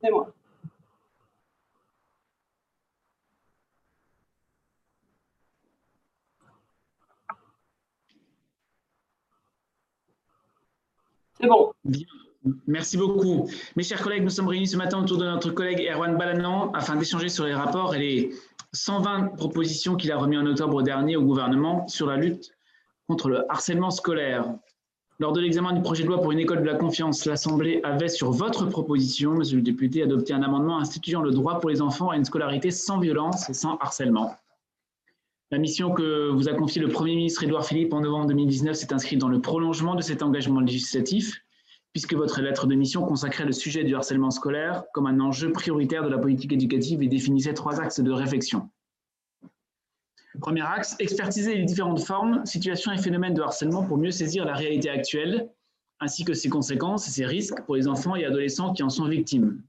C'est moi. C'est bon. Merci beaucoup. Mes chers collègues, nous sommes réunis ce matin autour de notre collègue Erwan Balanan afin d'échanger sur les rapports et les 120 propositions qu'il a remis en octobre dernier au gouvernement sur la lutte contre le harcèlement scolaire. Lors de l'examen du projet de loi pour une école de la confiance, l'Assemblée avait, sur votre proposition, monsieur le député, adopté un amendement instituant le droit pour les enfants à une scolarité sans violence et sans harcèlement. La mission que vous a confiée le Premier ministre Édouard Philippe en novembre 2019 s'est inscrite dans le prolongement de cet engagement législatif, puisque votre lettre de mission consacrait le sujet du harcèlement scolaire comme un enjeu prioritaire de la politique éducative et définissait trois axes de réflexion. Premier axe, expertiser les différentes formes, situations et phénomènes de harcèlement pour mieux saisir la réalité actuelle, ainsi que ses conséquences et ses risques pour les enfants et adolescents qui en sont victimes.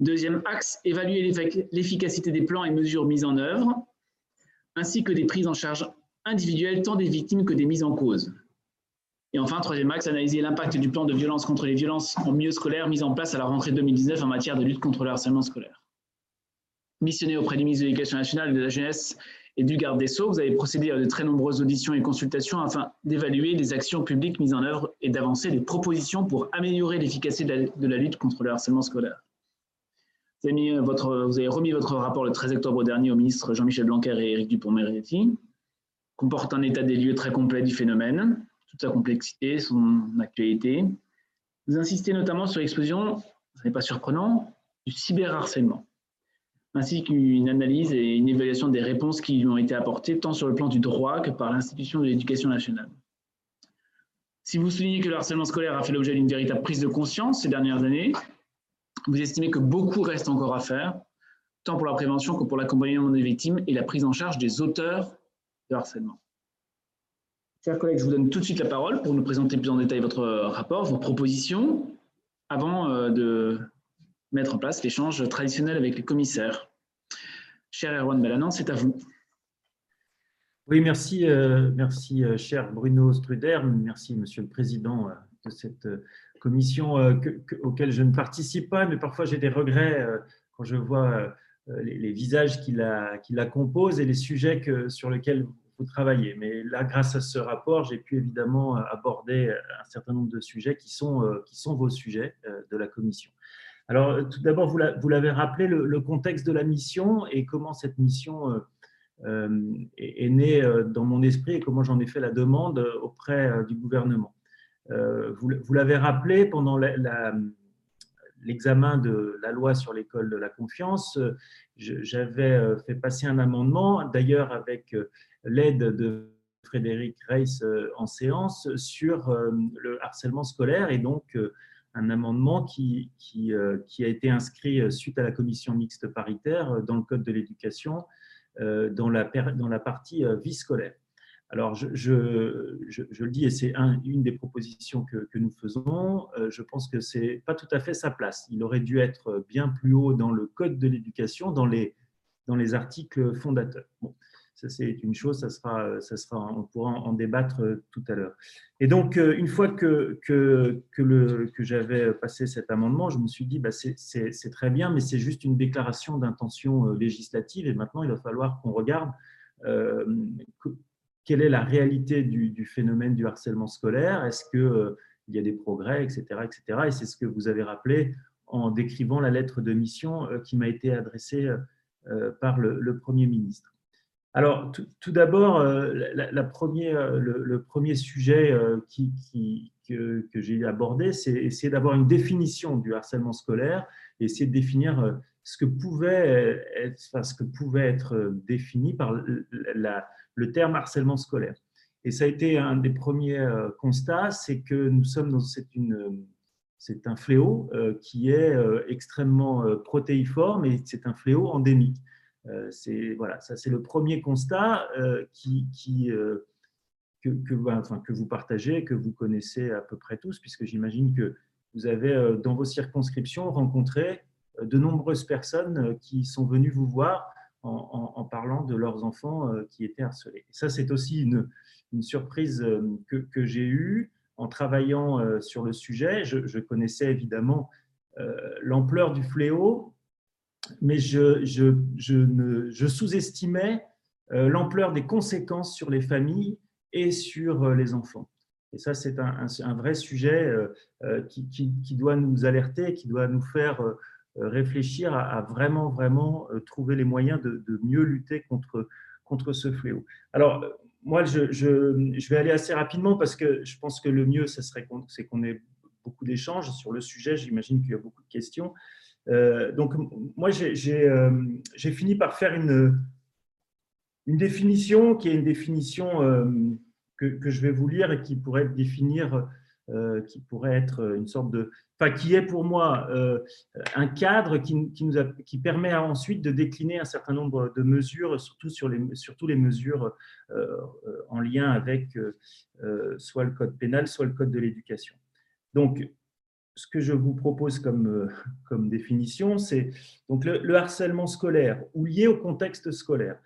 Deuxième axe, évaluer l'efficacité des plans et mesures mises en œuvre, ainsi que des prises en charge individuelles tant des victimes que des mises en cause. Et enfin, troisième axe, analyser l'impact du plan de violence contre les violences en milieu scolaire mis en place à la rentrée 2019 en matière de lutte contre le harcèlement scolaire. Missionné auprès du ministre de l'Éducation nationale et de la jeunesse et du garde des Sceaux, vous avez procédé à de très nombreuses auditions et consultations afin d'évaluer les actions publiques mises en œuvre et d'avancer des propositions pour améliorer l'efficacité de, la lutte contre le harcèlement scolaire. Vous avez, avez, remis votre rapport le 13 octobre dernier au ministre Jean-Michel Blanquer et Éric Dupont-Moretti, comporte un état des lieux très complet du phénomène, toute sa complexité, son actualité. Vous insistez notamment sur l'explosion, ce n'est pas surprenant, du cyberharcèlement ainsi qu'une analyse et une évaluation des réponses qui lui ont été apportées, tant sur le plan du droit que par l'institution de l'éducation nationale. Si vous soulignez que le harcèlement scolaire a fait l'objet d'une véritable prise de conscience ces dernières années, vous estimez que beaucoup reste encore à faire, tant pour la prévention que pour l'accompagnement des victimes et la prise en charge des auteurs de harcèlement. Chers collègues, je vous donne tout de suite la parole pour nous présenter plus en détail votre rapport, vos propositions, avant euh, de mettre en place l'échange traditionnel avec les commissaires. Cher Erwan Balanan, c'est à vous. Oui, merci, euh, merci euh, cher Bruno Struder, merci Monsieur le Président euh, de cette commission auquel je ne participe pas, mais parfois j'ai des regrets quand je vois les, visages qui la, composent et les sujets que, sur lesquels vous travaillez. Mais là, grâce à ce rapport, j'ai pu évidemment aborder un certain nombre de sujets qui sont vos sujets de la commission. Alors, euh, tout d'abord, vous l'avez rappelé, le, contexte de la mission et comment cette mission euh, euh, est, née dans mon esprit et comment j'en ai fait la demande auprès du gouvernement. Vous, l'avez rappelé pendant l'examen de la loi sur l'école de la confiance, j'avais fait passer un amendement, d'ailleurs avec l'aide de Frédéric Reiss en séance, sur le harcèlement scolaire et donc un amendement euh, qui, a été inscrit euh, suite à la commission mixte paritaire euh, dans le Code de l'éducation dans, la, partie vie scolaire. Alors, je, le dis, et c'est une des propositions que, nous faisons, je pense que ce n'est pas tout à fait sa place. Il aurait dû être bien plus haut dans le Code de l'éducation, dans les, articles fondateurs. Ça, c'est une chose, ça sera, ça sera, on pourra en débattre euh, tout à l'heure. Et donc, euh, une fois que, j'avais passé cet amendement, je me suis dit, bah, c'est très bien, mais c'est juste une déclaration d'intention euh, législative. Et maintenant, il va falloir qu'on regarde quelle est la réalité du, phénomène du harcèlement scolaire. Est-ce qu'il il y a des progrès, etc. etc. Et c'est ce que vous avez rappelé en décrivant la lettre de mission qui m'a été adressée par le Premier ministre. Alors, tout, d'abord, euh, euh, le, premier sujet euh, que, j'ai abordé, c'est essayer d'avoir une définition du harcèlement scolaire et essayer de définir ce que pouvait être, défini par le terme harcèlement scolaire. Et ça a été un des premiers constats, c'est que nous sommes dans c'est un fléau qui est extrêmement protéiforme et c'est un fléau endémique. Euh, c'est voilà, ça c'est le premier constat euh, qui, euh, que, que, enfin, que, vous partagez, que vous connaissez à peu près tous, puisque j'imagine que vous avez dans vos circonscriptions rencontré de nombreuses personnes qui sont venues vous voir en, parlant de leurs enfants qui étaient harcelés. ça, c'est aussi une, surprise que j'ai eue en travaillant sur le sujet. Je, connaissais évidemment l'ampleur du fléau, mais je, sous-estimais l'ampleur des conséquences sur les familles et sur les enfants. Et ça, c'est un, vrai sujet qui, qui, doit nous alerter, qui doit nous faire euh, réfléchir à, vraiment, vraiment euh, trouver les moyens de, mieux lutter contre, ce fléau. Alors, moi, je, je, vais aller assez rapidement parce que je pense que le mieux, ce serait c'est qu'on ait beaucoup d'échanges sur le sujet. J'imagine qu'il y a beaucoup de questions. Euh, donc, moi, j'ai fini par faire une, définition qui est une définition que, que, je vais vous lire et qui pourrait définir euh, qui pourrait être une sorte de, enfin, qui est pour moi euh, un cadre qui, qui, permet ensuite de décliner un certain nombre de mesures, surtout sur les, surtout les mesures euh, en lien avec soit le code pénal, soit le code de l'éducation. Donc, ce que je vous propose comme, comme définition, c'est donc le, le, harcèlement scolaire ou lié au contexte scolaire.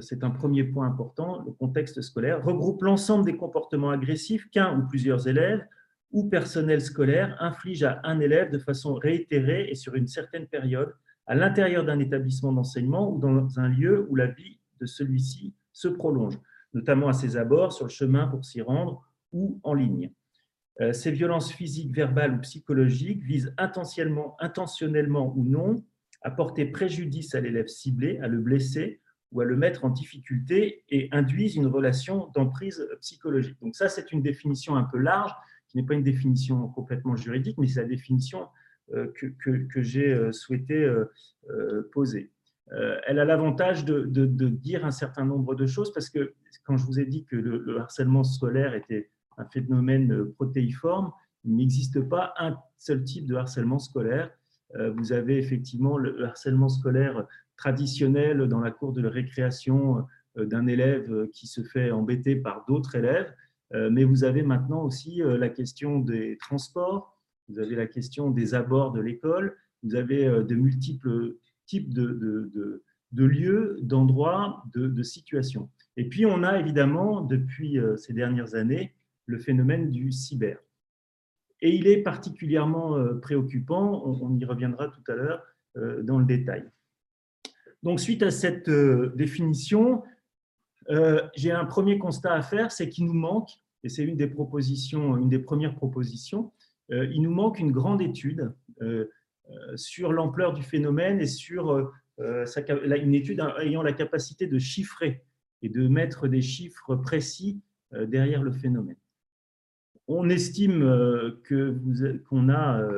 C'est un premier point important. Le contexte scolaire regroupe l'ensemble des comportements agressifs qu'un ou plusieurs élèves ou personnel scolaire inflige à un élève de façon réitérée et sur une certaine période à l'intérieur d'un établissement d'enseignement ou dans un lieu où la vie de celui-ci se prolonge, notamment à ses abords, sur le chemin pour s'y rendre ou en ligne. Euh, ces violences physiques, verbales ou psychologiques visent intentionnellement, intentionnellement ou non à porter préjudice à l'élève ciblé, à le blesser ou à le mettre en difficulté et induisent une relation d'emprise psychologique. Donc ça, c'est une définition un peu large, n'est pas une définition complètement juridique, mais c'est la définition euh, que, j'ai euh, souhaité poser. Elle a l'avantage de, dire un certain nombre de choses parce que quand je vous ai dit que le, harcèlement scolaire était un phénomène protéiforme, il n'existe pas un seul type de harcèlement scolaire. Vous avez effectivement le harcèlement scolaire traditionnel dans la cour de récréation d'un élève qui se fait embêter par d'autres élèves. Euh, mais vous avez maintenant aussi euh, la question des transports, vous avez la question des abords de l'école, vous avez euh, de multiples types de, de, lieux, d'endroits, de, situations. Et puis, on a évidemment, depuis ces dernières années, le phénomène du cyber. Et il est particulièrement préoccupant, on, y reviendra tout à l'heure dans le détail. Donc, suite à cette définition, j'ai un premier constat à faire, c'est qu'il nous manque et c'est une des propositions, une des premières propositions, euh, il nous manque une grande étude euh, euh, sur l'ampleur du phénomène et sur une étude ayant la capacité de chiffrer et de mettre des chiffres précis derrière le phénomène. On estime qu'on a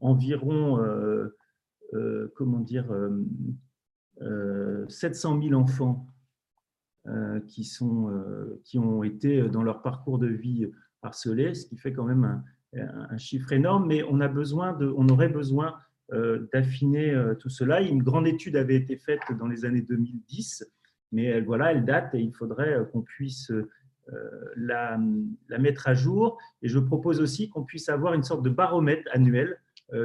environ comment dire, 700 000 enfants euh, qui, euh, ont été dans leur parcours de vie harcelés, ce qui fait quand même un, chiffre énorme, mais on, aurait besoin euh, d'affiner tout cela. Une grande étude avait été faite dans les années 2010, mais voilà, elle date et il faudrait qu'on puisse la, la, mettre à jour. Et je propose aussi qu'on puisse avoir une sorte de baromètre annuel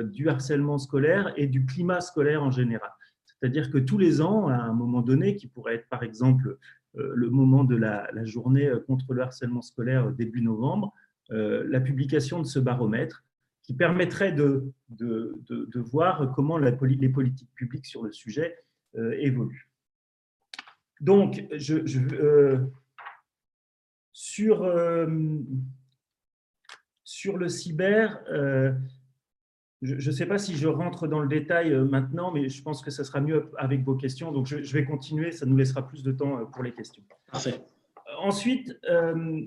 du harcèlement scolaire et du climat scolaire en général. C'est-à-dire que tous les ans, à un moment donné, qui pourrait être par exemple euh, le moment de la, journée contre le harcèlement scolaire début novembre, euh, la publication de ce baromètre qui permettrait de, de, voir comment les politiques publiques sur le sujet euh, évoluent. Donc, je, sur, sur le cyber, je ne sais pas si je rentre dans le détail euh, maintenant, mais je pense que ça sera mieux avec vos questions. Donc, je, vais continuer, ça nous laissera plus de temps euh, pour les questions. Parfait. Euh, ensuite,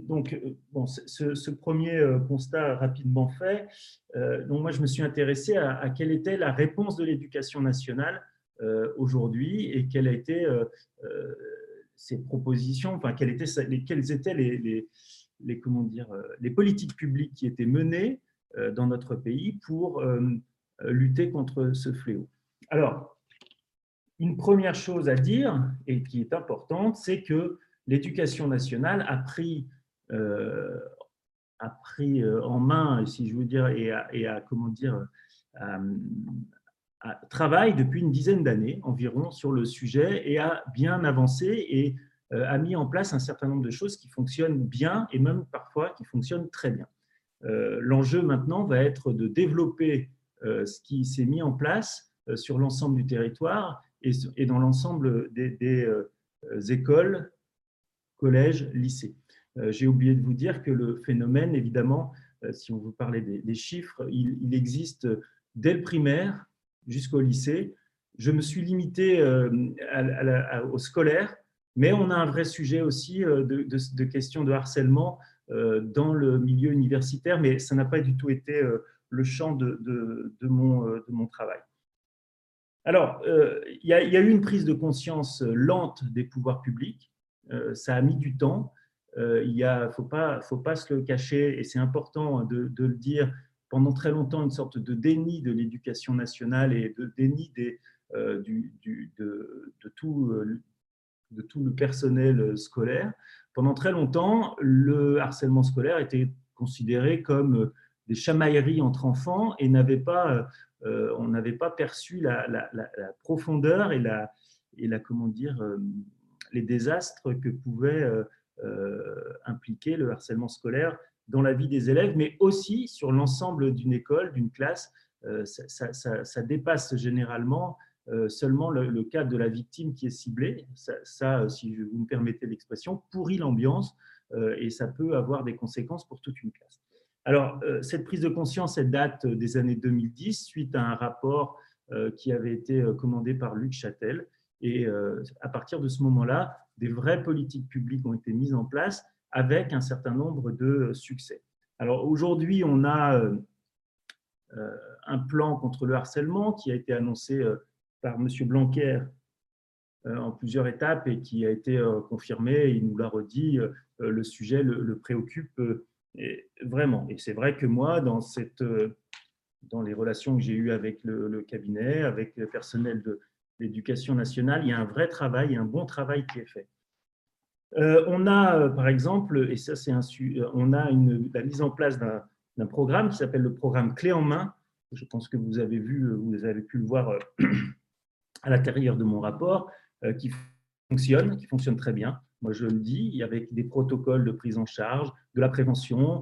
donc, bon, ce, premier constat rapidement fait, donc moi je me suis intéressé à, quelle était la réponse de l'éducation nationale aujourd'hui et quelles étaient ses propositions, enfin quelles étaient, les, quelles étaient les, les, comment dire, les politiques publiques qui étaient menées euh, dans notre pays pour euh, lutter contre ce fléau. Alors, une première chose à dire, et qui est importante, c'est que l'éducation nationale a pris, euh, a pris en main, si je veux dire, et a, comment dire, travaille depuis une dizaine d'années environ sur le sujet et a bien avancé et a mis en place un certain nombre de choses qui fonctionnent bien et même parfois qui fonctionnent très bien. L'enjeu maintenant va être de développer ce qui s'est mis en place sur l'ensemble du territoire et dans l'ensemble des, écoles, collèges, lycées. J'ai oublié de vous dire que le phénomène, évidemment, si on veut parler des, chiffres, il, existe dès le primaire jusqu'au lycée. Je me suis limité au scolaire, mais on a un vrai sujet aussi de, questions de harcèlement dans le milieu universitaire, mais ça n'a pas du tout été le champ de, mon, travail. Alors, il y, a, eu une prise de conscience lente des pouvoirs publics. ça a mis du temps. Euh, il ne faut pas, faut pas se le cacher, et c'est important de, le dire, pendant très longtemps, une sorte de déni de l'éducation nationale et de déni euh, euh, de tout le personnel scolaire. Pendant très longtemps, le harcèlement scolaire était considéré comme des chamailleries entre enfants et n'avait pas, on n'avait pas perçu la, la, profondeur et, la, et la, comment dire, les désastres que pouvait euh, impliquer le harcèlement scolaire dans la vie des élèves, mais aussi sur l'ensemble d'une école, d'une classe. Euh, ça, dépasse généralement euh, seulement le, cas de la victime qui est ciblée. Ça, si vous me permettez l'expression, pourrit l'ambiance et ça peut avoir des conséquences pour toute une classe. Alors, cette prise de conscience, elle date des années 2010 suite à un rapport qui avait été commandé par Luc Châtel. Et à partir de ce moment-là, des vraies politiques publiques ont été mises en place avec un certain nombre de succès. Alors aujourd'hui, on a euh, euh, un plan contre le harcèlement qui a été annoncé euh, par M. Blanquer en plusieurs étapes et qui a été confirmé, il nous l'a redit, le sujet le, préoccupe vraiment. Et c'est vrai que moi, dans, les relations que j'ai eues avec le, le, cabinet, avec le personnel de, l'éducation nationale, il y a un vrai travail, un bon travail qui est fait. Euh, on a, euh, par exemple, et ça c'est un, euh, on a une, la mise en place d'un programme qui s'appelle le programme Clé en main. Je pense que vous avez vu, vous avez pu le voir à l'intérieur de mon rapport, qui fonctionne, qui fonctionne très bien. Moi, je le dis, avec des protocoles de prise en charge, de la prévention,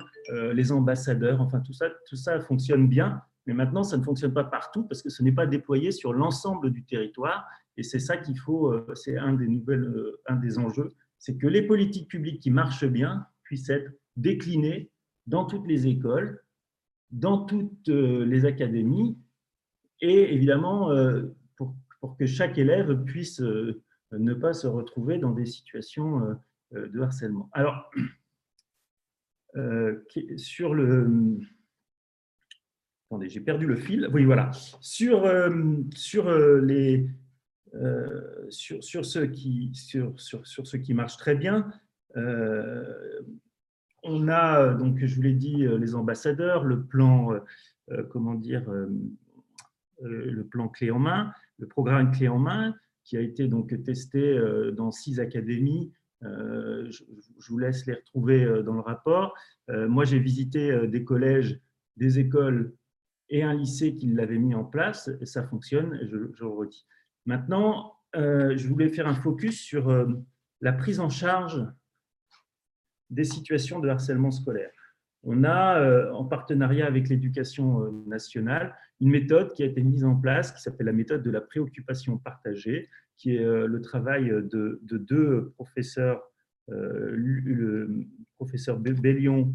les ambassadeurs, enfin tout ça, tout ça fonctionne bien. Mais maintenant, ça ne fonctionne pas partout parce que ce n'est pas déployé sur l'ensemble du territoire. Et c'est ça qu'il faut, c'est un un des enjeux, c'est que les politiques publiques qui marchent bien puissent être déclinées dans toutes les écoles, dans toutes euh, les académies, et évidemment pour, pour que chaque élève puisse ne pas se retrouver dans des situations de harcèlement. Alors, sur le Attendez, j'ai perdu le fil. Oui, voilà. Sur, euh, euh, les, euh, sur, ceux qui, sur, sur, sur qui marchent très bien, on a, donc, je vous l'ai dit, les ambassadeurs, le plan, comment dire, le plan clé en main, le programme clé en main, qui a été donc testé dans six académies. Je, vous laisse les retrouver dans le rapport. Moi, j'ai visité des collèges, des écoles et un lycée qui l'avait mis en place, et ça fonctionne, je le redis. Maintenant, euh, je voulais faire un focus sur euh, la prise en charge des situations de harcèlement scolaire. On a, euh, en partenariat avec l'éducation nationale, une méthode qui a été mise en place, qui s'appelle la méthode de la préoccupation partagée, qui est le travail de, de deux professeurs, le professeur Bellion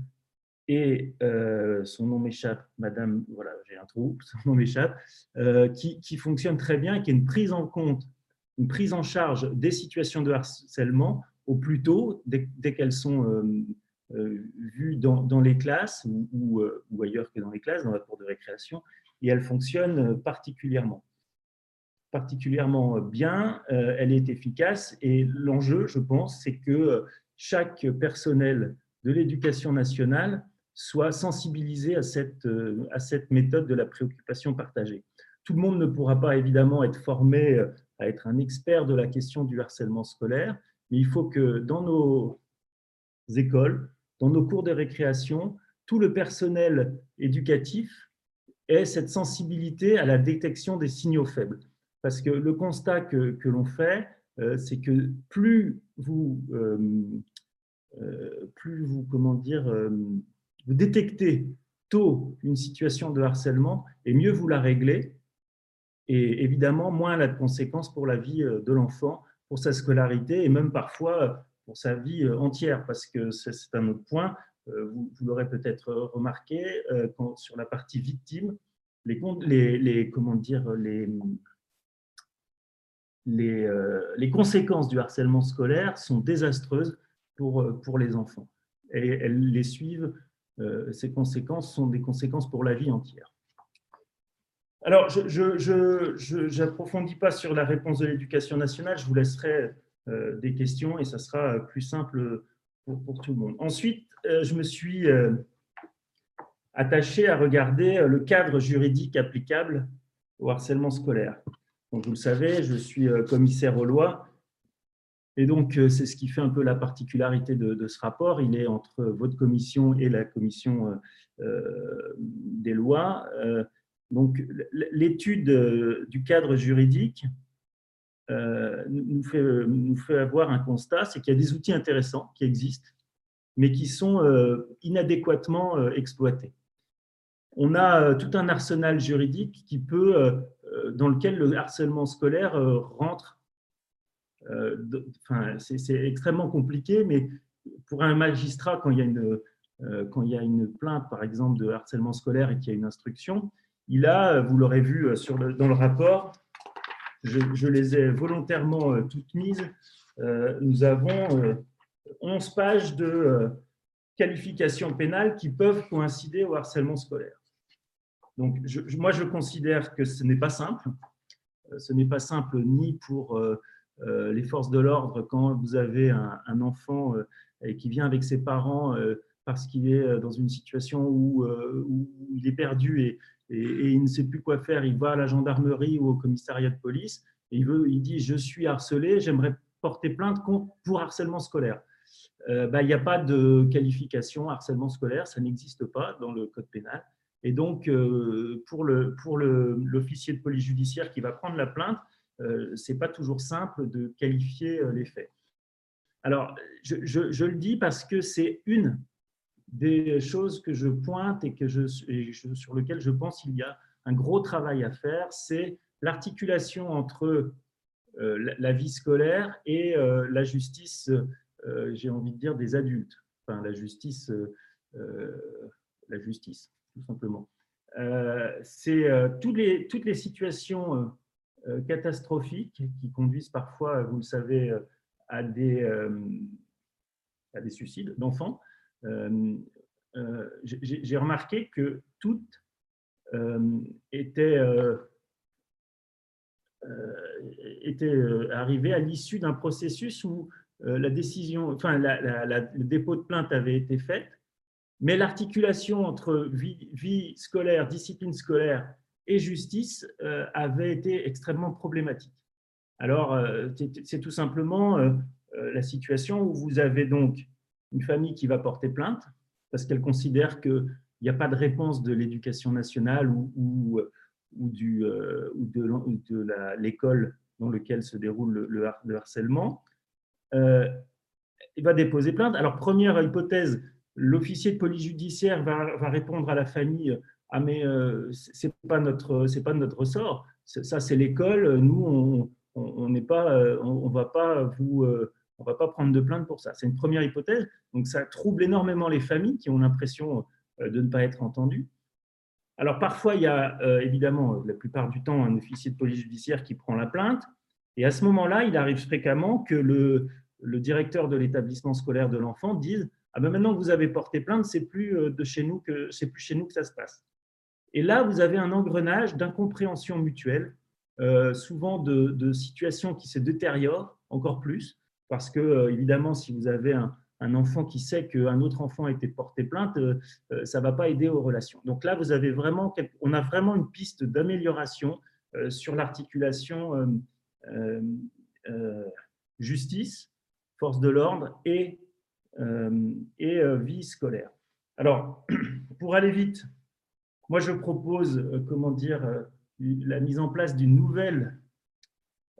et euh, son nom m'échappe, Madame, voilà, j'ai un trou, son nom m'échappe, euh, qui, qui, fonctionne très bien, qui est une prise en compte, une prise en charge des situations de harcèlement au plus tôt, dès, qu'elles sont euh, vues dans, dans, les classes ou, ou, ou, ailleurs que dans les classes, dans la cour de récréation, et elle fonctionne particulièrement. Particulièrement bien, elle est efficace, et l'enjeu, je pense, c'est que chaque personnel de l'éducation nationale soit sensibilisé à cette, euh, à cette méthode de la préoccupation partagée. Tout le monde ne pourra pas évidemment être formé euh, à être un expert de la question du harcèlement scolaire, mais il faut que dans nos écoles, dans nos cours de récréation, tout le personnel éducatif ait cette sensibilité à la détection des signaux faibles. Parce que le constat que, que l'on fait, c'est que plus vous, plus vous, comment dire, vous détectez tôt une situation de harcèlement, et mieux vous la réglez, et évidemment, moins elle a de conséquences pour la vie de l'enfant, pour sa scolarité, et même parfois pour sa vie entière, parce que c'est un autre point, vous, l'aurez peut-être remarqué, sur la partie victime, les, conséquences du harcèlement scolaire sont désastreuses pour, pour les enfants. Et elles les suivent euh, ces conséquences sont des conséquences pour la vie entière. Alors, je n'approfondis pas sur la réponse de l'éducation nationale, je vous laisserai euh, des questions et ça sera plus simple pour, tout le monde. Ensuite, euh, je me suis attaché à regarder le cadre juridique applicable au harcèlement scolaire. Donc, vous le savez, je suis commissaire aux lois et donc, euh, c'est ce qui fait un peu la particularité de, ce rapport. Il est entre votre commission et la commission euh, euh, des lois. Donc, l'étude du cadre juridique nous fait, avoir un constat, c'est qu'il y a des outils intéressants qui existent, mais qui sont inadéquatement exploités. On a tout un arsenal juridique qui peut, dans lequel le harcèlement scolaire rentre c'est extrêmement compliqué, mais pour un magistrat, quand il y a une, euh, quand il y a une plainte, par exemple, de harcèlement scolaire et qu'il y a une instruction, il a, vous l'aurez vu euh, dans le rapport, je, les ai volontairement toutes mises, nous avons 11 pages de qualifications pénales qui peuvent coïncider au harcèlement scolaire. Donc, moi, je considère que ce n'est pas simple. Ce n'est pas simple ni pour euh, les forces de l'ordre, quand vous avez un, enfant euh, qui vient avec ses parents euh, parce qu'il est dans une situation où, il est perdu et, il ne sait plus quoi faire, il va à la gendarmerie ou au commissariat de police et il, veut, il dit je suis harcelé, j'aimerais porter plainte pour harcèlement scolaire. Bah, il n'y a pas de qualification harcèlement scolaire, ça n'existe pas dans le code pénal. Et donc, pour l'officier pour le, de police judiciaire qui va prendre la plainte, euh, c'est pas toujours simple de qualifier euh, les faits. Alors, je, le dis parce que c'est une des choses que je pointe et, que sur lequel je pense qu'il y a un gros travail à faire, c'est l'articulation entre euh, la, vie scolaire et la justice, j'ai envie de dire, des adultes. Enfin, la justice, la justice, tout simplement. c'est toutes, les, toutes les situations catastrophiques qui conduisent parfois, vous le savez, euh, à des, euh, à des suicides d'enfants. J'ai remarqué que toutes étaient, étaient arrivées à l'issue d'un processus où la décision, enfin, le dépôt de plainte avait été fait, mais l'articulation entre vie, scolaire, discipline scolaire et justice euh, avait été extrêmement problématique. Alors, euh, c'est tout simplement euh, la situation où vous avez donc une famille qui va porter plainte parce qu'elle considère qu'il n'y a pas de réponse de l'éducation nationale ou, du, ou de l'école dans laquelle se déroule le, harcèlement. il va déposer plainte. Alors, première hypothèse, l'officier de police judiciaire va, répondre à la famille ah mais euh, c'est pas notre c'est pas notre ressort. Ça c'est l'école. Nous on n'est pas euh, on, va pas vous euh, on va pas prendre de plainte pour ça. C'est une première hypothèse. Donc ça trouble énormément les familles qui ont l'impression de ne pas être entendues. Alors parfois il y a évidemment la plupart du temps un officier de police judiciaire qui prend la plainte. Et à ce moment-là, il arrive fréquemment que le, le directeur de l'établissement scolaire de l'enfant dise ah ben maintenant que vous avez porté plainte, c'est plus de chez nous que c'est plus chez nous que ça se passe. Et là, vous avez un engrenage d'incompréhension mutuelle, euh, souvent de, situations qui se détériorent encore plus, parce que, euh, évidemment, si vous avez un, enfant qui sait qu'un autre enfant a été porté plainte, euh, ça ne va pas aider aux relations. Donc là, vous avez vraiment, on a vraiment une piste d'amélioration sur l'articulation justice, force de l'ordre et, et vie scolaire. Alors, pour aller vite, moi, je propose, euh, comment dire, euh, la mise en place d'une nouvelle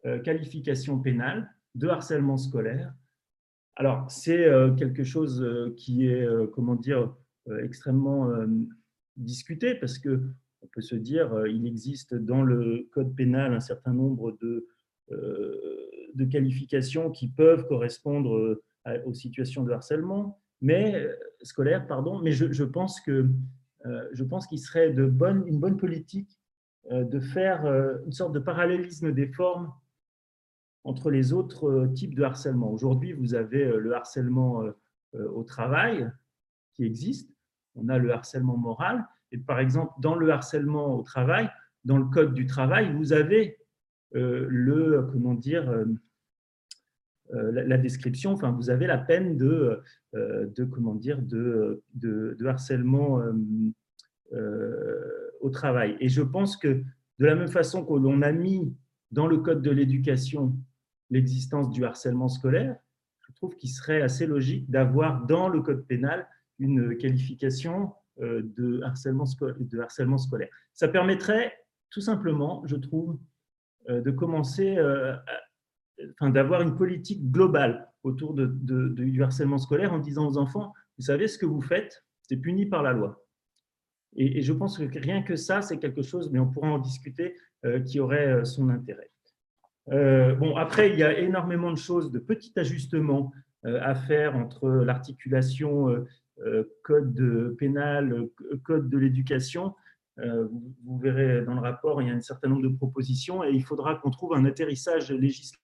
euh, qualification pénale de harcèlement scolaire. Alors, c'est quelque chose qui est, comment dire, extrêmement discuté parce que on peut se dire il existe dans le code pénal un certain nombre de, de qualifications qui peuvent correspondre aux situations de harcèlement, mais scolaire, pardon. Mais je, je pense que je pense qu'il serait de bonne, une bonne politique de faire une sorte de parallélisme des formes entre les autres types de harcèlement. Aujourd'hui, vous avez le harcèlement au travail qui existe, on a le harcèlement moral, et par exemple, dans le harcèlement au travail, dans le code du travail, vous avez le, comment dire, la, description, enfin, vous avez la peine de, de comment dire, de, de, harcèlement au travail. Et je pense que de la même façon que l'on a mis dans le code de l'éducation l'existence du harcèlement scolaire, je trouve qu'il serait assez logique d'avoir dans le code pénal une qualification euh, de harcèlement, de harcèlement scolaire. Ça permettrait tout simplement, je trouve, euh, de commencer, euh, d'avoir une politique globale autour de, du harcèlement scolaire en disant aux enfants, vous savez ce que vous faites, c'est puni par la loi. Et, je pense que rien que ça, c'est quelque chose, mais on pourra en discuter, euh, qui aurait euh, son intérêt. Euh, bon, après, il y a énormément de choses, de petits ajustements à faire entre l'articulation code pénal, code de l'éducation. Vous, verrez dans le rapport, il y a un certain nombre de propositions et il faudra qu'on trouve un atterrissage législatif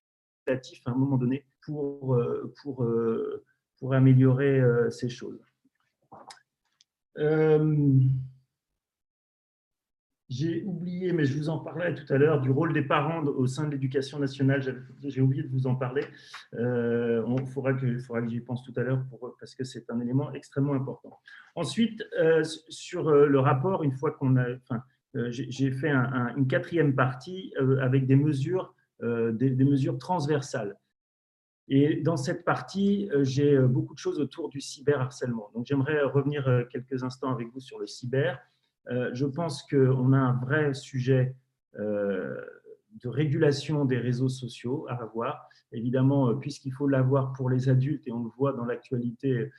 à un moment donné pour, pour, pour améliorer ces choses. J'ai oublié, mais je vous en parlais tout à l'heure, du rôle des parents au sein de l'éducation nationale. J'ai oublié de vous en parler. Euh, il faudra que, faudra que j'y pense tout à l'heure parce que c'est un élément extrêmement important. Ensuite, euh, sur euh, le rapport, une fois qu'on a, j'ai fait une quatrième partie avec des mesures, des, des, mesures transversales. Et dans cette partie, j'ai beaucoup de choses autour du cyberharcèlement. Donc, j'aimerais revenir quelques instants avec vous sur le cyber euh, je pense qu'on a un vrai sujet euh, de régulation des réseaux sociaux à avoir. Évidemment, euh, puisqu'il faut l'avoir pour les adultes, et on le voit dans l'actualité,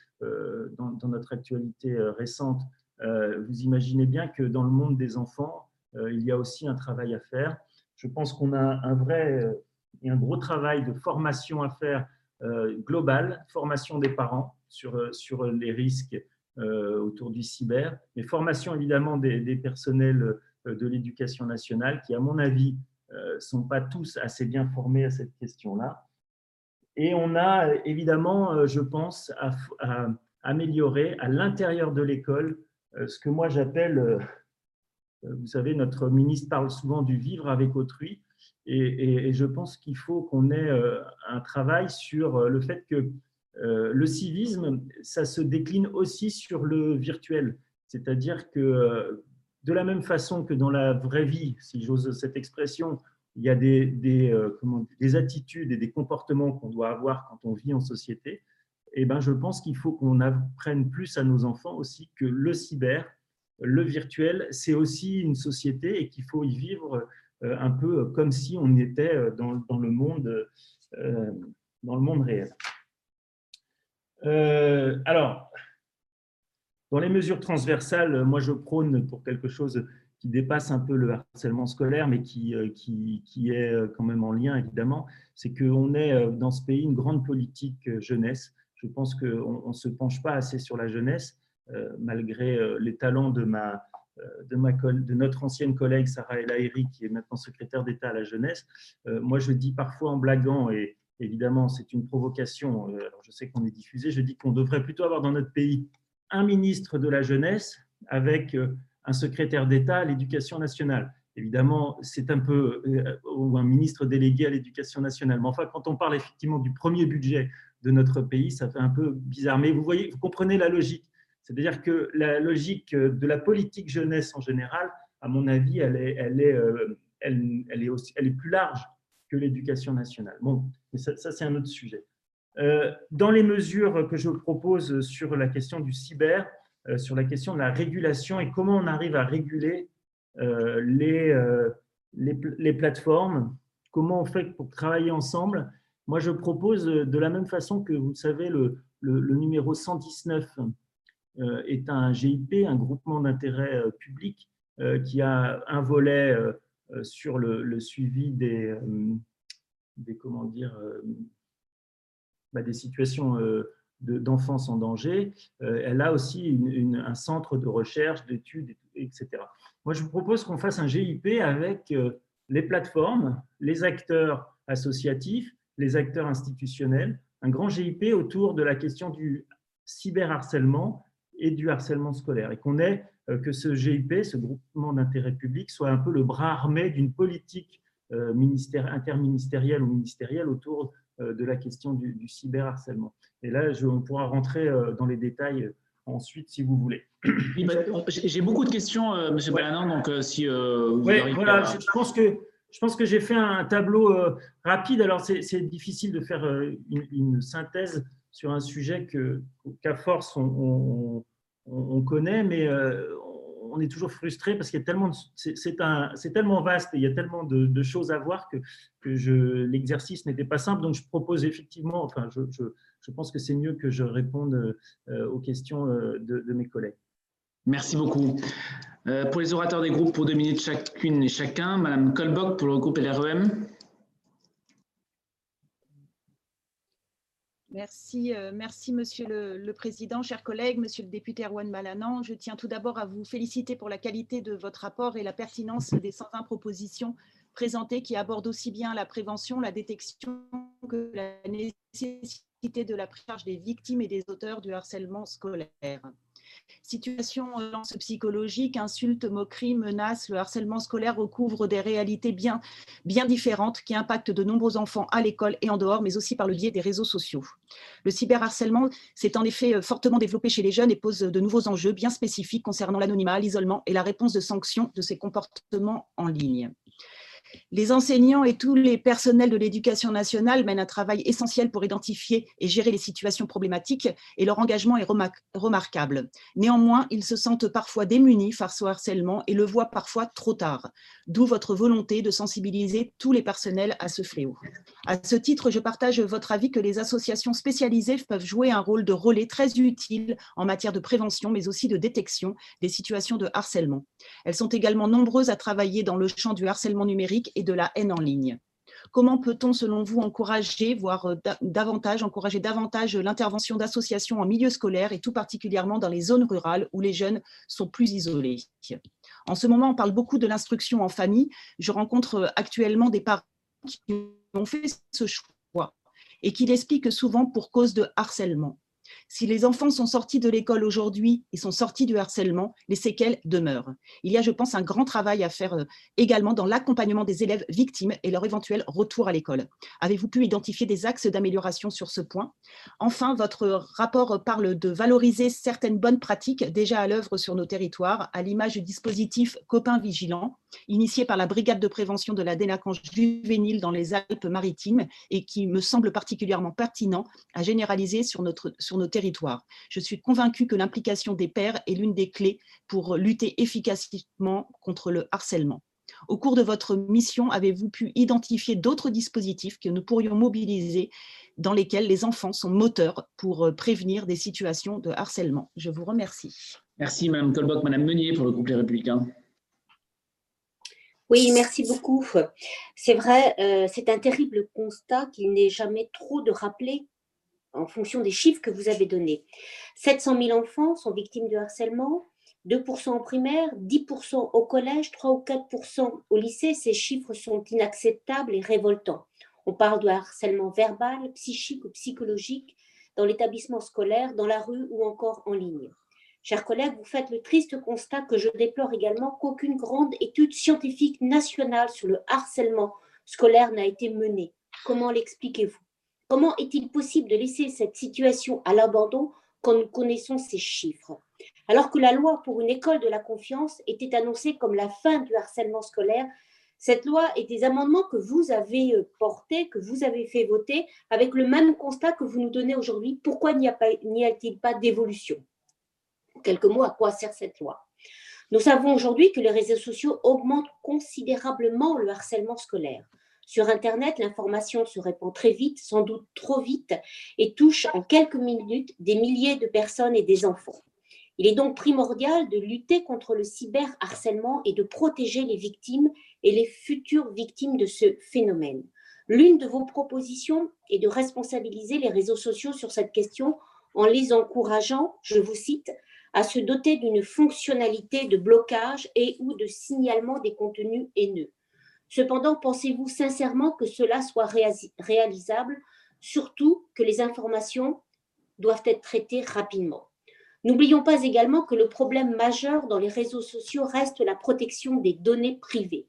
dans, notre actualité récente, vous imaginez bien que dans le monde des enfants, il y a aussi un travail à faire. Je pense qu'on a un vrai et un gros travail de formation à faire global, formation des parents sur, sur les risques euh, autour du cyber, mais formation évidemment des, personnels euh, de l'éducation nationale qui, à mon avis, ne euh, sont pas tous assez bien formés à cette question-là. Et on a évidemment, je pense, à, améliorer à l'intérieur de l'école ce que moi j'appelle, vous savez, notre ministre parle souvent du vivre avec autrui, et, je pense qu'il faut qu'on ait un travail sur le fait que euh, le civisme, ça se décline aussi sur le virtuel. C'est-à-dire que euh, de la même façon que dans la vraie vie, si j'ose cette expression, il y a des, des, euh, des attitudes et des comportements qu'on doit avoir quand on vit en société, eh ben, je pense qu'il faut qu'on apprenne plus à nos enfants aussi que le cyber, le virtuel, c'est aussi une société et qu'il faut y vivre un peu comme si on était dans, dans le, monde, dans le monde réel. Euh, alors, dans les mesures transversales, moi je prône pour quelque chose qui dépasse un peu le harcèlement scolaire, mais qui, euh, qui, qui est euh, quand même en lien évidemment, c'est qu'on est dans ce pays une grande politique jeunesse. Je pense qu'on ne se penche pas assez sur la jeunesse, malgré les talents de, ma, ma, de notre ancienne collègue Sarah El Haïry, qui est maintenant secrétaire d'État à la jeunesse. Moi je dis parfois en blaguant, et, évidemment, c'est une provocation. Euh, alors, je sais qu'on est diffusé. Je dis qu'on devrait plutôt avoir dans notre pays un ministre de la jeunesse avec euh, un secrétaire d'État à l'éducation nationale. Évidemment, c'est un peu, euh, ou un ministre délégué à l'éducation nationale. Mais enfin, quand on parle effectivement du premier budget de notre pays, ça fait un peu bizarre. Mais vous voyez, vous comprenez la logique. C'est-à-dire que la logique de la politique jeunesse en général, à mon avis, elle est, elle est, elle, elle est, aussi, elle est plus large que l'éducation nationale. Bon, ça, c'est un autre sujet. Euh, dans les mesures que je propose sur la question du cyber, euh, sur la question de la régulation et comment on arrive à réguler euh, les, les, plateformes, comment on fait pour travailler ensemble, moi, je propose de la même façon que vous le savez, le, le, numéro 119 euh, est un GIP, un groupement d'intérêt euh, public, euh, qui a un volet sur le, suivi des, des, comment dire, bah, des situations d'enfance en danger. elle a aussi un centre de recherche, d'études, etc. Moi, je vous propose qu'on fasse un GIP avec les plateformes, les acteurs associatifs, les acteurs institutionnels, un grand GIP autour de la question du cyberharcèlement et du harcèlement scolaire et qu'on ait euh, que ce GIP, ce groupement d'intérêt public, soit un peu le bras armé d'une politique euh, ministère, interministérielle ou ministérielle autour euh, de la question du, du cyberharcèlement. Et là, je, on pourra rentrer dans les détails ensuite si vous voulez. J'ai beaucoup de questions, Monsieur ouais. donc si vous oui, voilà, je pense que je pense que j'ai fait un tableau euh, rapide. Alors, c'est difficile de faire euh, une, synthèse sur un sujet qu'à force on, connaît, mais euh, on est toujours frustré parce qu'il y a tellement, c'est tellement vaste et il y a tellement de, choses à voir que, l'exercice n'était pas simple. Donc, je propose effectivement, enfin, je, pense que c'est mieux que je réponde aux questions de, de mes collègues. Merci beaucoup. Euh, pour les orateurs des groupes, pour deux minutes chacune et chacun, Madame Colbock pour le groupe LREM. Merci, euh, merci Monsieur le, Président, chers collègues, Monsieur le député Erwan Malanan. Je tiens tout d'abord à vous féliciter pour la qualité de votre rapport et la pertinence des 120 propositions présentées qui abordent aussi bien la prévention, la détection que la nécessité de la charge des victimes et des auteurs du harcèlement scolaire. Situation violence psychologique, insultes, moqueries, menaces, le harcèlement scolaire recouvre des réalités bien, bien différentes qui impactent de nombreux enfants à l'école et en dehors, mais aussi par le biais des réseaux sociaux. Le cyberharcèlement s'est en effet euh, fortement développé chez les jeunes et pose de nouveaux enjeux bien spécifiques concernant l'anonymat, l'isolement et la réponse de sanctions de ces comportements en ligne. Les enseignants et tous les personnels de l'éducation nationale mènent un travail essentiel pour identifier et gérer les situations problématiques et leur engagement est remarquable. Néanmoins, ils se sentent parfois démunis face au harcèlement et le voient parfois trop tard, d'où votre volonté de sensibiliser tous les personnels à ce fléau. À ce titre, je partage votre avis que les associations spécialisées peuvent jouer un rôle de relais très utile en matière de prévention, mais aussi de détection des situations de harcèlement. Elles sont également nombreuses à travailler dans le champ du harcèlement numérique et de la haine en ligne. Comment peut-on, selon vous, encourager, voire euh, davantage, encourager davantage l'intervention d'associations en milieu scolaire et tout particulièrement dans les zones rurales où les jeunes sont plus isolés? En ce moment, on parle beaucoup de l'instruction en famille. Je rencontre euh, actuellement des parents qui ont fait ce choix et qui l'expliquent souvent pour cause de harcèlement. Si les enfants sont sortis de l'école aujourd'hui et sont sortis du harcèlement, les séquelles demeurent. Il y a, je pense, un grand travail à faire euh, également dans l'accompagnement des élèves victimes et leur éventuel retour à l'école. Avez-vous pu identifier des axes d'amélioration sur ce point? Enfin, votre rapport parle de valoriser certaines bonnes pratiques déjà à l'œuvre sur nos territoires, à l'image du dispositif Copains Vigilants, initié par la Brigade de prévention de la délinquance juvénile dans les Alpes-Maritimes et qui me semble particulièrement pertinent à généraliser sur, notre, sur nos territoires. Je suis convaincue que l'implication des pères est l'une des clés pour lutter efficacement contre le harcèlement. Au cours de votre mission, avez-vous pu identifier d'autres dispositifs que nous pourrions mobiliser dans lesquels les enfants sont moteurs pour prévenir des situations de harcèlement? Je vous remercie. Merci Mme Colbock. Mme Meunier pour le groupe Les Républicains. Oui, merci beaucoup. C'est vrai, euh, c'est un terrible constat qu'il n'est jamais trop de rappeler en fonction des chiffres que vous avez donnés. 700 000 enfants sont victimes de harcèlement, 2% en primaire, 10% au collège, 3 ou 4% au lycée. Ces chiffres sont inacceptables et révoltants. On parle de harcèlement verbal, psychique ou psychologique dans l'établissement scolaire, dans la rue ou encore en ligne. Chers collègues, vous faites le triste constat que je déplore également qu'aucune grande étude scientifique nationale sur le harcèlement scolaire n'a été menée. Comment l'expliquez-vous? Comment est-il possible de laisser cette situation à l'abandon quand nous connaissons ces chiffres? Alors que la loi pour une école de la confiance était annoncée comme la fin du harcèlement scolaire, cette loi et des amendements que vous avez euh, portés, que vous avez fait voter, avec le même constat que vous nous donnez aujourd'hui, pourquoi n'y a-t-il pas d'évolution? Quelques mots à quoi sert cette loi? Nous savons aujourd'hui que les réseaux sociaux augmentent considérablement le harcèlement scolaire. Sur Internet, l'information se répand très vite, sans doute trop vite, et touche en quelques minutes des milliers de personnes et des enfants. Il est donc primordial de lutter contre le cyberharcèlement et de protéger les victimes et les futures victimes de ce phénomène. L'une de vos propositions est de responsabiliser les réseaux sociaux sur cette question en les encourageant, je vous cite, à se doter d'une fonctionnalité de blocage et ou de signalement des contenus haineux. Cependant, pensez-vous sincèrement que cela soit réalisable, surtout que les informations doivent être traitées rapidement? N'oublions pas également que le problème majeur dans les réseaux sociaux reste la protection des données privées.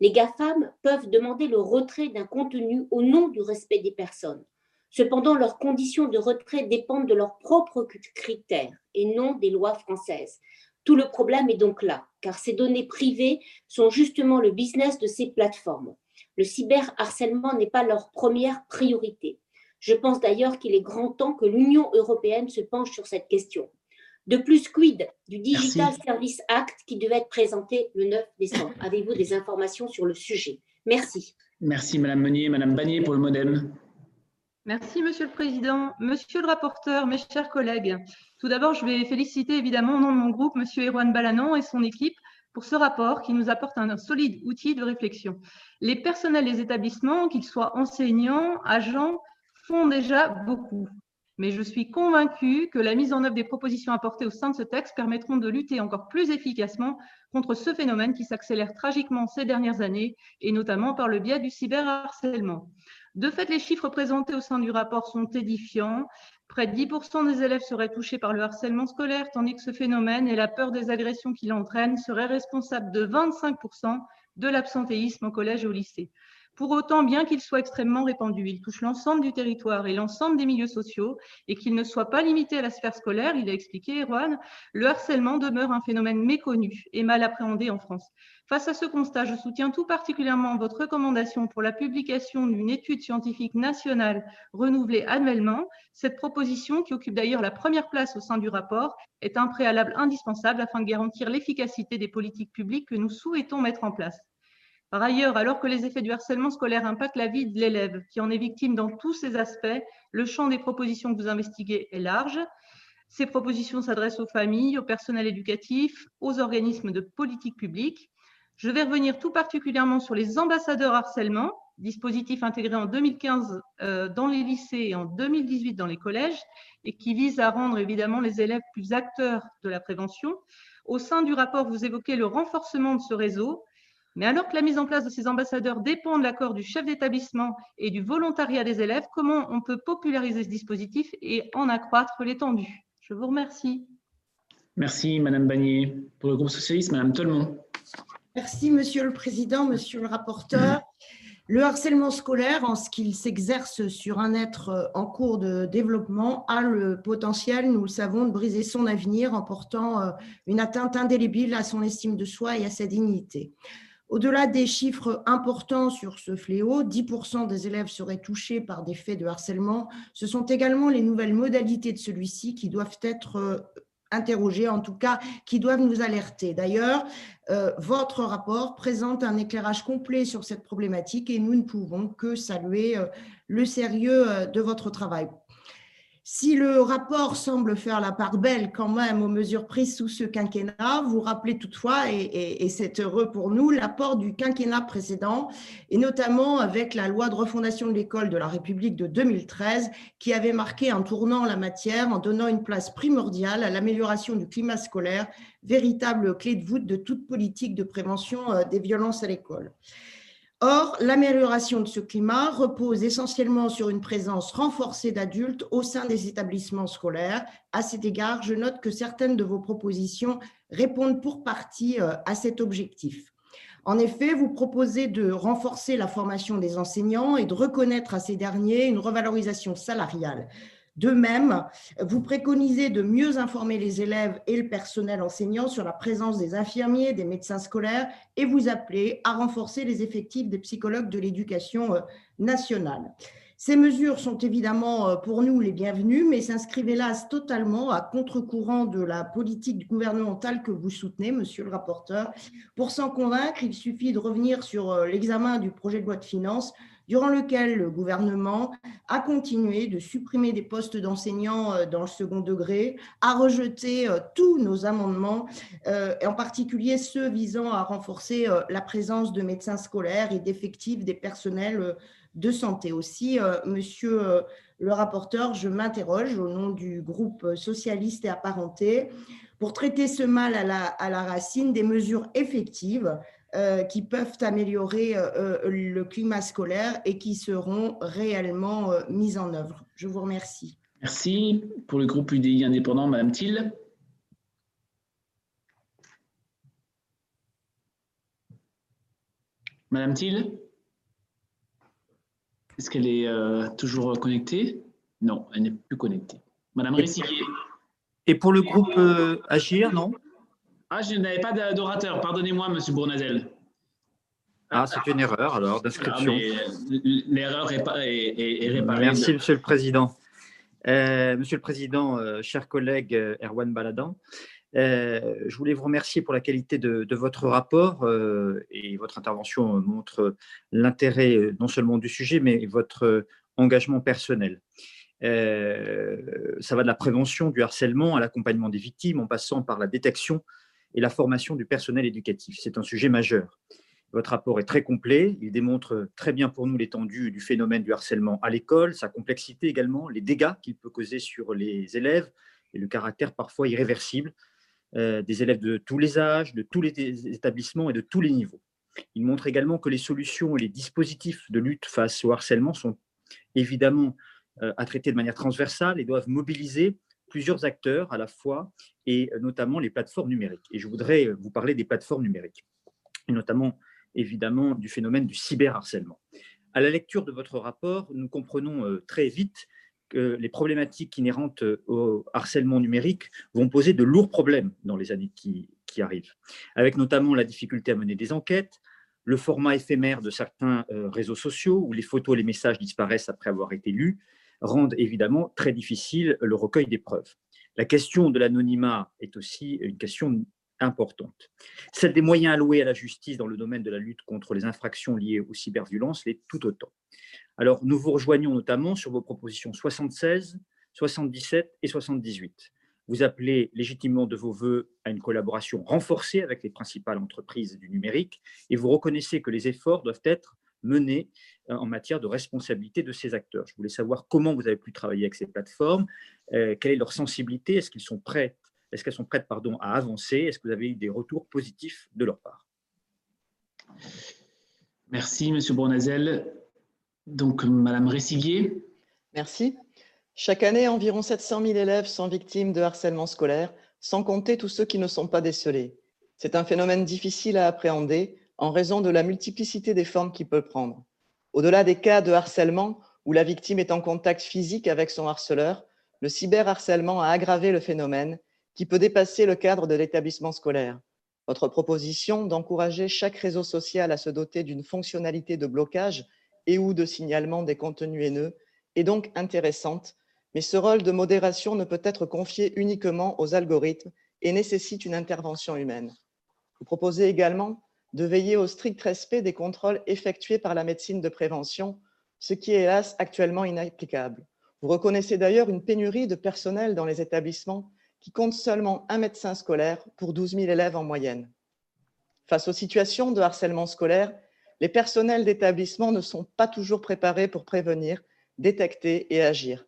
Les GAFAM peuvent demander le retrait d'un contenu au nom du respect des personnes. Cependant, leurs conditions de retrait dépendent de leurs propres critères et non des lois françaises. Tout le problème est donc là, car ces données privées sont justement le business de ces plateformes. Le cyberharcèlement n'est pas leur première priorité. Je pense d'ailleurs qu'il est grand temps que l'Union européenne se penche sur cette question. De plus, quid du Digital Service Act qui devait être présenté le 9 décembre? Avez-vous des informations sur le sujet? Merci. Merci Madame Meunier, Madame Bagné pour le modem. Merci, Monsieur le Président. Monsieur le rapporteur, mes chers collègues, tout d'abord, je vais féliciter évidemment au nom de mon groupe Monsieur Erwan Balanon et son équipe pour ce rapport qui nous apporte un solide outil de réflexion. Les personnels des établissements, qu'ils soient enseignants, agents, font déjà beaucoup. Mais je suis convaincue que la mise en œuvre des propositions apportées au sein de ce texte permettront de lutter encore plus efficacement contre ce phénomène qui s'accélère tragiquement ces dernières années, et notamment par le biais du cyberharcèlement. De fait, les chiffres présentés au sein du rapport sont édifiants. Près de 10% des élèves seraient touchés par le harcèlement scolaire, tandis que ce phénomène et la peur des agressions qu'il entraîne seraient responsables de 25% de l'absentéisme au collège et au lycée. Pour autant, bien qu'il soit extrêmement répandu, il touche l'ensemble du territoire et l'ensemble des milieux sociaux et qu'il ne soit pas limité à la sphère scolaire, il a expliqué, Erwan, le harcèlement demeure un phénomène méconnu et mal appréhendé en France. Face à ce constat, je soutiens tout particulièrement votre recommandation pour la publication d'une étude scientifique nationale renouvelée annuellement. Cette proposition, qui occupe d'ailleurs la première place au sein du rapport, est un préalable indispensable afin de garantir l'efficacité des politiques publiques que nous souhaitons mettre en place. Par ailleurs, alors que les effets du harcèlement scolaire impactent la vie de l'élève, qui en est victime dans tous ses aspects, le champ des propositions que vous investiguez est large. Ces propositions s'adressent aux familles, au personnel éducatif, aux organismes de politique publique. Je vais revenir tout particulièrement sur les ambassadeurs harcèlement, dispositif intégré en 2015 euh, dans les lycées et en 2018 dans les collèges, et qui vise à rendre évidemment les élèves plus acteurs de la prévention. Au sein du rapport, vous évoquez le renforcement de ce réseau, mais alors que la mise en place de ces ambassadeurs dépend de l'accord du chef d'établissement et du volontariat des élèves, comment on peut populariser ce dispositif et en accroître l'étendue Je vous remercie. Merci, Madame Bagné. Pour le groupe socialiste, Madame Tolmont. Merci, Monsieur le Président, Monsieur le rapporteur. Le harcèlement scolaire, en ce qu'il s'exerce sur un être en cours de développement, a le potentiel, nous le savons, de briser son avenir en portant euh, une atteinte indélébile à son estime de soi et à sa dignité. Au-delà des chiffres importants sur ce fléau, 10% des élèves seraient touchés par des faits de harcèlement. Ce sont également les nouvelles modalités de celui-ci qui doivent être euh, interrogées, en tout cas qui doivent nous alerter. D'ailleurs, euh, votre rapport présente un éclairage complet sur cette problématique et nous ne pouvons que saluer euh, le sérieux de votre travail. Si le rapport semble faire la part belle quand même aux mesures prises sous ce quinquennat, vous rappelez toutefois, et, c'est heureux pour nous, l'apport du quinquennat précédent, et notamment avec la loi de refondation de l'école de la République de 2013, qui avait marqué un tournant en la matière en donnant une place primordiale à l'amélioration du climat scolaire, véritable clé de voûte de toute politique de prévention euh, des violences à l'école. Or, l'amélioration de ce climat repose essentiellement sur une présence renforcée d'adultes au sein des établissements scolaires. À cet égard, je note que certaines de vos propositions répondent pour partie euh, à cet objectif. En effet, vous proposez de renforcer la formation des enseignants et de reconnaître à ces derniers une revalorisation salariale. De même, vous préconisez de mieux informer les élèves et le personnel enseignant sur la présence des infirmiers, des médecins scolaires et vous appelez à renforcer les effectifs des psychologues de l'éducation euh, nationale. Ces mesures sont évidemment euh, pour nous les bienvenues, mais s'inscrivent hélas totalement à contre-courant de la politique gouvernementale que vous soutenez, monsieur le rapporteur. Pour s'en convaincre, il suffit de revenir sur euh, l'examen du projet de loi de finances durant lequel le gouvernement a continué de supprimer des postes d'enseignants euh, dans le second degré, a rejeté tous nos amendements, en particulier ceux visant à renforcer la présence de médecins scolaires et d'effectifs des personnels de santé. Aussi, euh, monsieur euh, le rapporteur, je m'interroge au nom du groupe socialiste et apparenté pour traiter ce mal à la, racine des mesures effectives euh, qui peuvent améliorer le climat scolaire et qui seront réellement mises en œuvre. Je vous remercie. Merci. Pour le groupe UDI indépendant, Madame Thiel. Madame Thiel est-ce qu'elle est, euh, toujours connectée? Non, elle n'est plus connectée. Madame Ressiguier. Et pour le groupe euh, Agir, non? Ah, je n'avais pas d'orateur. Pardonnez-moi, Monsieur Bournazel. Ah, c'est une erreur alors d'inscription. Euh, l'erreur est, est, réparée. Merci, Monsieur le Président. Monsieur le Président, cher collègue Erwan Baladan, euh, je voulais vous remercier pour la qualité de, votre rapport euh, et votre intervention montre l'intérêt euh, non seulement du sujet, mais votre engagement personnel. ça va de la prévention du harcèlement à l'accompagnement des victimes en passant par la détection et la formation du personnel éducatif. C'est un sujet majeur. Votre rapport est très complet, il démontre très bien pour nous l'étendue du phénomène du harcèlement à l'école, sa complexité également, les dégâts qu'il peut causer sur les élèves et le caractère parfois irréversible euh, des élèves de tous les âges, de tous les établissements et de tous les niveaux. Il montre également que les solutions et les dispositifs de lutte face au harcèlement sont évidemment euh, à traiter de manière transversale et doivent mobiliser plusieurs acteurs à la fois, et notamment les plateformes numériques. Et je voudrais vous parler des plateformes numériques, et notamment évidemment du phénomène du cyberharcèlement. À la lecture de votre rapport, nous comprenons euh, très vite que les problématiques inhérentes au harcèlement numérique vont poser de lourds problèmes dans les années qui, arrivent, avec notamment la difficulté à mener des enquêtes, le format éphémère de certains euh, réseaux sociaux où les photos et les messages disparaissent après avoir été lus, rendent évidemment très difficile le recueil des preuves. La question de l'anonymat est aussi une question importante. Celle des moyens alloués à la justice dans le domaine de la lutte contre les infractions liées aux cyberviolences l'est tout autant. Alors, nous vous rejoignons notamment sur vos propositions 76, 77 et 78. Vous appelez légitimement de vos voeux à une collaboration renforcée avec les principales entreprises du numérique et vous reconnaissez que les efforts doivent être menés euh, en matière de responsabilité de ces acteurs. Je voulais savoir comment vous avez pu travailler avec ces plateformes, euh, quelle est leur sensibilité, est-ce qu'ils sont prêts est-ce qu'elles sont prêtes pardon, à avancer Est-ce que vous avez eu des retours positifs de leur part? Merci, Monsieur Bournazel. Donc, Madame Ressiguier. Merci. Chaque année, environ 700 000 élèves sont victimes de harcèlement scolaire, sans compter tous ceux qui ne sont pas décelés. C'est un phénomène difficile à appréhender en raison de la multiplicité des formes qu'il peut prendre. Au-delà des cas de harcèlement où la victime est en contact physique avec son harceleur, le cyberharcèlement a aggravé le phénomène qui peut dépasser le cadre de l'établissement scolaire. Votre proposition d'encourager chaque réseau social à se doter d'une fonctionnalité de blocage et ou de signalement des contenus haineux est donc intéressante, mais ce rôle de modération ne peut être confié uniquement aux algorithmes et nécessite une intervention humaine. Vous proposez également de veiller au strict respect des contrôles effectués par la médecine de prévention, ce qui est hélas actuellement inapplicable. Vous reconnaissez d'ailleurs une pénurie de personnel dans les établissements qui compte seulement un médecin scolaire pour 12 000 élèves en moyenne. Face aux situations de harcèlement scolaire, les personnels d'établissement ne sont pas toujours préparés pour prévenir, détecter et agir.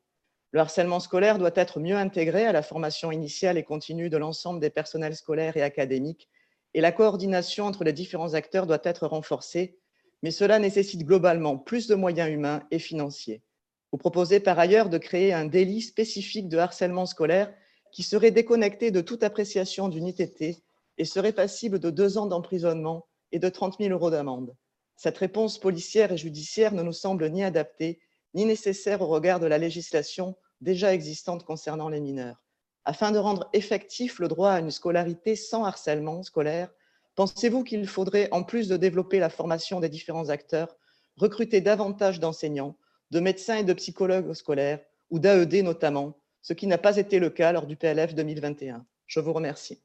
Le harcèlement scolaire doit être mieux intégré à la formation initiale et continue de l'ensemble des personnels scolaires et académiques, et la coordination entre les différents acteurs doit être renforcée, mais cela nécessite globalement plus de moyens humains et financiers. Vous proposez par ailleurs de créer un délit spécifique de harcèlement scolaire qui serait déconnecté de toute appréciation d'une ITT et serait passible de deux ans d'emprisonnement et de 30 000 euros d'amende. Cette réponse policière et judiciaire ne nous semble ni adaptée ni nécessaire au regard de la législation déjà existante concernant les mineurs. Afin de rendre effectif le droit à une scolarité sans harcèlement scolaire, pensez-vous qu'il faudrait, en plus de développer la formation des différents acteurs, recruter davantage d'enseignants, de médecins et de psychologues scolaires ou d'AED notamment, ce qui n'a pas été le cas lors du PLF 2021. Je vous remercie.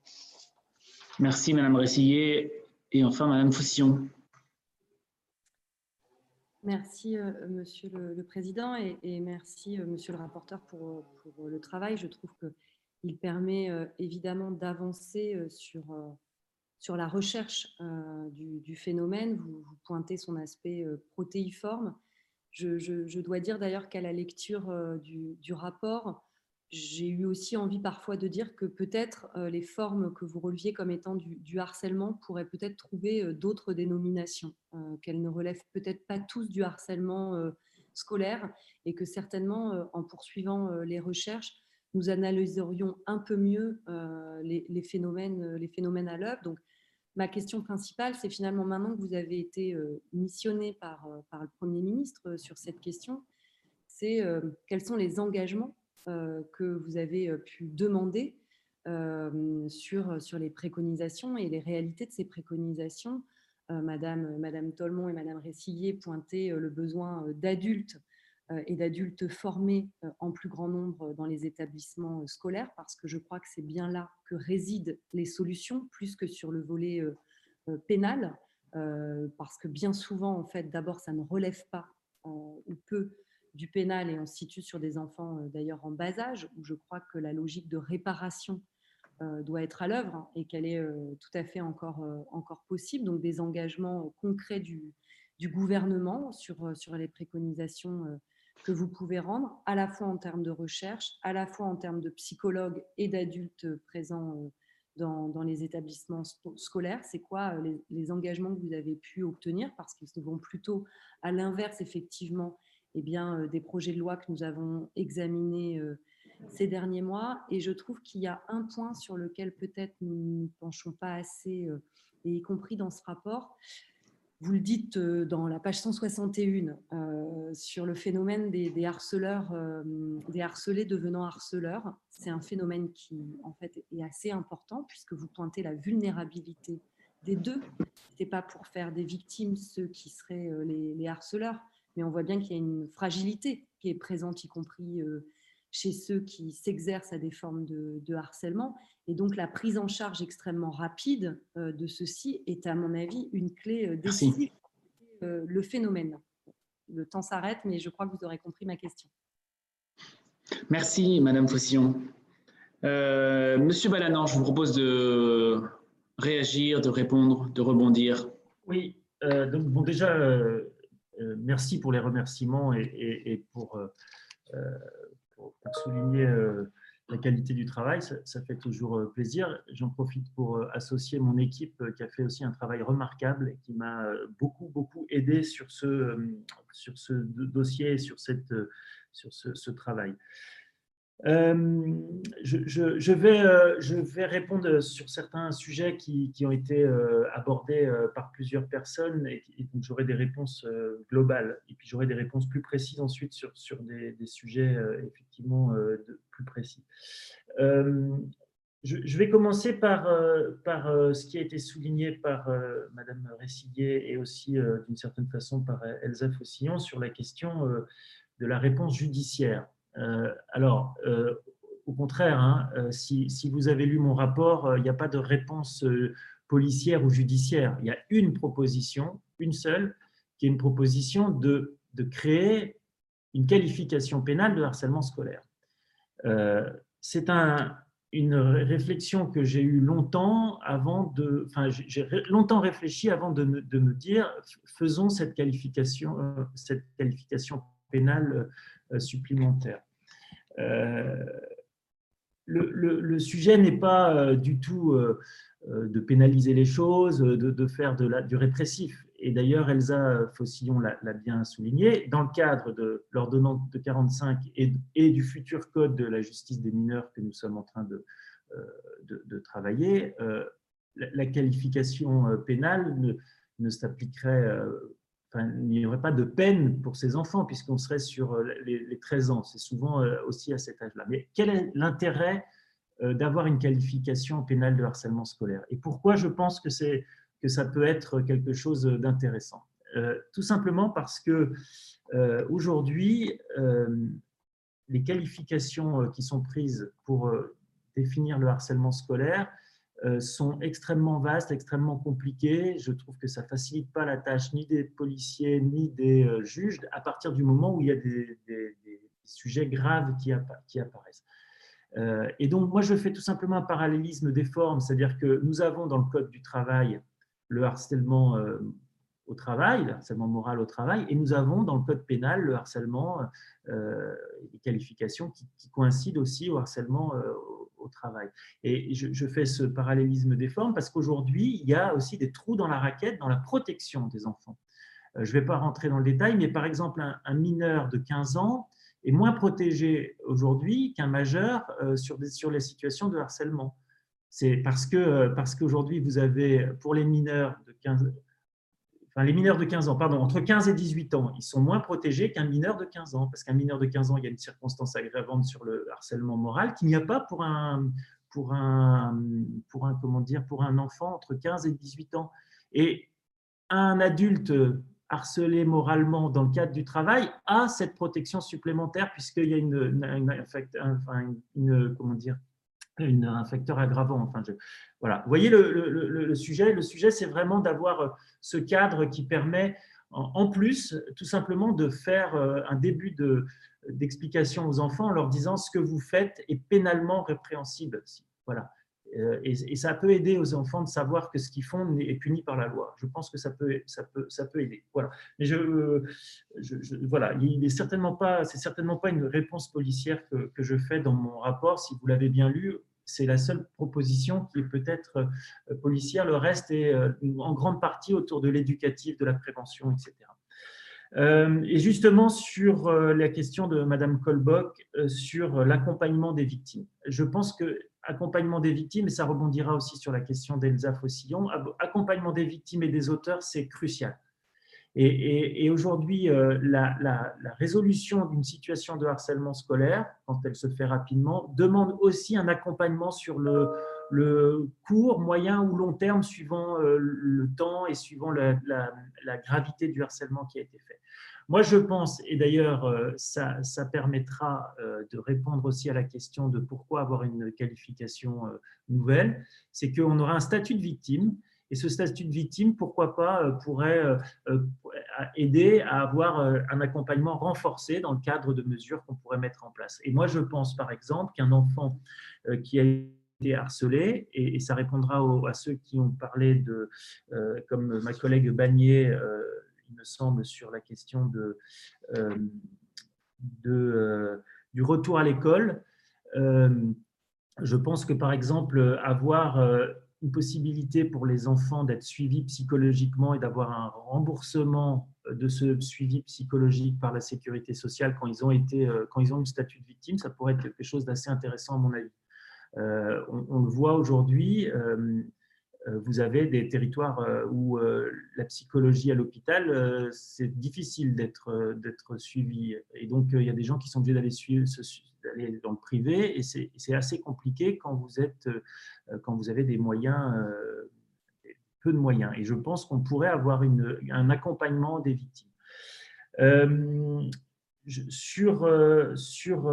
Merci Madame Ressillier. Et enfin Madame Faucillon. Merci euh, Monsieur le, Président et, merci euh, Monsieur le rapporteur pour, pour le travail. Je trouve qu'il permet euh, évidemment d'avancer sur, sur la recherche du, phénomène. Vous, pointez son aspect protéiforme. Je, je, dois dire d'ailleurs qu'à la lecture du, du rapport, j'ai eu aussi envie parfois de dire que peut-être euh, les formes que vous releviez comme étant du, harcèlement pourraient peut-être trouver euh, d'autres dénominations, euh, qu'elles ne relèvent peut-être pas tous du harcèlement scolaire et que certainement, en poursuivant les recherches, nous analyserions un peu mieux les, phénomènes, les phénomènes à l'œuvre. Donc, ma question principale, c'est finalement maintenant que vous avez été missionné par, le Premier ministre sur cette question, c'est quels sont les engagements euh, que vous avez euh, pu demander euh, sur, sur les préconisations et les réalités de ces préconisations? Madame, Madame Tolmont et Madame Ressillier pointaient le besoin d'adultes et d'adultes formés en plus grand nombre dans les établissements scolaires, parce que je crois que c'est bien là que résident les solutions, plus que sur le volet pénal, parce que bien souvent, en fait, d'abord, ça ne relève pas ou peu du pénal et on se situe sur des enfants euh, d'ailleurs en bas âge, où je crois que la logique de réparation euh, doit être à l'œuvre hein, et qu'elle est euh, tout à fait encore, encore possible. Donc des engagements concrets du, du gouvernement sur, sur les préconisations que vous pouvez rendre, à la fois en termes de recherche, à la fois en termes de psychologues et d'adultes présents dans, dans, les établissements scolaires. C'est quoi les, les, engagements que vous avez pu obtenir? Parce qu'ils vont plutôt à l'inverse, effectivement, eh bien, euh, des projets de loi que nous avons examinés euh, ces derniers mois. Et je trouve qu'il y a un point sur lequel peut-être nous ne penchons pas assez, euh, et y compris dans ce rapport. Vous le dites dans la page 161 sur le phénomène des, harceleurs, des harcelés devenant harceleurs. C'est un phénomène qui, en fait, est assez important puisque vous pointez la vulnérabilité des deux. Ce n'était pas pour faire des victimes ceux qui seraient les harceleurs, mais on voit bien qu'il y a une fragilité qui est présente, y compris euh, chez ceux qui s'exercent à des formes de, harcèlement. Et donc, la prise en charge extrêmement rapide euh, de ceci est, à mon avis, une clé euh, décisive pour le phénomène. Le temps s'arrête, mais je crois que vous aurez compris ma question. Merci, Madame Faucillon. Monsieur Balanan, je vous propose de réagir, de répondre, de rebondir. Oui, donc bon, déjà, euh, merci pour les remerciements et, euh, euh, pour, pour, souligner la qualité du travail. Ça, fait toujours plaisir. J'en profite pour associer mon équipe qui a fait aussi un travail remarquable et qui m'a beaucoup, beaucoup aidé sur ce, sur ce dossier et sur, cette, sur ce travail. Euh, je, vais, euh, je vais répondre sur certains sujets qui, ont été euh, abordés par plusieurs personnes et, donc j'aurai des réponses globales et puis j'aurai des réponses plus précises ensuite sur, des, sujets effectivement plus précis. Je, vais commencer par, ce qui a été souligné par Madame Ressillier et aussi d'une certaine façon par Elsa Faucillon sur la question de la réponse judiciaire. Euh, alors, euh, au contraire, hein, euh, si, vous avez lu mon rapport, il n'y a pas de réponse policière ou judiciaire. Il y a une proposition, une seule, qui est une proposition de, créer une qualification pénale de harcèlement scolaire. C'est un, une réflexion que j'ai eue longtemps avant de, enfin, j'ai longtemps réfléchi avant de me, de me, dire, faisons cette qualification, cette qualification pénale supplémentaire. Euh, le, sujet n'est pas euh, du tout euh, de pénaliser les choses, de, faire du répressif. Et d'ailleurs, Elsa Faucillon l'a bien souligné, dans le cadre de l'ordonnance de 45 et, du futur code de la justice des mineurs que nous sommes en train de, de, travailler, la, qualification pénale ne, ne s'appliquerait il n'y aurait pas de peine pour ces enfants puisqu'on serait sur euh, les, 13 ans. C'est souvent euh, aussi à cet âge-là. Mais quel est l'intérêt euh, d'avoir une qualification pénale de harcèlement scolaire? Et pourquoi je pense que, que ça peut être quelque chose d'intéressant? Tout simplement parce que aujourd'hui, les qualifications qui sont prises pour définir le harcèlement scolaire sont extrêmement vastes, extrêmement compliquées. Je trouve que ça ne facilite pas la tâche ni des policiers ni des euh, juges à partir du moment où il y a des, sujets graves qui, apparaissent. Euh, et donc, moi, je fais tout simplement un parallélisme des formes, c'est-à-dire que nous avons dans le Code du travail le harcèlement au travail, le harcèlement moral au travail, et nous avons dans le Code pénal le harcèlement, les qualifications qui, qui, coïncident aussi au harcèlement au travail. Et je, fais ce parallélisme des formes parce qu'aujourd'hui, il y a aussi des trous dans la raquette dans la protection des enfants. Euh, je ne vais pas rentrer dans le détail, mais par exemple, un, mineur de 15 ans est moins protégé aujourd'hui qu'un majeur euh, sur, des, sur les situations de harcèlement. C'est parce que parce qu'aujourd'hui, vous avez, pour les mineurs de 15, les mineurs de 15 ans, pardon, entre 15 et 18 ans, ils sont moins protégés qu'un mineur de 15 ans, parce qu'un mineur de 15 ans, il y a une circonstance aggravante sur le harcèlement moral qu'il n'y a pas pour un, pour un, pour un, comment dire, pour un enfant entre 15 et 18 ans. Et un adulte harcelé moralement dans le cadre du travail a cette protection supplémentaire puisqu'il y a une, une, comment dire, un facteur aggravant. Enfin, je, voilà. Vous voyez le, sujet? Le sujet, c'est vraiment d'avoir euh, ce cadre qui permet, en, plus, tout simplement de faire euh, un début d'explication aux enfants en leur disant ce que vous faites est pénalement répréhensible. Voilà. Euh, et, ça peut aider aux enfants de savoir que ce qu'ils font est puni par la loi. Je pense que ça peut, ça peut, ça peut aider. Voilà. Mais je, je, voilà, il est certainement pas, c'est certainement pas une réponse policière que, que, je fais dans mon rapport. Si vous l'avez bien lu, c'est la seule proposition qui est peut-être euh, policière. Le reste est euh, en grande partie autour de l'éducatif, de la prévention, etc. Euh, et justement, sur la question de Madame Kolbock, sur l'accompagnement des victimes. Je pense que accompagnement des victimes, et ça rebondira aussi sur la question d'Elsa Fossillon, accompagnement des victimes et des auteurs, c'est crucial. Et, aujourd'hui, euh, la, résolution d'une situation de harcèlement scolaire, quand elle se fait rapidement, demande aussi un accompagnement sur le, court, moyen ou long terme, suivant euh, le temps et suivant la, gravité du harcèlement qui a été fait. Moi, je pense, et d'ailleurs, euh, ça, ça, permettra de répondre aussi à la question de pourquoi avoir une qualification nouvelle, c'est qu'on aura un statut de victime et ce statut de victime, pourquoi pas, euh, pourrait euh, euh, aider à avoir un accompagnement renforcé dans le cadre de mesures qu'on pourrait mettre en place. Et moi, je pense par exemple qu'un enfant qui a été harcelé, et, ça répondra à ceux qui ont parlé de, comme ma collègue Bagné, il me semble, sur la question de, de du retour à l'école. je pense que par exemple, avoir une possibilité pour les enfants d'être suivis psychologiquement et d'avoir un remboursement de ce suivi psychologique par la sécurité sociale quand ils ont été, euh, quand ils ont eu le statut de victime, ça pourrait être quelque chose d'assez intéressant à mon avis. Euh, on, le voit aujourd'hui, euh, vous avez des territoires où la psychologie à l'hôpital, c'est difficile d'être suivi. Et donc, il y a des gens qui sont obligés d'aller dans le privé et c'est assez compliqué quand vous, euh, avez des moyens, euh, peu de moyens. Et je pense qu'on pourrait avoir un accompagnement des victimes. Euh, sur, sur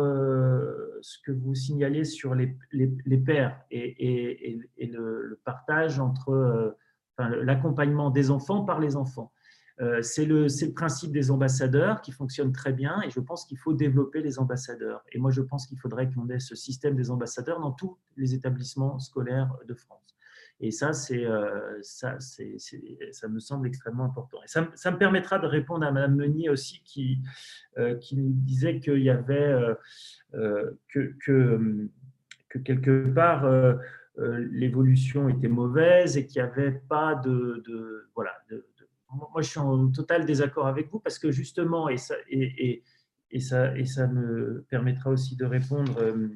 ce que vous signalez sur les, les, pères et, et, le, partage entre l'accompagnement des enfants par les enfants. Euh, c'est le, principe des ambassadeurs qui fonctionne très bien et je pense qu'il faut développer les ambassadeurs. Et moi, je pense qu'il faudrait qu'on ait ce système des ambassadeurs dans tous les établissements scolaires de France. Et ça, euh, ça, c'est, ça me semble extrêmement important. Et ça, me permettra de répondre à Mme Meunier aussi qui, euh, qui nous disait qu'il y avait que, que, que, quelque part l'évolution était mauvaise et qu'il n'y avait pas de, voilà, moi, je suis en total désaccord avec vous parce que justement, et ça, et, ça, et ça me permettra aussi de répondre euh,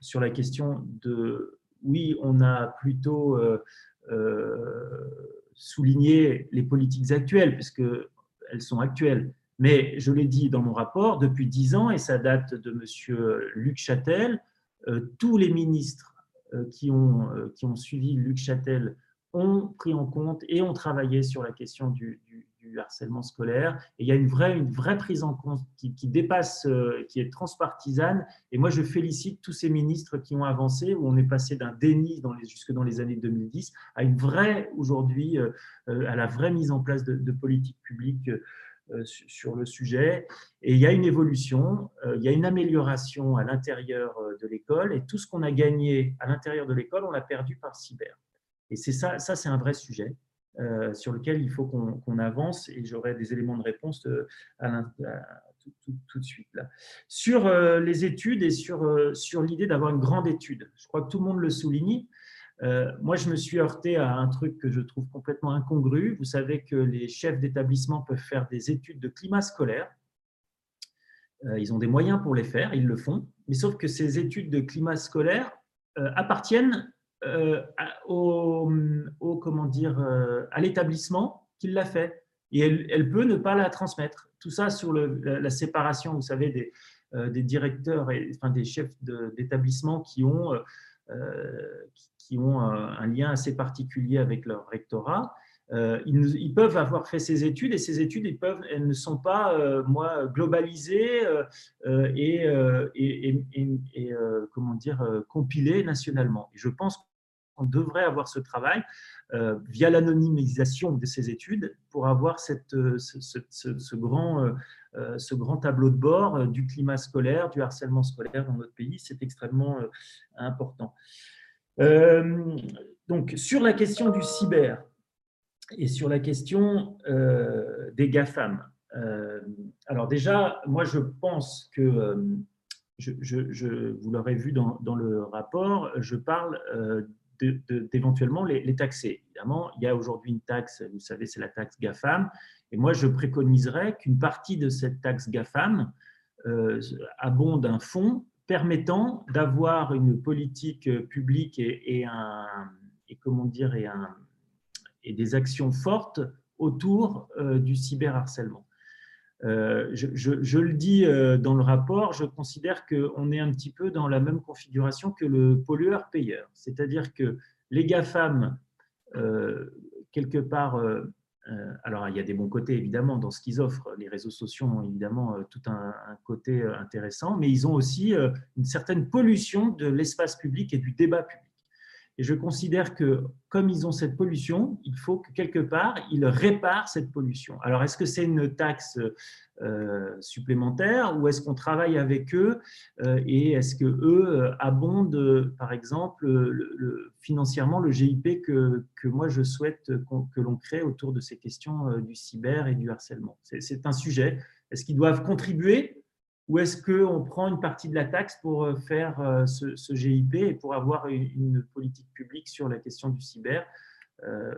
sur la question de, oui, on a plutôt euh, euh, souligné les politiques actuelles, puisqu'elles sont actuelles. Mais je l'ai dit dans mon rapport, depuis dix ans, et ça date de M. Luc Châtel, tous les ministres qui ont, qui ont suivi Luc Châtel ont pris en compte et ont travaillé sur la question du harcèlement scolaire. Et il y a une vraie, une vraie prise en compte qui, dépasse, euh, qui est transpartisane. Et moi, je félicite tous ces ministres qui ont avancé, où on est passé d'un déni jusque dans les années 2010 à une vraie, aujourd'hui, euh, à la vraie mise en place de, de politiques publiques sur le sujet. Et il y a une évolution, il y a une amélioration à l'intérieur de l'école. Et tout ce qu'on a gagné à l'intérieur de l'école, on l'a perdu par cyber. Et c'est ça, ça c'est un vrai sujet. Euh, sur lequel il faut qu'on avance et j'aurai des éléments de réponse euh, tout, de suite. Là. Sur euh, les études et sur, sur l'idée d'avoir une grande étude, je crois que tout le monde le souligne. moi, je me suis heurté à un truc que je trouve complètement incongru. Vous savez que les chefs d'établissement peuvent faire des études de climat scolaire. ils ont des moyens pour les faire, ils le font. Mais sauf que ces études de climat scolaire appartiennent euh, au, comment dire, euh, à l'établissement qui l'a fait. Et elle, peut ne pas la transmettre. Tout ça sur la, séparation, vous savez, des, euh, des directeurs et enfin, des chefs d'établissement qui ont, qui, ont un lien assez particulier avec leur rectorat. Ils, peuvent avoir fait ces études et ces études, elles ne sont pas, moi, globalisées et, et, comment dire, compilées nationalement. Je pense on devrait avoir ce travail euh, via l'anonymisation de ces études pour avoir cette, euh, ce, grand, euh, ce grand tableau de bord du climat scolaire, du harcèlement scolaire dans notre pays. C'est extrêmement important. donc, sur la question du cyber et sur la question des GAFAM, alors déjà, moi je pense que je, je, vous l'aurez vu dans, le rapport, je parle d'éventuellement les, les, taxer. Évidemment, il y a aujourd'hui une taxe, vous savez, c'est la taxe GAFAM, et moi je préconiserais qu'une partie de cette taxe GAFAM euh, abonde un fonds permettant d'avoir une politique publique et, un, et comment dire, et, un, et des actions fortes autour euh, du cyberharcèlement. Euh, je, le dis euh, dans le rapport, je considère qu'on est un petit peu dans la même configuration que le pollueur-payeur. C'est-à-dire que les GAFAM, euh, quelque part, alors il y a des bons côtés évidemment dans ce qu'ils offrent. Les réseaux sociaux ont évidemment tout un, côté intéressant, mais ils ont aussi une certaine pollution de l'espace public et du débat public. Et je considère que comme ils ont cette pollution, il faut que quelque part, ils réparent cette pollution. Alors, est-ce que c'est une taxe euh, supplémentaire ou est-ce qu'on travaille avec eux euh, et est-ce que eux euh, abondent, par exemple, le, financièrement le GIP que, que moi je souhaite que l'on crée autour de ces questions du cyber et du harcèlement? C'est un sujet. Est-ce qu'ils doivent contribuer ou est-ce qu'on prend une partie de la taxe pour euh, faire euh, ce, GIP et pour avoir une, politique publique sur la question du cyber? Euh,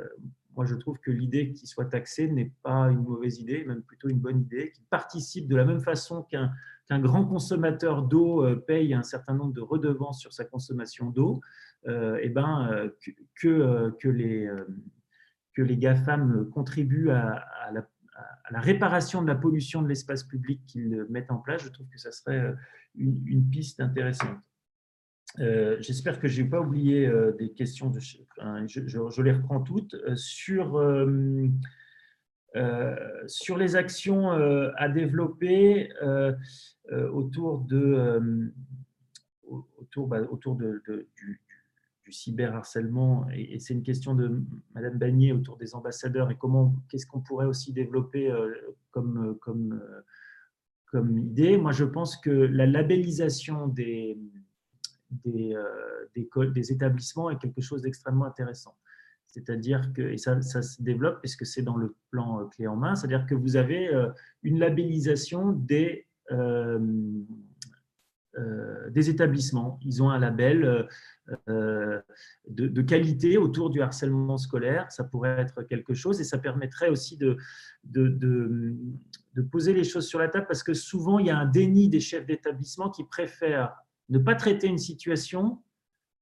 Moi, je trouve que l'idée qu'il soit taxé n'est pas une mauvaise idée, même plutôt une bonne idée, qu'il participe de la même façon qu'un grand consommateur d'eau paye un certain nombre de redevances sur sa consommation d'eau, et ben, que, les, que GAFAM contribuent à, à la à la réparation de la pollution de l'espace public qu'ils mettent en place, je trouve que ça serait euh, une, piste intéressante. Euh, j'espère que je n'ai pas oublié euh, des questions, je, les reprends toutes. sur, sur les actions à développer autour de, autour, bah, autour de, du, cyberharcèlement, et, c'est une question de Madame Bagnier autour des ambassadeurs et comment, qu'est-ce qu'on pourrait aussi développer euh, comme, comme, euh, comme idée. Moi, je pense que la labellisation des, euh, des, des établissements est quelque chose d'extrêmement intéressant. C'est-à-dire que, et ça, ça, se développe puisque c'est dans le plan clé en main, c'est-à-dire que vous avez une labellisation des, des établissements. Ils ont un label euh, de, qualité autour du harcèlement scolaire. Ça pourrait être quelque chose et ça permettrait aussi de, de, de, poser les choses sur la table parce que souvent, il y a un déni des chefs d'établissement qui préfèrent ne pas traiter une situation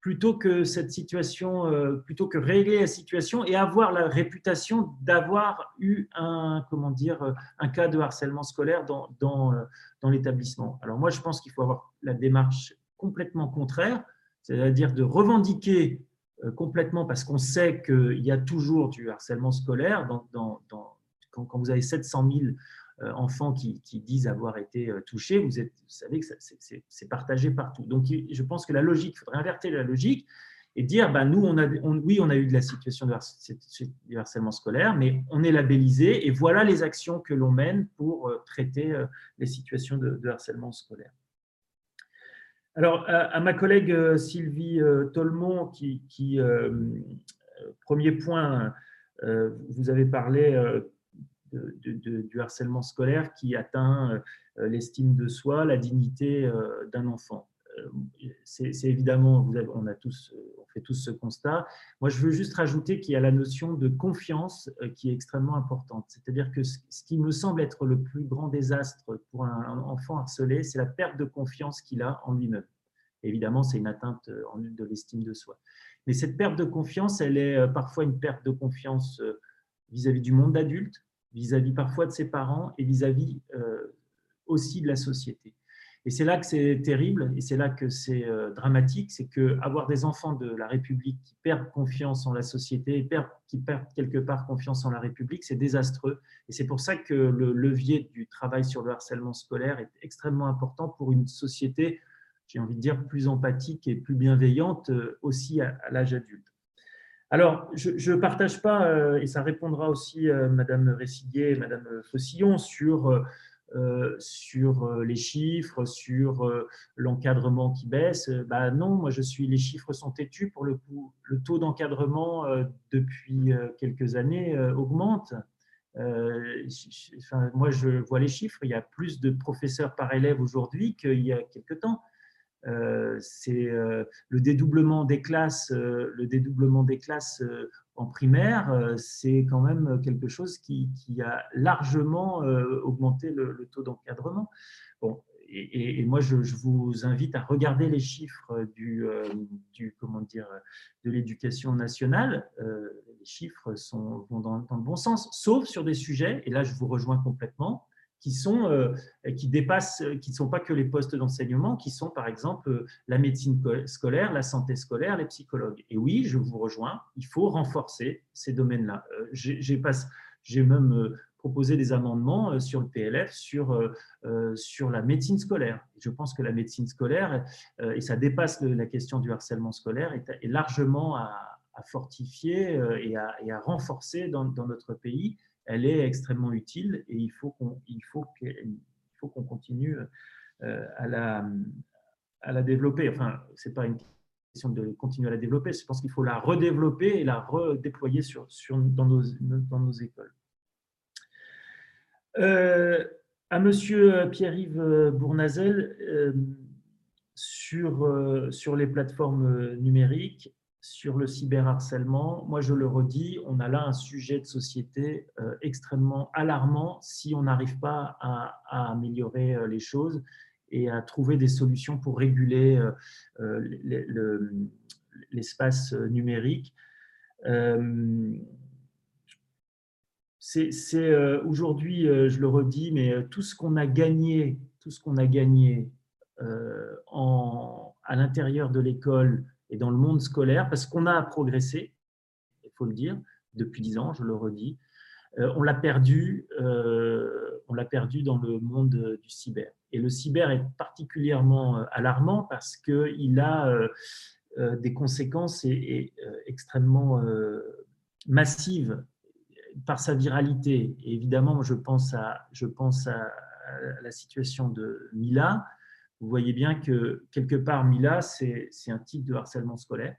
plutôt que cette situation, euh, plutôt que régler la situation et avoir la réputation d'avoir eu un, comment dire, un cas de harcèlement scolaire dans, dans, euh, dans l'établissement. Alors moi, je pense qu'il faut avoir la démarche complètement contraire, c'est-à-dire de revendiquer euh, complètement, parce qu'on sait qu'il y a toujours du harcèlement scolaire, dans, quand, vous avez 700 000 enfants qui, disent avoir été touchés, vous, savez que c'est partagé partout. Donc, je pense que la logique, il faudrait inverter la logique et dire, bah, nous, oui, on a eu de la situation de harcèlement scolaire, mais on est labellisé et voilà les actions que l'on mène pour traiter les situations de harcèlement scolaire. Alors, à, ma collègue euh, Sylvie euh, Tolmont, qui, euh, premier point, vous avez parlé du harcèlement scolaire qui atteint l'estime de soi, la dignité d'un enfant. C'est évidemment, on, a tous, fait tous ce constat. Moi, je veux juste rajouter qu'il y a la notion de confiance qui est extrêmement importante. C'est-à-dire que ce qui me semble être le plus grand désastre pour un enfant harcelé, c'est la perte de confiance qu'il a en lui-même. Évidemment, c'est une atteinte euh, de l'estime de soi. Mais cette perte de confiance, elle est euh, parfois une perte de confiance euh, vis-à-vis du monde adulte, vis-à-vis parfois de ses parents et vis-à-vis aussi de la société. Et c'est là que c'est terrible et c'est là que c'est dramatique, c'est qu'avoir des enfants de la République qui perdent confiance en la société qui perdent quelque part confiance en la République, c'est désastreux. Et c'est pour ça que le levier du travail sur le harcèlement scolaire est extrêmement important pour une société j'ai envie de dire, plus empathique et plus bienveillante euh, aussi à, l'âge adulte. Alors, je ne partage pas, euh, et ça répondra aussi euh, Madame Ressidier et Madame Fossillon sur, sur les chiffres, sur l'encadrement qui baisse. Bah non, moi je suis, les chiffres sont têtus pour le coup. Le taux d'encadrement depuis quelques années augmente. enfin, moi je vois les chiffres, il y a plus de professeurs par élève aujourd'hui qu'il y a quelques temps. Euh, c'est euh, le dédoublement des classes, euh, le dédoublement des classes en primaire, c'est quand même quelque chose qui, a largement augmenté le, taux d'encadrement. Bon, et, moi, je, vous invite à regarder les chiffres du, du comment dire, de l'éducation nationale. les chiffres sont, vont dans, dans, le bon sens, sauf sur des sujets, et là, je vous rejoins complètement, qui sont euh, qui dépassent, euh, qui ne sont pas que les postes d'enseignement, qui sont par exemple euh, la médecine scolaire, la santé scolaire, les psychologues. Et oui, je vous rejoins, il faut renforcer ces domaines-là. J'ai même proposé des amendements sur le PLF sur, sur la médecine scolaire. Je pense que la médecine scolaire, et ça dépasse la question du harcèlement scolaire, est, largement à, fortifier et à, renforcer dans notre pays elle est extrêmement utile et il faut qu'on continue euh, à la, développer. Enfin, ce n'est pas une question de continuer à la développer, je pense qu'il faut la redévelopper et la redéployer dans, nos, écoles. Euh, à Monsieur Pierre-Yves Bournazel, euh, sur les plateformes numériques, sur le cyberharcèlement, moi je le redis, on a là un sujet de société euh, extrêmement alarmant si on n'arrive pas à, améliorer euh, les choses et à trouver des solutions pour réguler euh, l'espace numérique. C'est aujourd'hui, je le redis, mais tout ce qu'on a gagné, tout ce qu'on a gagné à l'intérieur de l'école et dans le monde scolaire, parce qu'on a progressé, il faut le dire, depuis dix ans, je le redis, euh, on l'a perdu, euh, perdu dans le monde du cyber. Et le cyber est particulièrement euh, alarmant parce qu'il a des conséquences et, extrêmement massives par sa viralité. Évidemment, je pense à, je pense à la situation de Mila, vous voyez bien que quelque part, Mila, c'est un type de harcèlement scolaire,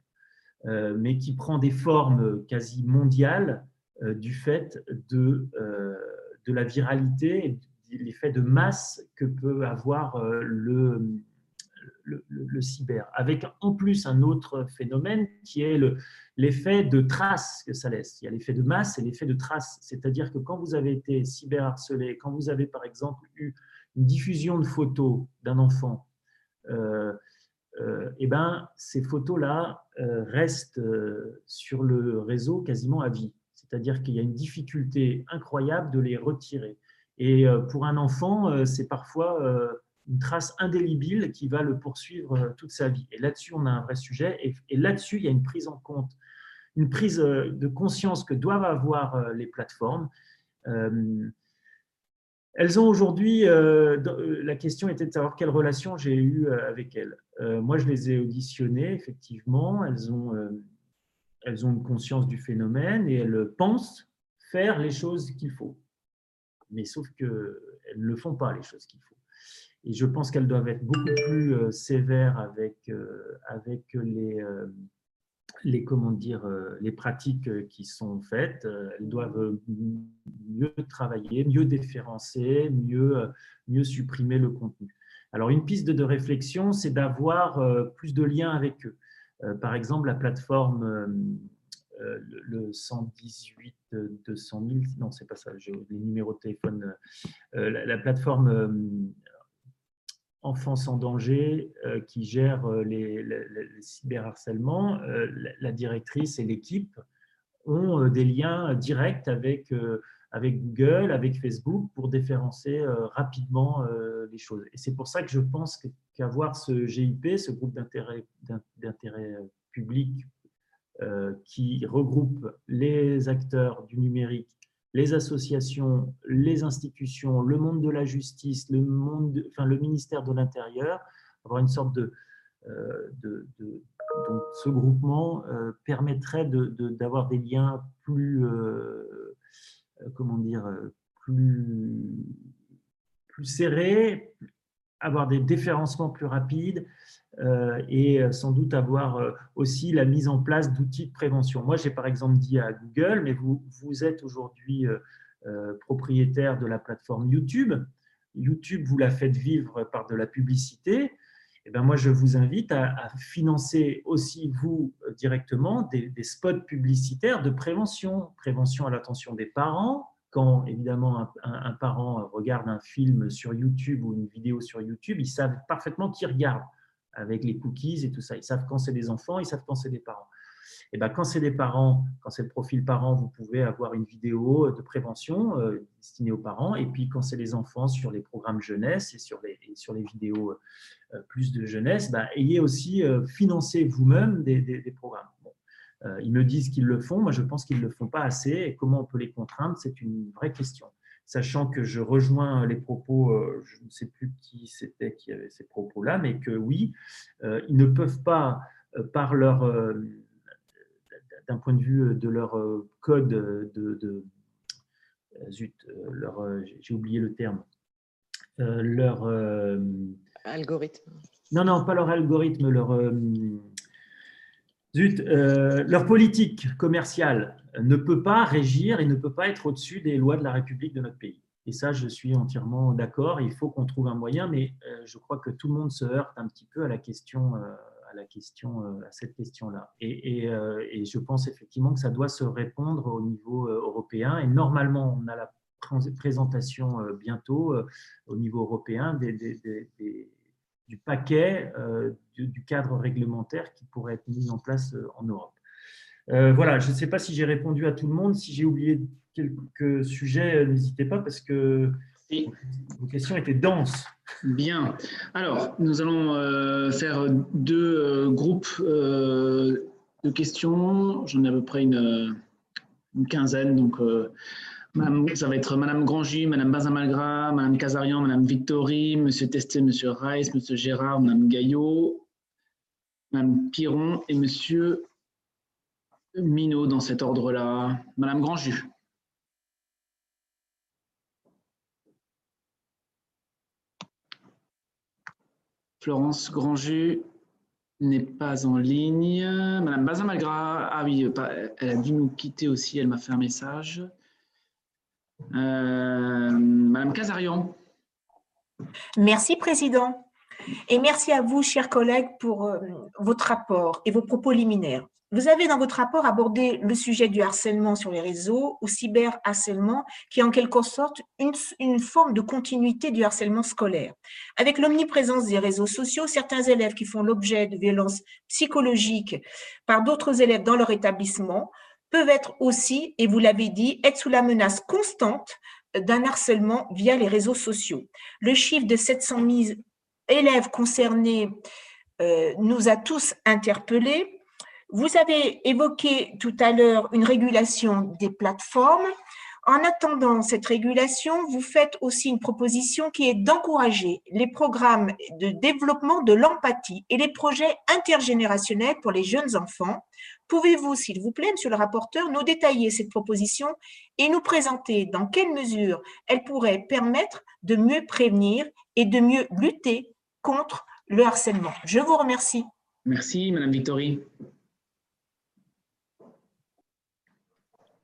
euh, mais qui prend des formes quasi mondiales euh, du fait de, euh, de la viralité et l'effet de masse que peut avoir le, cyber, avec en plus un autre phénomène qui est l'effet de trace que ça laisse. Il y a l'effet de masse et l'effet de trace, c'est-à-dire que quand vous avez été cyberharcelé, quand vous avez par exemple eu une diffusion de photos d'un enfant, euh, euh, eh ben, ces photos-là euh, restent sur le réseau quasiment à vie. C'est-à-dire qu'il y a une difficulté incroyable de les retirer. Et pour un enfant, c'est parfois une trace indélébile qui va le poursuivre toute sa vie. Et là-dessus, on a un vrai sujet. Et, et là-dessus, il y a une prise en compte, une prise de conscience que doivent avoir les plateformes elles ont aujourd'hui, la question était de savoir quelle relation j'ai eue avec elles. moi, je les ai auditionnées, effectivement. Elles ont, elles ont une conscience du phénomène et elles pensent faire les choses qu'il faut. Mais sauf qu'elles ne le font pas, les choses qu'il faut. Et je pense qu'elles doivent être beaucoup plus euh, sévères avec, euh, avec les, euh, les, comment dire, les pratiques qui sont faites. Elles doivent mieux travailler, mieux déférencer, mieux, mieux supprimer le contenu. Alors, une piste de réflexion, c'est d'avoir plus de liens avec eux. Par exemple, la plateforme le 118 200 000, non, c'est pas ça, les numéros de téléphone. La, plateforme Enfance en danger qui gère les, les, cyberharcèlements, la, directrice et l'équipe ont des liens directs avec, avec Google, avec Facebook pour déférencer rapidement les choses. Et c'est pour ça que je pense qu'avoir ce GIP, ce groupe d'intérêt public qui regroupe les acteurs du numérique les associations, les institutions, le monde de la justice, le, monde, enfin, le ministère de l'Intérieur, avoir une sorte de, euh, de, donc ce groupement euh, permettrait d'avoir de, des liens plus, euh, comment dire, plus, plus serrés, avoir des déférencements plus rapides, euh, et euh, sans doute avoir euh, aussi la mise en place d'outils de prévention. Moi, j'ai par exemple dit à Google, mais vous, êtes aujourd'hui propriétaire de la plateforme YouTube. YouTube, vous la faites vivre par de la publicité. Et eh ben moi, je vous invite à, financer aussi, vous, directement, des, spots publicitaires de prévention. Prévention à l'attention des parents. Quand, évidemment, un, parent regarde un film sur YouTube ou une vidéo sur YouTube, ils savent parfaitement qui regarde avec les cookies et tout ça. Ils savent quand c'est des enfants, ils savent quand c'est des parents. Et ben, quand c'est des parents, quand c'est le profil parent, vous pouvez avoir une vidéo de prévention euh, destinée aux parents. Et puis quand c'est les enfants sur les programmes jeunesse et sur les, sur les vidéos euh, plus de jeunesse, ben, ayez aussi euh, financé vous-même des, des, programmes. Ils me disent qu'ils le font, moi je pense qu'ils ne le font pas assez. Et comment on peut les contraindre, c'est une vraie question sachant que je rejoins les propos, euh, je ne sais plus qui c'était qui avait ces propos-là, mais que oui, euh, ils ne peuvent pas, euh, par leur, d'un point de vue de leur code de, zut, leur, j'ai oublié le terme, leur algorithme. Non, non, pas leur algorithme, leur Zut, euh, leur politique commerciale ne peut pas régir et ne peut pas être au-dessus des lois de la République de notre pays. Et ça, je suis entièrement d'accord. Il faut qu'on trouve un moyen, mais euh, je crois que tout le monde se heurte un petit peu à la question, euh, à cette question-là. Et, je pense effectivement que ça doit se répondre au niveau européen. Et normalement, on a la présentation bientôt au niveau européen des du paquet euh, du, cadre réglementaire qui pourrait être mis en place euh, en Europe. Euh, voilà, je ne sais pas si j'ai répondu à tout le monde. Si j'ai oublié quelques sujets, n'hésitez pas parce que vos questions étaient denses. Bien. Alors, nous allons faire deux groupes de questions. J'en ai à peu près une, une quinzaine. Donc, ça va être Madame Grangy, Madame Bazamalgra, Madame Casarian, Madame Victory, Monsieur Testé, Monsieur Rice, Monsieur Gérard, Madame Gaillot, Madame Piron et Monsieur Minot dans cet ordre-là. Madame Grandjus. Florence Grandjus n'est pas en ligne. Madame Bazamalgra, ah oui, elle a dû nous quitter aussi, elle m'a fait un message. Euh, Madame Casarian. Merci, Président. Et merci à vous, chers collègues, pour euh, votre rapport et vos propos liminaires. Vous avez dans votre rapport abordé le sujet du harcèlement sur les réseaux ou cyberharcèlement, qui est en quelque sorte une, une forme de continuité du harcèlement scolaire. Avec l'omniprésence des réseaux sociaux, certains élèves qui font l'objet de violences psychologiques par d'autres élèves dans leur établissement peuvent être aussi, et vous l'avez dit, être sous la menace constante d'un harcèlement via les réseaux sociaux. Le chiffre de 700 000 élèves concernés euh, nous a tous interpellés. Vous avez évoqué tout à l'heure une régulation des plateformes. En attendant cette régulation, vous faites aussi une proposition qui est d'encourager les programmes de développement de l'empathie et les projets intergénérationnels pour les jeunes enfants. Pouvez-vous, s'il vous plaît, monsieur le rapporteur, nous détailler cette proposition et nous présenter dans quelle mesure elle pourrait permettre de mieux prévenir et de mieux lutter contre le harcèlement? Je vous remercie. Merci, Madame Victory.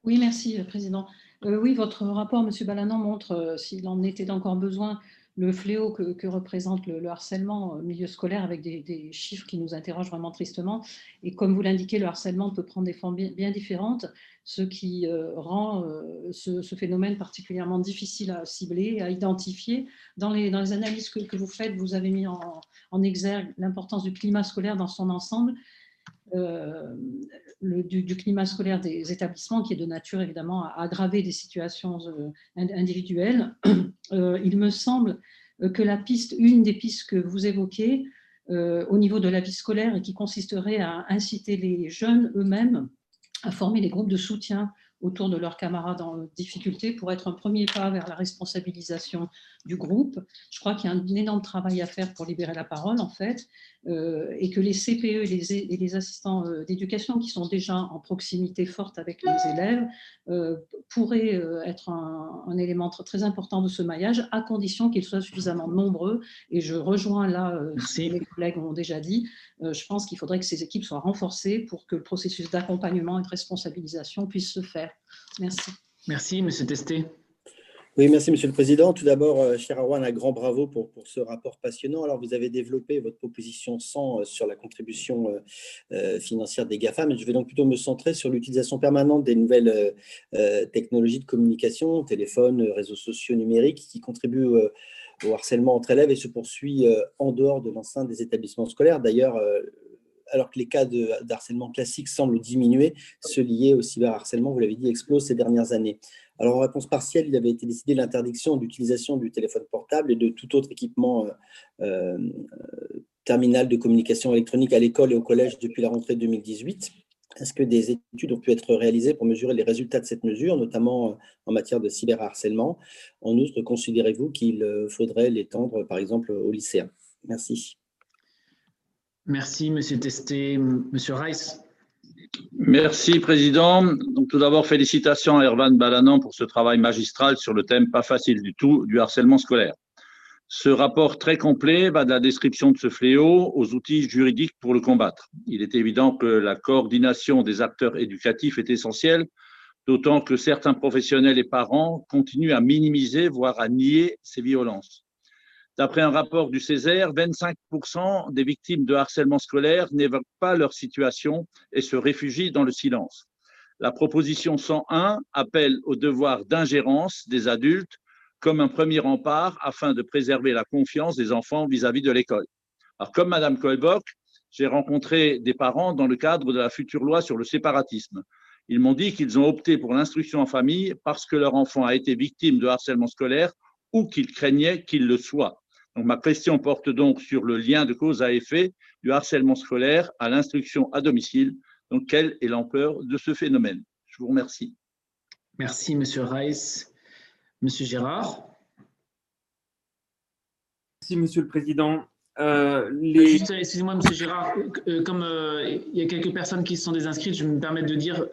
Oui, merci, Président. Euh, oui, votre rapport, Monsieur Balanan, montre, euh, s'il en était encore besoin, le fléau que, représente le, harcèlement au milieu scolaire avec des, chiffres qui nous interrogent vraiment tristement. Et comme vous l'indiquez, le harcèlement peut prendre des formes bien, différentes, ce qui euh, rend ce, phénomène particulièrement difficile à cibler, à identifier. Dans les, analyses que, vous faites, vous avez mis en, exergue l'importance du climat scolaire dans son ensemble euh, le, du, climat scolaire des établissements qui est de nature évidemment à aggraver des situations euh, individuelles. Euh, il me semble que la piste, une des pistes que vous évoquez au niveau de la vie scolaire et qui consisterait à inciter les jeunes eux-mêmes à former des groupes de soutien autour de leurs camarades en difficulté pour être un premier pas vers la responsabilisation du groupe. Je crois qu'il y a un énorme travail à faire pour libérer la parole, en fait, euh, et que les CPE et les, et les assistants euh, d'éducation qui sont déjà en proximité forte avec les élèves euh, pourraient être un, un, élément très important de ce maillage, à condition qu'ils soient suffisamment nombreux. Et je rejoins là ce que mes collègues ont déjà dit. je pense qu'il faudrait que ces équipes soient renforcées pour que le processus d'accompagnement et de responsabilisation puisse se faire. Merci. Merci, Monsieur Testé. Oui, merci Monsieur le Président. Tout d'abord, euh, cher Arwan, un grand bravo pour, pour, ce rapport passionnant. Alors, vous avez développé votre proposition 100 euh, sur la contribution euh, financière des GAFA, mais je vais donc plutôt me centrer sur l'utilisation permanente des nouvelles technologies de communication, téléphone, réseaux sociaux numériques, qui contribuent au harcèlement entre élèves et se poursuit en dehors de l'enceinte des établissements scolaires. D'ailleurs, alors que les cas de, harcèlement classique semblent diminuer, ceux liés au cyberharcèlement, vous l'avez dit, explosent ces dernières années. Alors, en réponse partielle, il avait été décidé l'interdiction d'utilisation du téléphone portable et de tout autre équipement euh, euh, terminal de communication électronique à l'école et au collège depuis la rentrée 2018. Est-ce que des études ont pu être réalisées pour mesurer les résultats de cette mesure, notamment euh, en matière de cyberharcèlement? En outre, considérez-vous qu'il faudrait l'étendre, par exemple, aux lycéens Merci. Merci, Monsieur Testé. Monsieur Rice. Merci, Président. Tout d'abord, félicitations à Ervan Balanan pour ce travail magistral sur le thème pas facile du tout du harcèlement scolaire. Ce rapport très complet va de la description de ce fléau aux outils juridiques pour le combattre. Il est évident que la coordination des acteurs éducatifs est essentielle, d'autant que certains professionnels et parents continuent à minimiser, voire à nier ces violences. D'après un rapport du Césaire, 25% des victimes de harcèlement scolaire n'évoquent pas leur situation et se réfugient dans le silence. La proposition 101 appelle au devoir d'ingérence des adultes comme un premier rempart afin de préserver la confiance des enfants vis-à-vis de l'école. Alors, comme Madame Kohlbock, j'ai rencontré des parents dans le cadre de la future loi sur le séparatisme. Ils m'ont dit qu'ils ont opté pour l'instruction en famille parce que leur enfant a été victime de harcèlement scolaire ou qu'ils craignaient qu'il le soit ma question porte donc sur le lien de cause à effet du harcèlement scolaire à l'instruction à domicile. Donc, quelle est l'ampleur de ce phénomène? Je vous remercie. Merci, Monsieur Rice. Monsieur Gérard? Merci, Monsieur le Président. Euh, les... Excusez-moi, Monsieur Gérard, euh, comme euh, il y a quelques personnes qui se sont désinscrites, je me permets de dire euh,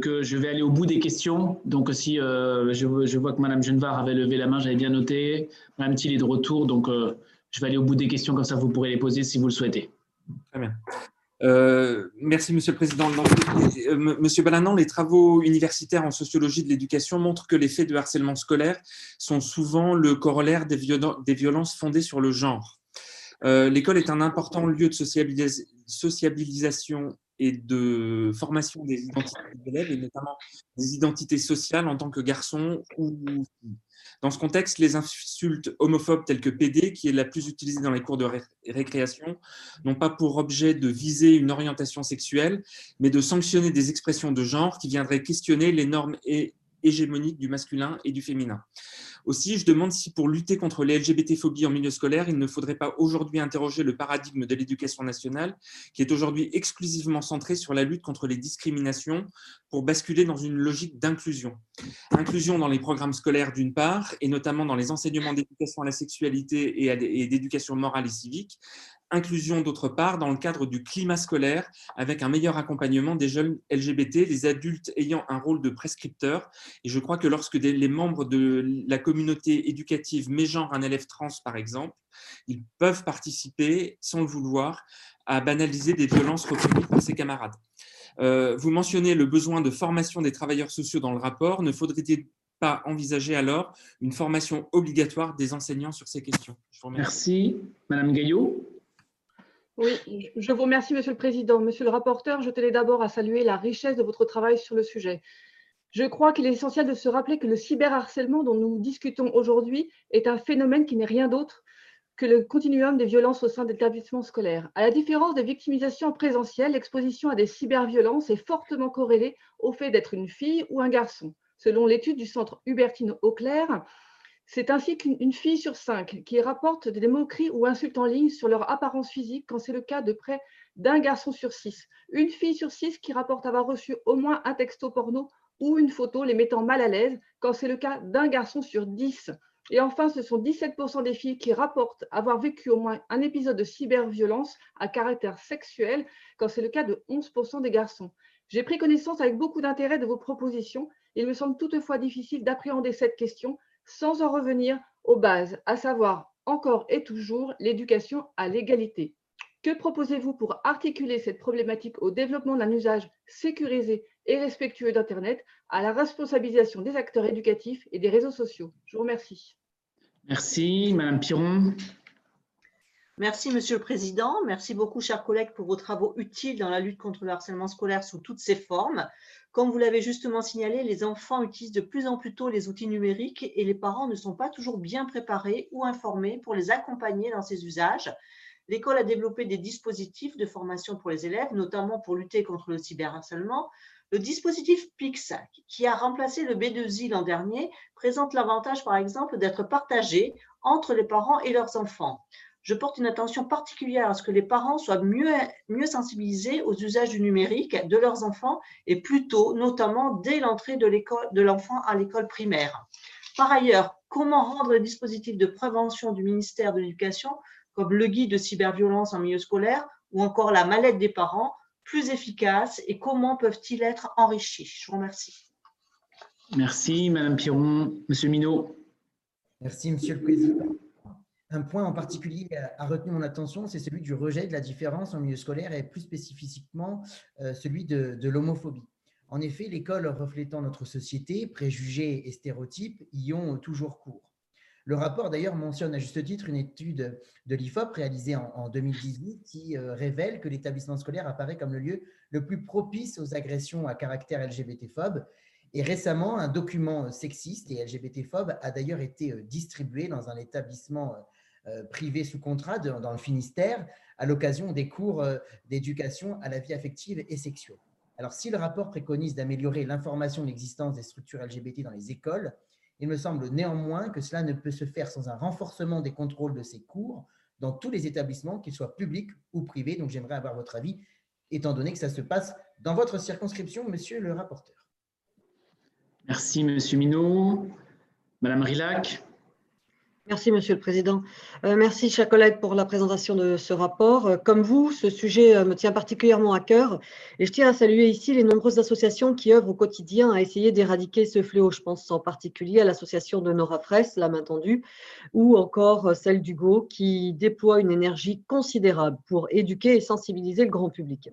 que je vais aller au bout des questions. Donc, si euh, je, vois que Madame Genevard avait levé la main, j'avais bien noté. Madame Thiel est de retour, donc euh, je vais aller au bout des questions, comme ça vous pourrez les poser si vous le souhaitez. Très bien. merci, Monsieur le Président. Monsieur Balanan, les travaux universitaires en sociologie de l'éducation montrent que les faits de harcèlement scolaire sont souvent le corollaire des violences fondées sur le genre. L'école est un important lieu de sociabilisation et de formation des identités des élèves, et notamment des identités sociales en tant que garçon ou Dans ce contexte, les insultes homophobes telles que PD, qui est la plus utilisée dans les cours de récréation, n'ont pas pour objet de viser une orientation sexuelle, mais de sanctionner des expressions de genre qui viendraient questionner les normes hégémonique du masculin et du féminin. Aussi, je demande si pour lutter contre les LGBT-phobies en milieu scolaire, il ne faudrait pas aujourd'hui interroger le paradigme de l'éducation nationale, qui est aujourd'hui exclusivement centré sur la lutte contre les discriminations, pour basculer dans une logique d'inclusion. Inclusion dans les programmes scolaires d'une part, et notamment dans les enseignements d'éducation à la sexualité et d'éducation morale et civique, inclusion d'autre part dans le cadre du climat scolaire avec un meilleur accompagnement des jeunes LGBT, les adultes ayant un rôle de prescripteur. Et je crois que lorsque les membres de la communauté éducative mégenrent un élève trans, par exemple, ils peuvent participer, sans le vouloir, à banaliser des violences reconnues par ses camarades. Euh, vous mentionnez le besoin de formation des travailleurs sociaux dans le rapport. Ne faudrait-il pas envisager alors une formation obligatoire des enseignants sur ces questions? Merci. Madame Gaillot oui, je vous remercie, Monsieur le Président. Monsieur le rapporteur, je tenais d'abord à saluer la richesse de votre travail sur le sujet. Je crois qu'il est essentiel de se rappeler que le cyberharcèlement dont nous discutons aujourd'hui est un phénomène qui n'est rien d'autre que le continuum des violences au sein d'établissements scolaires. À la différence des victimisations présentielles, l'exposition à des cyberviolences est fortement corrélée au fait d'être une fille ou un garçon. Selon l'étude du centre Hubertine Auclair, c'est ainsi qu'une fille sur cinq qui rapporte des moqueries ou insultes en ligne sur leur apparence physique quand c'est le cas de près d'un garçon sur six. Une fille sur six qui rapporte avoir reçu au moins un texto porno ou une photo les mettant mal à l'aise quand c'est le cas d'un garçon sur dix. Et enfin, ce sont 17% des filles qui rapportent avoir vécu au moins un épisode de cyberviolence à caractère sexuel quand c'est le cas de 11% des garçons. J'ai pris connaissance avec beaucoup d'intérêt de vos propositions. Il me semble toutefois difficile d'appréhender cette question sans en revenir aux bases, à savoir encore et toujours l'éducation à l'égalité. Que proposez-vous pour articuler cette problématique au développement d'un usage sécurisé et respectueux d'Internet, à la responsabilisation des acteurs éducatifs et des réseaux sociaux? Je vous remercie. Merci. Madame Piron. Merci, Monsieur le Président. Merci beaucoup, chers collègues, pour vos travaux utiles dans la lutte contre le harcèlement scolaire sous toutes ses formes. Comme vous l'avez justement signalé, les enfants utilisent de plus en plus tôt les outils numériques et les parents ne sont pas toujours bien préparés ou informés pour les accompagner dans ces usages. L'école a développé des dispositifs de formation pour les élèves, notamment pour lutter contre le cyberharcèlement. Le dispositif PIX, qui a remplacé le B2I l'an dernier, présente l'avantage, par exemple, d'être partagé entre les parents et leurs enfants je porte une attention particulière à ce que les parents soient mieux, mieux sensibilisés aux usages du numérique de leurs enfants et plus tôt, notamment dès l'entrée de l'enfant à l'école primaire. Par ailleurs, comment rendre les dispositifs de prévention du ministère de l'Éducation, comme le guide de cyberviolence en milieu scolaire ou encore la mallette des parents, plus efficaces et comment peuvent-ils être enrichis? Je vous remercie. Merci, Madame Piron. Monsieur Minot. Merci, Monsieur le Président. Un point en particulier a retenu mon attention, c'est celui du rejet de la différence en milieu scolaire et plus spécifiquement euh, celui de, l'homophobie. En effet, l'école reflétant notre société, préjugés et stéréotypes y ont toujours cours. Le rapport d'ailleurs mentionne à juste titre une étude de l'IFOP réalisée en, 2018 qui euh, révèle que l'établissement scolaire apparaît comme le lieu le plus propice aux agressions à caractère LGBT-phobe. Et récemment, un document sexiste et LGBT-phobe a d'ailleurs été euh, distribué dans un établissement euh, privé sous contrat dans le Finistère à l'occasion des cours euh, d'éducation à la vie affective et sexuelle. Alors, si le rapport préconise d'améliorer l'information de l'existence des structures LGBT dans les écoles, il me semble néanmoins que cela ne peut se faire sans un renforcement des contrôles de ces cours dans tous les établissements, qu'ils soient publics ou privés. Donc, j'aimerais avoir votre avis, étant donné que ça se passe dans votre circonscription, monsieur le rapporteur. Merci, monsieur Minot. Madame Rilac. Merci, Monsieur le Président. Euh, merci, chers collègues, pour la présentation de ce rapport. Euh, comme vous, ce sujet euh, me tient particulièrement à cœur et je tiens à saluer ici les nombreuses associations qui œuvrent au quotidien à essayer d'éradiquer ce fléau. Je pense en particulier à l'association de Nora Fraisse, la main tendue, ou encore celle d'Hugo, qui déploie une énergie considérable pour éduquer et sensibiliser le grand public.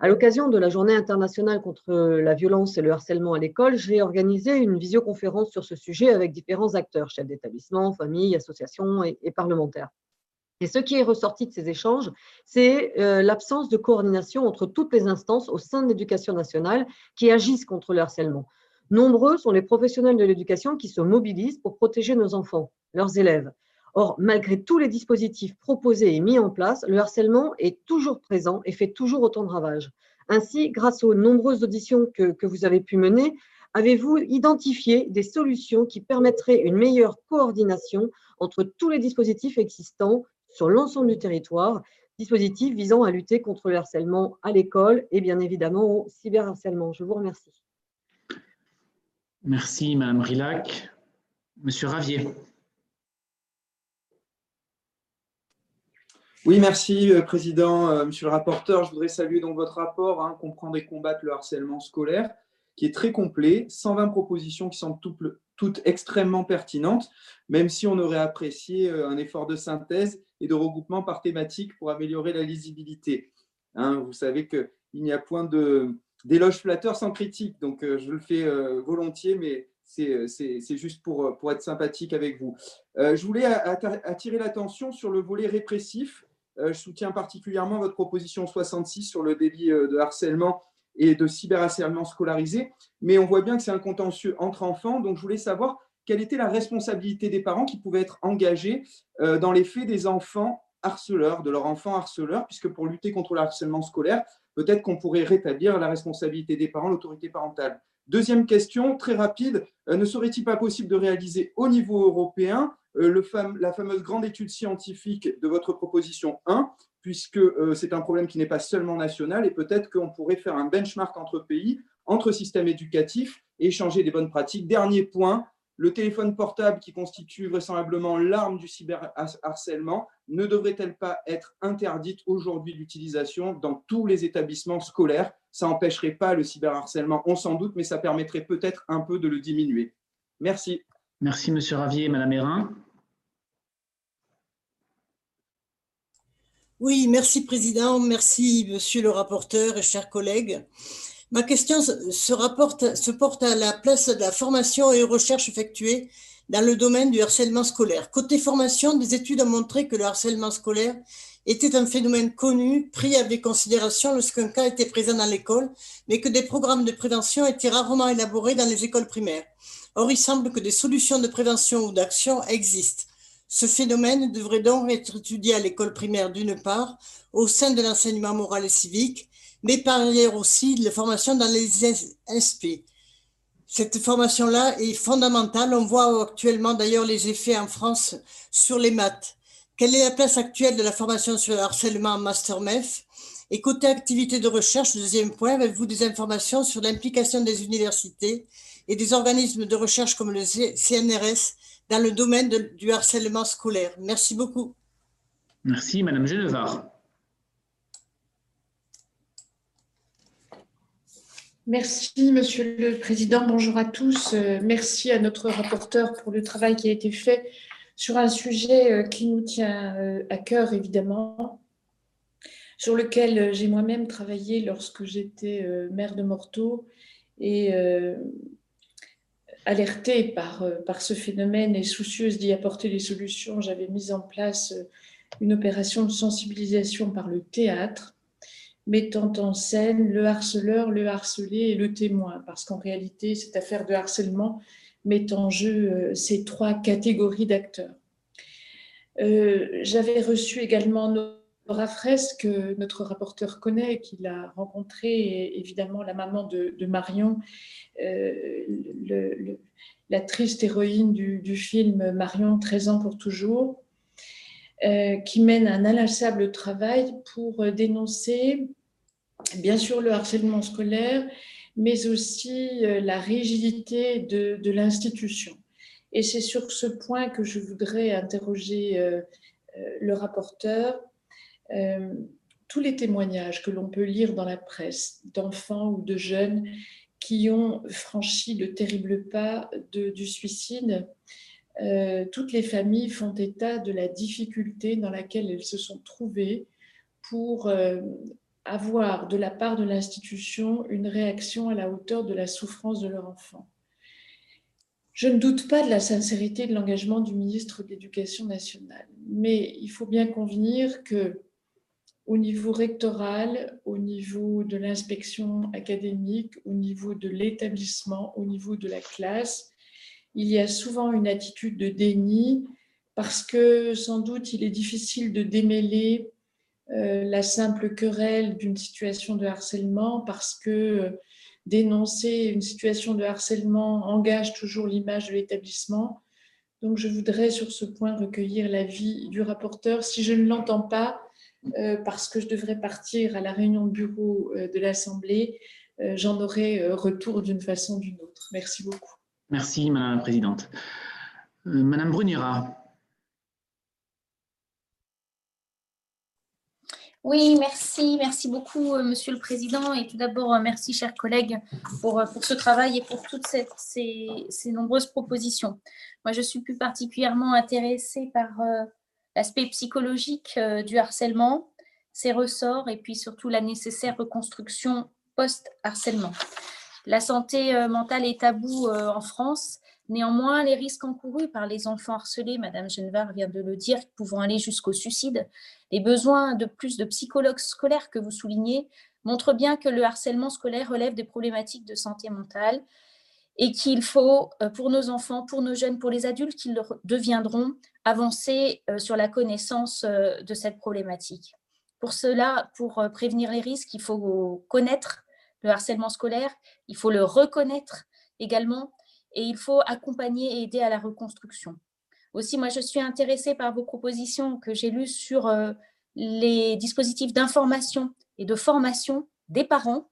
À l'occasion de la Journée internationale contre la violence et le harcèlement à l'école, j'ai organisé une visioconférence sur ce sujet avec différents acteurs, chefs d'établissement, familles, associations et, parlementaires. Et ce qui est ressorti de ces échanges, c'est euh, l'absence de coordination entre toutes les instances au sein de l'éducation nationale qui agissent contre le harcèlement. Nombreux sont les professionnels de l'éducation qui se mobilisent pour protéger nos enfants, leurs élèves. Or, malgré tous les dispositifs proposés et mis en place, le harcèlement est toujours présent et fait toujours autant de ravages. Ainsi, grâce aux nombreuses auditions que, vous avez pu mener, Avez-vous identifié des solutions qui permettraient une meilleure coordination entre tous les dispositifs existants sur l'ensemble du territoire, dispositifs visant à lutter contre le harcèlement à l'école et bien évidemment au cyberharcèlement? Je vous remercie. Merci, Madame Rilac. Monsieur Ravier. Oui, merci, euh, Président. Euh, monsieur le rapporteur, je voudrais saluer donc votre rapport, hein, Comprendre et combattre le harcèlement scolaire, qui est très complet, 120 propositions qui sont toutes, extrêmement pertinentes, même si on aurait apprécié euh, un effort de synthèse et de regroupement par thématique pour améliorer la lisibilité. Hein, vous savez qu'il n'y a point d'éloge flatteur sans critique. Donc, je le fais volontiers, mais c'est juste pour être sympathique avec vous. je voulais attirer l'attention sur le volet répressif. Je soutiens particulièrement votre proposition 66 sur le délit de harcèlement et de cyberharcèlement scolarisé, mais on voit bien que c'est un contentieux entre enfants, donc je voulais savoir quelle était la responsabilité des parents qui pouvaient être engagés dans les faits des enfants harceleurs, de leurs enfants harceleurs, puisque pour lutter contre le harcèlement scolaire, peut-être qu'on pourrait rétablir la responsabilité des parents, l'autorité parentale. Deuxième question, très rapide, euh, ne serait-il pas possible de réaliser au niveau européen euh, la fameuse grande étude scientifique de votre proposition 1, puisque euh, c'est un problème qui n'est pas seulement national, et peut-être qu'on pourrait faire un benchmark entre pays, entre systèmes éducatifs, et échanger des bonnes pratiques. Dernier point, le téléphone portable qui constitue vraisemblablement l'arme du cyberharcèlement ne devrait-elle pas être interdite aujourd'hui d'utilisation dans tous les établissements scolaires? Ça n'empêcherait pas le cyberharcèlement, on s'en doute, mais ça permettrait peut-être un peu de le diminuer. Merci. Merci, Monsieur Ravier. Madame Hérin. Oui, merci, Président. Merci, Monsieur le rapporteur et chers collègues. Ma question se, porte à la place de la formation et recherche effectuée dans le domaine du harcèlement scolaire. Côté formation, des études ont montré que le harcèlement scolaire était un phénomène connu, pris avec considération lorsqu'un cas était présent dans l'école, mais que des programmes de prévention étaient rarement élaborés dans les écoles primaires. Or, il semble que des solutions de prévention ou d'action existent. Ce phénomène devrait donc être étudié à l'école primaire d'une part, au sein de l'enseignement moral et civique, mais par ailleurs aussi la formation dans les SP. Cette formation-là est fondamentale. On voit actuellement d'ailleurs les effets en France sur les maths. Quelle est la place actuelle de la formation sur le harcèlement en Master MEF? Et côté activité de recherche, deuxième point, avez-vous des informations sur l'implication des universités et des organismes de recherche comme le CNRS dans le domaine du harcèlement scolaire Merci beaucoup. Merci, Madame Genevard. Merci, Monsieur le Président. Bonjour à tous. Euh, merci à notre rapporteur pour le travail qui a été fait sur un sujet euh, qui nous tient euh, à cœur, évidemment, sur lequel j'ai moi-même travaillé lorsque j'étais maire de Morteau et alertée par, par ce phénomène et soucieuse d'y apporter des solutions, j'avais mis en place une opération de sensibilisation par le théâtre mettant en scène le harceleur, le harcelé et le témoin, parce qu'en réalité, cette affaire de harcèlement met en jeu euh, ces trois catégories d'acteurs. Euh, j'avais reçu également Nora Fraisse, que notre rapporteur connaît, qu'il a rencontré, et évidemment la maman de, Marion, euh, la triste héroïne du, film Marion, 13 ans pour toujours, qui mène un inlassable travail pour dénoncer bien sûr le harcèlement scolaire, mais aussi euh, la rigidité de, l'institution. Et c'est sur ce point que je voudrais interroger euh, euh, le rapporteur. Tous les témoignages que l'on peut lire dans la presse d'enfants ou de jeunes qui ont franchi le terrible pas du suicide, toutes les familles font état de la difficulté dans laquelle elles se sont trouvées pour avoir de la part de l'institution une réaction à la hauteur de la souffrance de leur enfant. Je ne doute pas de la sincérité de l'engagement du ministre de l'Éducation nationale, mais il faut bien convenir que au niveau rectoral, au niveau de l'inspection académique, au niveau de l'établissement, au niveau de la classe, il y a souvent une attitude de déni parce que sans doute il est difficile de démêler euh, la simple querelle d'une situation de harcèlement parce que dénoncer une situation de harcèlement engage toujours l'image de l'établissement. Donc, je voudrais sur ce point recueillir l'avis du rapporteur. Si je ne l'entends pas, euh, parce que je devrais partir à la réunion de bureau euh, de l'Assemblée, euh, j'en aurai retour d'une façon ou d'une autre. Merci beaucoup. Merci, Madame la Présidente. Madame Brunira. Oui, merci, merci beaucoup, Monsieur le Président. Et tout d'abord, merci, chers collègues, pour, pour ce travail et pour toutes ces, ces, nombreuses propositions. Moi, je suis plus particulièrement intéressée par l'aspect psychologique du harcèlement, ses ressorts et puis surtout la nécessaire reconstruction post-harcèlement. La santé euh, mentale est tabou euh, en France. Néanmoins, les risques encourus par les enfants harcelés, Madame Genevard vient de le dire, pouvant aller jusqu'au suicide, les besoins de plus de psychologues scolaires que vous soulignez, montrent bien que le harcèlement scolaire relève des problématiques de santé mentale et qu'il faut, euh, pour nos enfants, pour nos jeunes, pour les adultes qui le deviendront, avancer sur la connaissance de cette problématique. Pour cela, pour prévenir les risques, il faut connaître le harcèlement scolaire, il faut le reconnaître également et il faut accompagner et aider à la reconstruction. Aussi, moi, je suis intéressée par vos propositions que j'ai lues sur euh, les dispositifs d'information et de formation des parents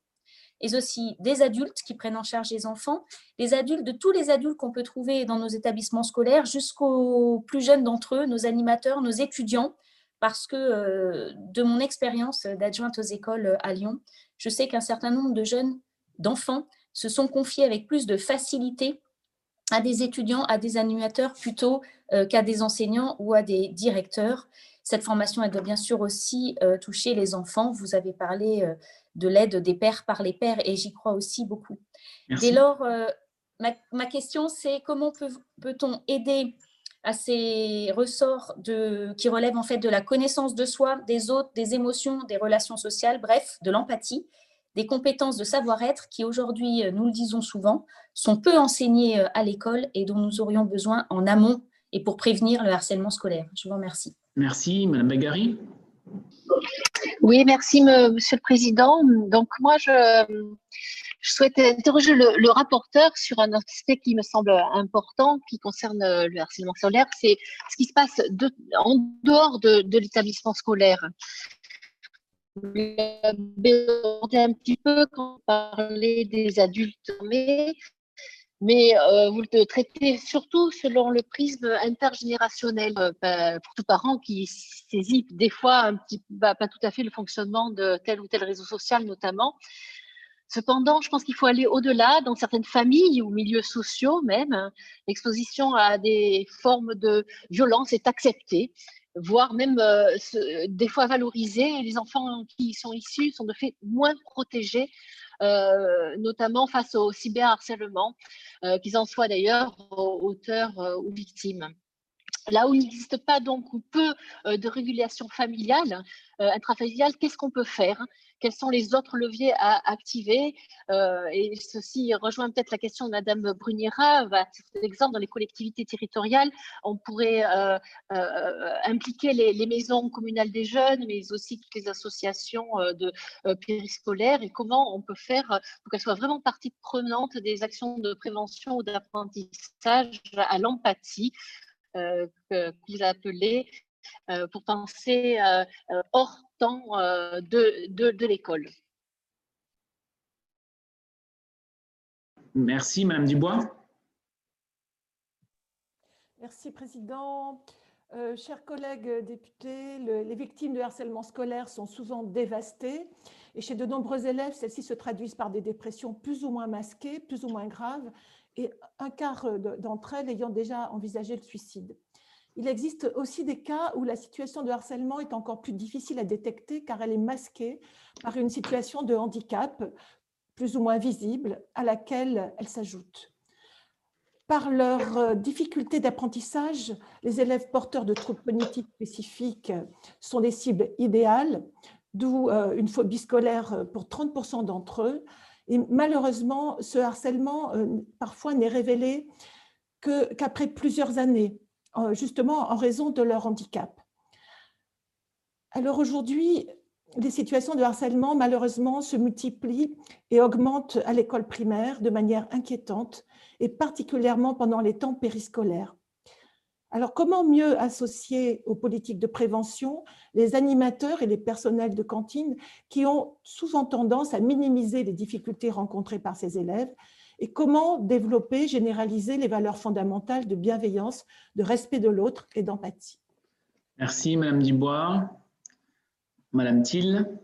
et aussi des adultes qui prennent en charge les enfants, les adultes, de tous les adultes qu'on peut trouver dans nos établissements scolaires jusqu'aux plus jeunes d'entre eux, nos animateurs, nos étudiants, parce que euh, de mon expérience d'adjointe aux écoles à Lyon, je sais qu'un certain nombre de jeunes, d'enfants, se sont confiés avec plus de facilité à des étudiants, à des animateurs plutôt euh, qu'à des enseignants ou à des directeurs. Cette formation, elle doit bien sûr aussi euh, toucher les enfants. Vous avez parlé de l'aide des pères par les pères et j'y crois aussi beaucoup. Dès lors, ma, question, c'est comment peut-on aider à ces ressorts de, qui relèvent en fait de la connaissance de soi, des autres, des émotions, des relations sociales, bref, de l'empathie, des compétences de savoir-être qui aujourd'hui, euh, nous le disons souvent, sont peu enseignées euh, à l'école et dont nous aurions besoin en amont et pour prévenir le harcèlement scolaire? Je vous remercie. Merci, Madame Bagari. Oui, merci, Monsieur le Président. Donc moi, je, je souhaite interroger le, rapporteur sur un aspect qui me semble important, qui concerne le harcèlement scolaire, c'est ce qui se passe en dehors de, l'établissement scolaire. un petit peu quand on parlait des adultes mais, mais euh, vous le traitez surtout selon le prisme intergénérationnel euh, bah, pour tout parent qui saisit des fois un petit, bah, pas tout à fait le fonctionnement de tel ou tel réseau social notamment. Cependant, je pense qu'il faut aller au-delà. Dans certaines familles ou milieux sociaux même, l'exposition à des formes de violence est acceptée, voire même euh, des fois valorisée. Les enfants qui y sont issus sont de fait moins protégés, euh, notamment face au cyberharcèlement, euh, qu'ils en soient d'ailleurs auteurs ou victimes. Là où il n'existe pas donc ou peu de régulation familiale, intrafamiliale, qu'est-ce qu'on peut faire? Quels sont les autres leviers à activer euh, Et ceci rejoint peut-être la question de Madame Bruniera. Par exemple, dans les collectivités territoriales, on pourrait euh, euh, impliquer les, maisons communales des jeunes, mais aussi toutes les associations de périscolaires et comment on peut faire pour qu'elles soient vraiment partie prenante des actions de prévention ou d'apprentissage à l'empathie que vous appelez pour penser hors euh, de, de, l'école. Merci, Madame Dubois. Merci, Président. Euh, chers collègues députés, les victimes de harcèlement scolaire sont souvent dévastées et chez de nombreux élèves, celles-ci se traduisent par des dépressions plus ou moins masquées, plus ou moins graves et un quart d'entre elles ayant déjà envisagé le suicide. Il existe aussi des cas où la situation de harcèlement est encore plus difficile à détecter car elle est masquée par une situation de handicap plus ou moins visible à laquelle elle s'ajoute. Par leur euh, difficulté d'apprentissage, les élèves porteurs de troubles cognitifs spécifiques sont des cibles idéales, d'où euh, une phobie scolaire pour 30% d'entre eux. Et malheureusement, ce harcèlement euh, parfois n'est révélé qu'après plusieurs années, justement en raison de leur handicap. Alors aujourd'hui, les situations de harcèlement, malheureusement, se multiplient et augmentent à l'école primaire de manière inquiétante, et particulièrement pendant les temps périscolaires. Alors, comment mieux associer aux politiques de prévention les animateurs et les personnels de cantine qui ont souvent tendance à minimiser les difficultés rencontrées par ces élèves et comment développer, généraliser les valeurs fondamentales de bienveillance, de respect de l'autre et d'empathie? Merci, Madame Dubois. Madame Thiel.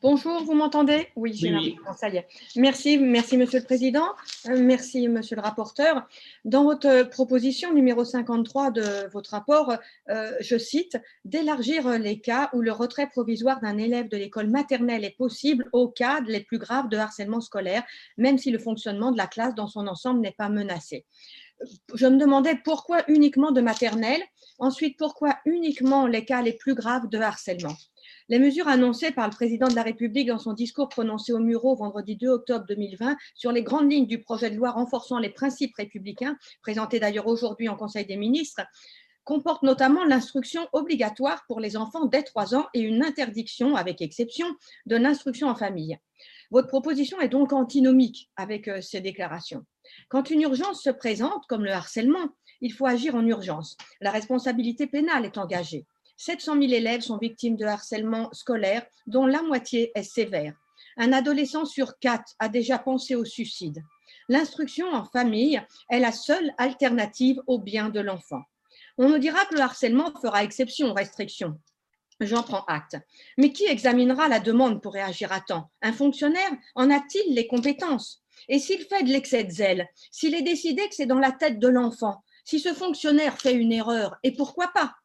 Bonjour, vous m'entendez? Oui, j'ai oui, ça y est. Merci, merci Monsieur le Président, euh, merci Monsieur le rapporteur. Dans votre proposition numéro 53 de votre rapport, euh, je cite, d'élargir les cas où le retrait provisoire d'un élève de l'école maternelle est possible aux cas les plus graves de harcèlement scolaire, même si le fonctionnement de la classe dans son ensemble n'est pas menacé. Je me demandais pourquoi uniquement de maternelle, ensuite pourquoi uniquement les cas les plus graves de harcèlement? Les mesures annoncées par le président de la République dans son discours prononcé au Muro vendredi 2 octobre 2020 sur les grandes lignes du projet de loi renforçant les principes républicains, présenté d'ailleurs aujourd'hui en Conseil des ministres, comportent notamment l'instruction obligatoire pour les enfants dès 3 ans et une interdiction, avec exception, de l'instruction en famille. Votre proposition est donc antinomique avec euh, ces déclarations. Quand une urgence se présente, comme le harcèlement, il faut agir en urgence. La responsabilité pénale est engagée. 700 000 élèves sont victimes de harcèlement scolaire, dont la moitié est sévère. Un adolescent sur quatre a déjà pensé au suicide. L'instruction en famille est la seule alternative au bien de l'enfant. On nous dira que le harcèlement fera exception aux restrictions. J'en prends acte. Mais qui examinera la demande pour réagir à temps? Un fonctionnaire? En a-t-il les compétences? Et s'il fait de l'excès de zèle, s'il est décidé que c'est dans la tête de l'enfant, si ce fonctionnaire fait une erreur, et pourquoi pas?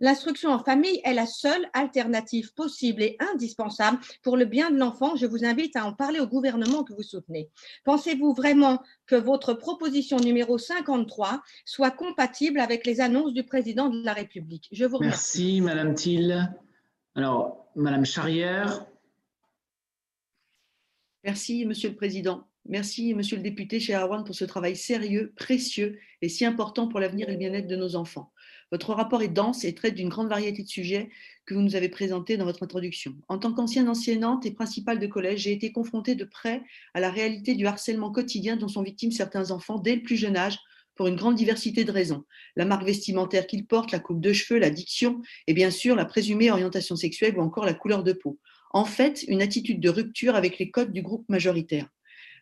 L'instruction en famille est la seule alternative possible et indispensable pour le bien de l'enfant. Je vous invite à en parler au gouvernement que vous soutenez. Pensez-vous vraiment que votre proposition numéro 53 soit compatible avec les annonces du président de la République? Je vous remercie. Merci, Madame Thiel. Alors, Madame Charrière. Merci, Monsieur le Président. Merci, Monsieur le député Chérawan, pour ce travail sérieux, précieux et si important pour l'avenir et le bien-être de nos enfants. Votre rapport est dense et traite d'une grande variété de sujets que vous nous avez présentés dans votre introduction. En tant qu'ancienne enseignante et principale de collège, j'ai été confrontée de près à la réalité du harcèlement quotidien dont sont victimes certains enfants dès le plus jeune âge pour une grande diversité de raisons. La marque vestimentaire qu'ils portent, la coupe de cheveux, l'addiction et bien sûr la présumée orientation sexuelle ou encore la couleur de peau. En fait, une attitude de rupture avec les codes du groupe majoritaire.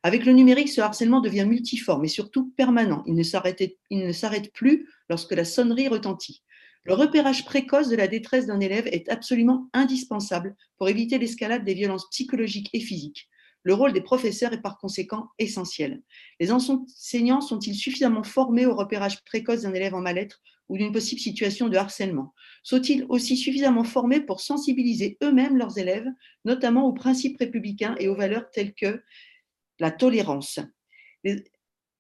Avec le numérique, ce harcèlement devient multiforme et surtout permanent. Il ne s'arrête plus lorsque la sonnerie retentit. Le repérage précoce de la détresse d'un élève est absolument indispensable pour éviter l'escalade des violences psychologiques et physiques. Le rôle des professeurs est par conséquent essentiel. Les enseignants sont-ils suffisamment formés au repérage précoce d'un élève en mal-être ou d'une possible situation de harcèlement? Sont-ils aussi suffisamment formés pour sensibiliser eux-mêmes leurs élèves, notamment aux principes républicains et aux valeurs telles que la tolérance.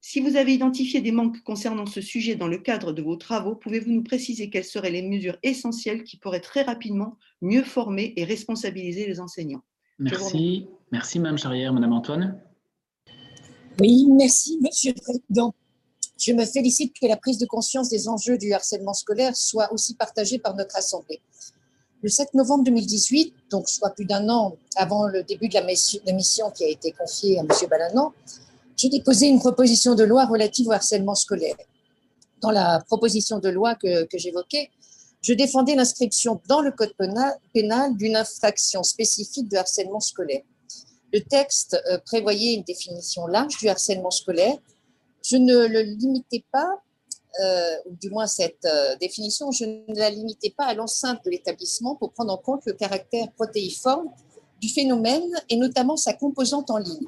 Si vous avez identifié des manques concernant ce sujet dans le cadre de vos travaux, pouvez-vous nous préciser quelles seraient les mesures essentielles qui pourraient très rapidement mieux former et responsabiliser les enseignants? Merci. Merci, Mme Charrière. Madame Antoine? Oui, merci, Monsieur le Président. Je me félicite que la prise de conscience des enjeux du harcèlement scolaire soit aussi partagée par notre Assemblée. Le 7 novembre 2018, donc soit plus d'un an avant le début de la mission qui a été confiée à M. Balanan, j'ai déposé une proposition de loi relative au harcèlement scolaire. Dans la proposition de loi que, que j'évoquais, je défendais l'inscription dans le code pénal d'une infraction spécifique de harcèlement scolaire. Le texte euh, prévoyait une définition large du harcèlement scolaire. Je ne le limitais pas ou du moins cette euh, définition, je ne la limitais pas à l'enceinte de l'établissement pour prendre en compte le caractère protéiforme du phénomène et notamment sa composante en ligne.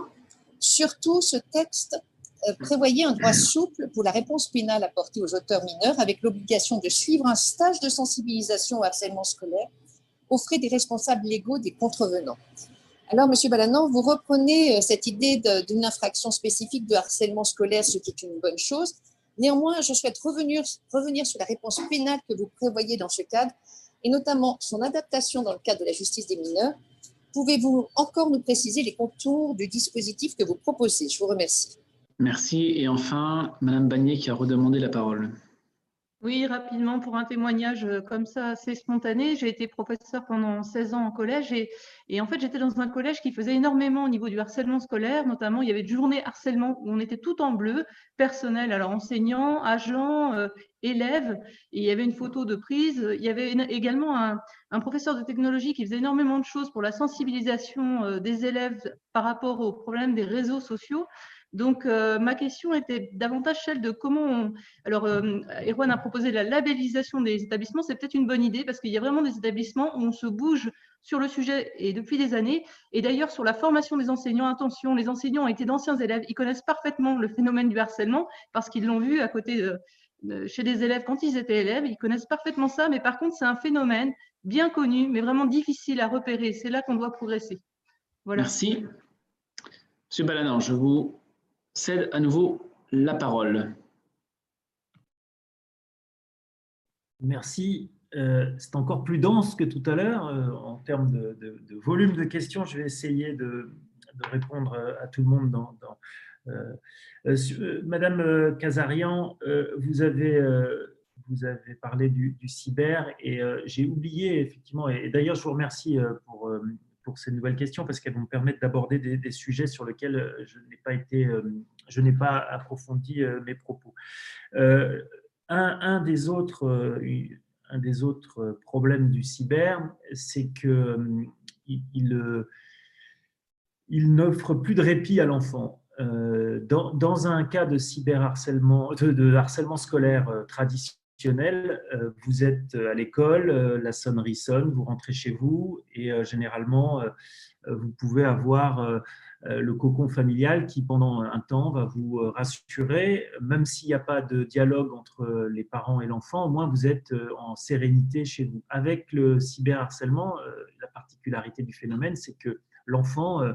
Surtout, ce texte euh, prévoyait un droit souple pour la réponse pénale apportée aux auteurs mineurs avec l'obligation de suivre un stage de sensibilisation au harcèlement scolaire aux frais des responsables légaux des contrevenants. Alors, Monsieur Balanan, vous reprenez cette idée d'une infraction spécifique de harcèlement scolaire, ce qui est une bonne chose, Néanmoins, je souhaite revenir, sur la réponse pénale que vous prévoyez dans ce cadre et notamment son adaptation dans le cadre de la justice des mineurs. Pouvez-vous encore nous préciser les contours du dispositif que vous proposez? Je vous remercie. Merci. Et enfin, Madame Bagné qui a redemandé la parole. Oui, rapidement, pour un témoignage euh, comme ça, assez spontané, j'ai été professeur pendant 16 ans en collège et, en fait, j'étais dans un collège qui faisait énormément au niveau du harcèlement scolaire, notamment il y avait une journée harcèlement où on était tout en bleu, personnel, alors enseignants, agents, euh, élèves, et il y avait une photo de prise. Il y avait également un, professeur de technologie qui faisait énormément de choses pour la sensibilisation euh, des élèves par rapport aux problèmes des réseaux sociaux. Donc, euh, ma question était davantage celle de comment on... Alors, euh, Erwan a proposé la labellisation des établissements. C'est peut-être une bonne idée parce qu'il y a vraiment des établissements où on se bouge sur le sujet et depuis des années. Et d'ailleurs, sur la formation des enseignants, attention, les enseignants ont été d'anciens élèves. Ils connaissent parfaitement le phénomène du harcèlement parce qu'ils l'ont vu à côté de, chez des élèves quand ils étaient élèves. Ils connaissent parfaitement ça. Mais par contre, c'est un phénomène bien connu, mais vraiment difficile à repérer. C'est là qu'on doit progresser. Voilà. Merci. Monsieur Balanan, je vous cède à nouveau la parole. Merci. Euh, c'est encore plus dense que tout à l'heure euh, en termes de, volume de questions. Je vais essayer de, répondre à tout le monde. Euh, Madame Casarian, vous avez, parlé du cyber et j'ai oublié effectivement, et d'ailleurs je vous remercie pour pour ces nouvelles questions parce qu'elles vont me permettre d'aborder des, sujets sur lesquels euh, je n'ai pas été, euh, je n'ai pas approfondi euh, mes propos. Un, des autres, un des autres problèmes du cyber, c'est que il, il n'offre plus de répit à l'enfant. Dans, dans, un cas de cyberharcèlement, de, de harcèlement scolaire traditionnel, euh, vous êtes à l'école, euh, la sonnerie sonne, vous rentrez chez vous et euh, généralement, vous pouvez avoir le cocon familial qui, pendant un temps, va vous rassurer. Même s'il n'y a pas de dialogue entre les parents et l'enfant, au moins vous êtes en sérénité chez vous. Avec le cyberharcèlement, la particularité du phénomène, c'est que l'enfant euh,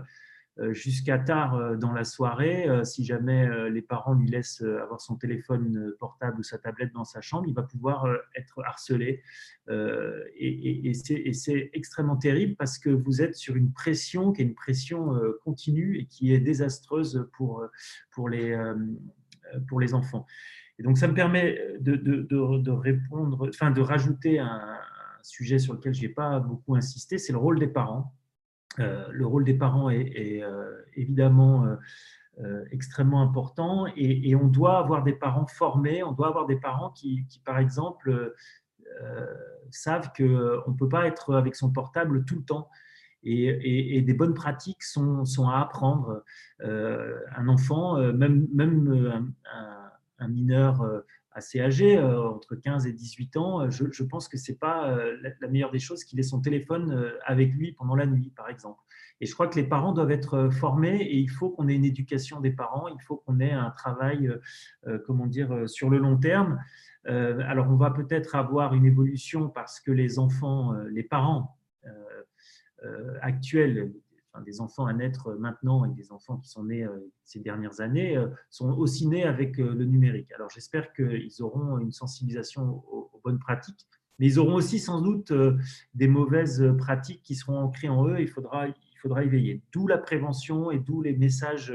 jusqu'à tard euh, dans la soirée. Euh, si jamais les parents lui laissent avoir son téléphone portable ou sa tablette dans sa chambre, il va pouvoir être harcelé. Et, c'est extrêmement terrible parce que vous êtes sur une pression qui est une pression continue et qui est désastreuse pour, les, enfants. Et donc, ça me permet de, répondre, enfin, de rajouter un, sujet sur lequel je n'ai pas beaucoup insisté, c'est le rôle des parents. Euh, le rôle des parents est, euh, évidemment euh, extrêmement important et, on doit avoir des parents formés, on doit avoir des parents qui, par exemple, savent qu'on ne peut pas être avec son portable tout le temps. Et, des bonnes pratiques sont, à apprendre. un enfant, même, même un, mineur assez âgé, euh, entre 15 et 18 ans, euh, je, pense que ce n'est pas euh, la, meilleure des choses qu'il ait son téléphone avec lui pendant la nuit, par exemple. Et je crois que les parents doivent être formés et il faut qu'on ait une éducation des parents, il faut qu'on ait un travail, comment dire, sur le long terme. alors, on va peut-être avoir une évolution parce que les enfants, les parents actuels, des enfants à naître maintenant et des enfants qui sont nés euh, ces dernières années euh, sont aussi nés avec euh, le numérique. Alors j'espère qu'ils auront une sensibilisation aux, bonnes pratiques, mais ils auront aussi sans doute des mauvaises pratiques qui seront ancrées en eux. Il faudra, il faudra y veiller. D'où la prévention et d'où les messages,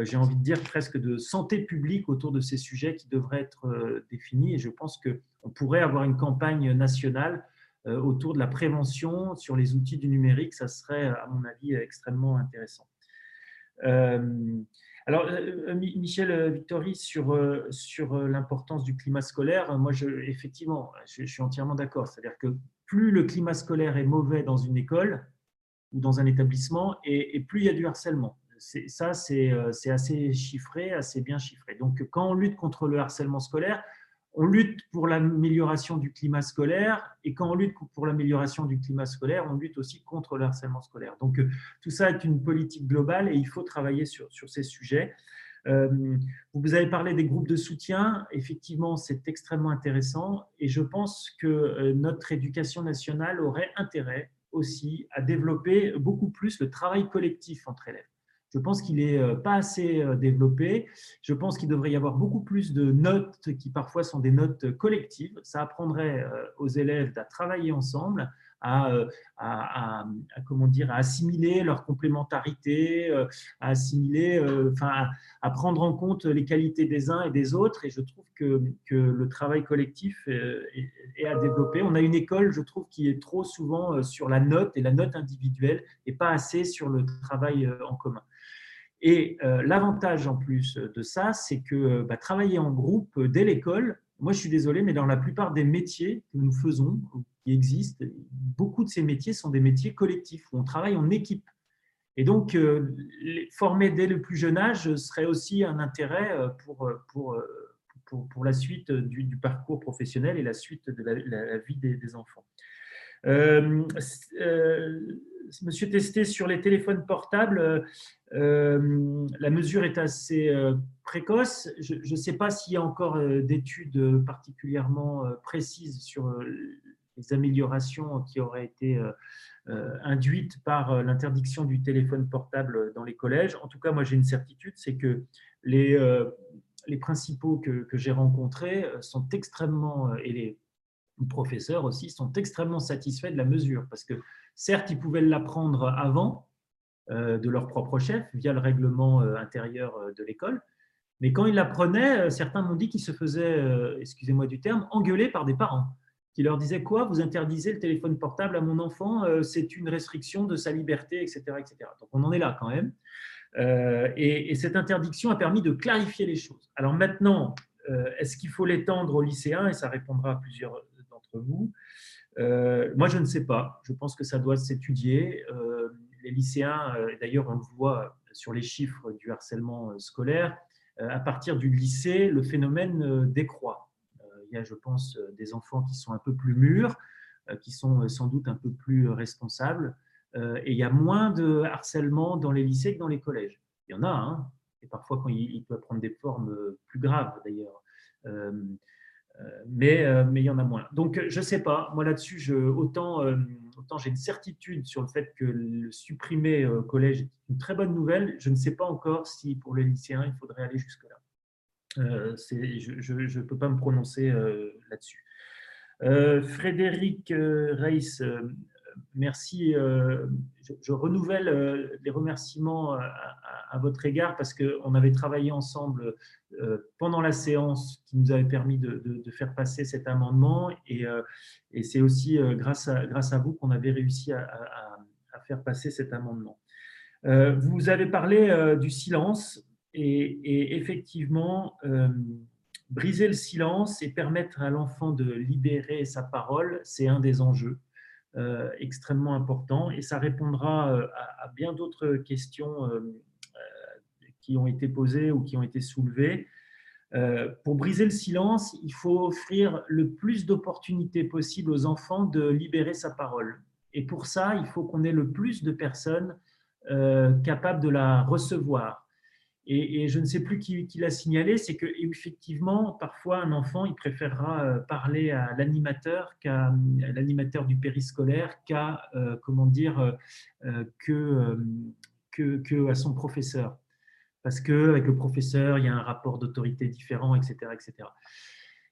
j'ai envie de dire presque de santé publique autour de ces sujets qui devraient être définis. Et je pense qu'on pourrait avoir une campagne nationale euh, autour de la prévention sur les outils du numérique, ça serait, à mon avis, extrêmement intéressant. Euh, alors, euh, Michel Victory, sur, sur l'importance du climat scolaire, moi, je, effectivement, je, suis entièrement d'accord. C'est-à-dire que plus le climat scolaire est mauvais dans une école ou dans un établissement, et, plus il y a du harcèlement. Ça, c'est assez chiffré, assez bien chiffré. Donc, quand on lutte contre le harcèlement scolaire, on lutte pour l'amélioration du climat scolaire et quand on lutte pour l'amélioration du climat scolaire, on lutte aussi contre le harcèlement scolaire. Donc euh, tout ça est une politique globale et il faut travailler sur, ces sujets. Euh, vous avez parlé des groupes de soutien. Effectivement, c'est extrêmement intéressant et je pense que euh, notre éducation nationale aurait intérêt aussi à développer beaucoup plus le travail collectif entre élèves. Je pense qu'il n'est euh, pas assez euh, développé. Je pense qu'il devrait y avoir beaucoup plus de notes qui parfois sont des notes collectives. Ça apprendrait euh, aux élèves à travailler ensemble, à, comment dire, à assimiler leur complémentarité, à assimiler, enfin, à, prendre en compte les qualités des uns et des autres. Et je trouve que, que le travail collectif est, à développer. On a une école, je trouve, qui est trop souvent sur la note et la note individuelle et pas assez sur le travail en commun. Et euh, l'avantage en plus de ça, c'est que bah, travailler en groupe euh, dès l'école, moi je suis désolé, mais dans la plupart des métiers que nous faisons, qui existent, beaucoup de ces métiers sont des métiers collectifs, où on travaille en équipe. Et donc, euh, former dès le plus jeune âge serait aussi un intérêt pour, pour, pour, la suite du, parcours professionnel et la suite de la, vie des, enfants. Euh, Monsieur Testé, sur les téléphones portables, euh, la mesure est assez euh, précoce. Je ne sais pas s'il y a encore euh, d'études particulièrement précises sur les améliorations qui auraient été induites par l'interdiction du téléphone portable dans les collèges. En tout cas, moi j'ai une certitude, c'est que les, principaux que, j'ai rencontrés sont extrêmement, et professeurs aussi, sont extrêmement satisfaits de la mesure parce que certes, ils pouvaient l'apprendre avant, euh, de leur propre chef via le règlement euh, intérieur euh, de l'école. Mais quand ils l'apprenaient, certains m'ont dit qu'ils se faisaient, excusez-moi du terme, engueuler par des parents qui leur disaient quoi Vous interdisez le téléphone portable à mon enfant, c'est une restriction de sa liberté, etc., etc. Donc on en est là quand même. et, cette interdiction a permis de clarifier les choses. Alors maintenant, est-ce qu'il faut l'étendre aux lycéens Et ça répondra à plusieurs vous. moi, je ne sais pas. Je pense que ça doit s'étudier les lycéens, euh, d'ailleurs on le voit sur les chiffres du harcèlement euh, scolaire, euh, à partir du lycée, le phénomène décroît. Il y a, je pense, des enfants qui sont un peu plus mûrs, qui sont sans doute un peu plus responsables, et il y a moins de harcèlement dans les lycées que dans les collèges. Il y en a, hein, et parfois quand il, peut prendre des formes plus graves d'ailleurs. Mais, mais il y en a moins. Donc, je ne sais pas. Moi, là-dessus, autant Autant j'ai une certitude sur le fait que le supprimer au collège est une très bonne nouvelle. Je ne sais pas encore si pour les lycéens, il faudrait aller jusque-là. Euh, je ne peux pas me prononcer euh, là-dessus. Euh, Frédéric Reis, merci. Je, renouvelle les remerciements à, votre égard parce qu'on avait travaillé ensemble pendant la séance qui nous avait permis de, faire passer cet amendement et, c'est aussi grâce à, grâce à vous qu'on avait réussi à, faire passer cet amendement. Vous avez parlé du silence et, effectivement, briser le silence et permettre à l'enfant de libérer sa parole, c'est un des enjeux. Euh, extrêmement important et ça répondra euh, à, bien d'autres questions euh, qui ont été posées ou qui ont été soulevées. pour briser le silence, il faut offrir le plus d'opportunités possibles aux enfants de libérer sa parole. Et pour ça, il faut qu'on ait le plus de personnes capables de la recevoir. Et, je ne sais plus qui, l'a signalé, c'est que effectivement, parfois un enfant, il préférera euh, parler à l'animateur qu'à l'animateur du périscolaire, qu'à euh, comment dire euh, que, que, à son professeur, parce que avec le professeur, il y a un rapport d'autorité différent, etc., etc.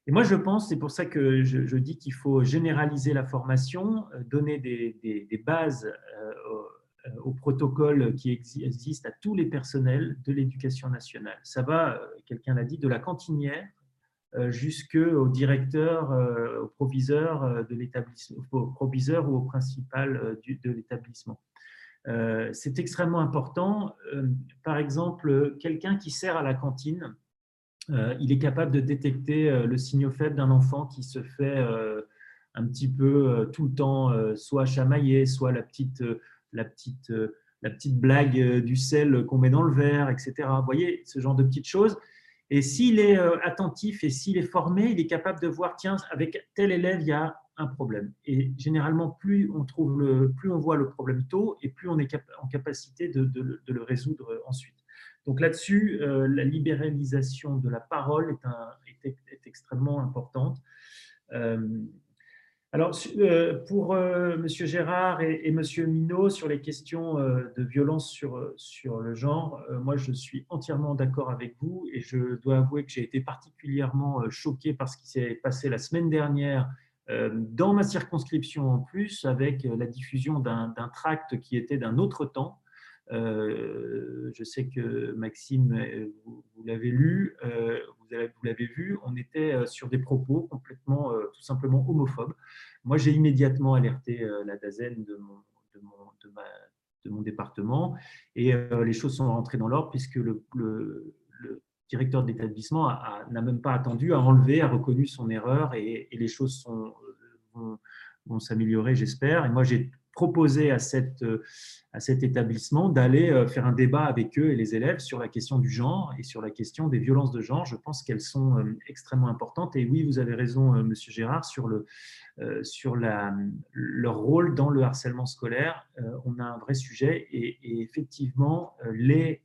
Et moi, je pense, c'est pour ça que je, dis qu'il faut généraliser la formation, donner des, bases euh, au protocole qui existe à tous les personnels de l'éducation nationale. Ça va, euh, quelqu'un l'a dit, de la cantinière euh, jusqu'au directeur, au proviseur de l'établissement, au proviseur ou au principal de l'établissement. C'est extrêmement important. Par exemple, quelqu'un qui sert à la cantine, il est capable de détecter le signal faible d'un enfant qui se fait un petit peu tout le temps, soit chamailler, soit la petite la petite, euh, la petite blague euh, du sel qu'on met dans le verre, etc. Vous voyez, ce genre de petites choses. Et s'il est euh, attentif et s'il est formé, il est capable de voir, tiens, avec tel élève, il y a un problème. Et généralement, plus on, trouve plus on voit le problème tôt et plus on est en capacité de, le résoudre ensuite. Donc là-dessus, la libéralisation de la parole est, extrêmement importante. Alors, euh, pour euh, M. Gérard et, M. Minot, sur les questions euh, de violence sur, sur le genre, moi, je suis entièrement d'accord avec vous et je dois avouer que j'ai été particulièrement choqué par ce qui s'est passé la semaine dernière Dans ma circonscription en plus, avec la diffusion d'un tract qui était d'un autre temps, je sais que Maxime, vous, l'avez lu, vous l'avez vu, on était sur des propos complètement, tout simplement homophobes. Moi, j'ai immédiatement alerté la DAZEN de mon, département. Et euh, les choses sont rentrées dans l'ordre puisque le, directeur de l'établissement n'a même pas attendu, a enlevé, a reconnu son erreur et, les choses vont, vont s'améliorer, j'espère. Et moi, j'ai proposé à, cette, à cet établissement d'aller euh, faire un débat avec eux et les élèves sur la question du genre et sur la question des violences de genre. Je pense qu'elles sont euh, extrêmement importantes. Et oui, vous avez raison, Monsieur Gérard, sur le, euh, sur la, leur rôle dans le harcèlement scolaire. Euh, on a un vrai sujet et, effectivement, euh, les,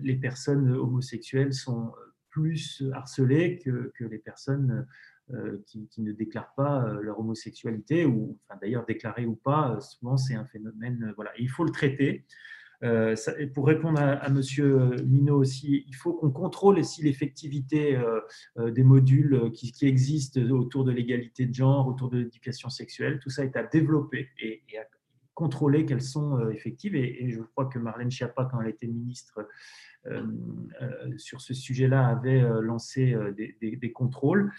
les personnes homosexuelles sont plus harcelées que, que les personnes qui, qui, ne déclarent pas leur homosexualité, ou d'ailleurs déclarées ou pas, souvent c'est un phénomène. Voilà, il faut le traiter. Euh, pour répondre à, à Monsieur Minot aussi, il faut qu'on contrôle aussi l'effectivité euh, euh, des modules qui, existent autour de l'égalité de genre, autour de l'éducation sexuelle. Tout ça est à développer et, à contrôler qu'elles sont effectives. Et, je crois que Marlène Schiappa, quand elle était ministre sur ce sujet-là, avait lancé des, contrôles.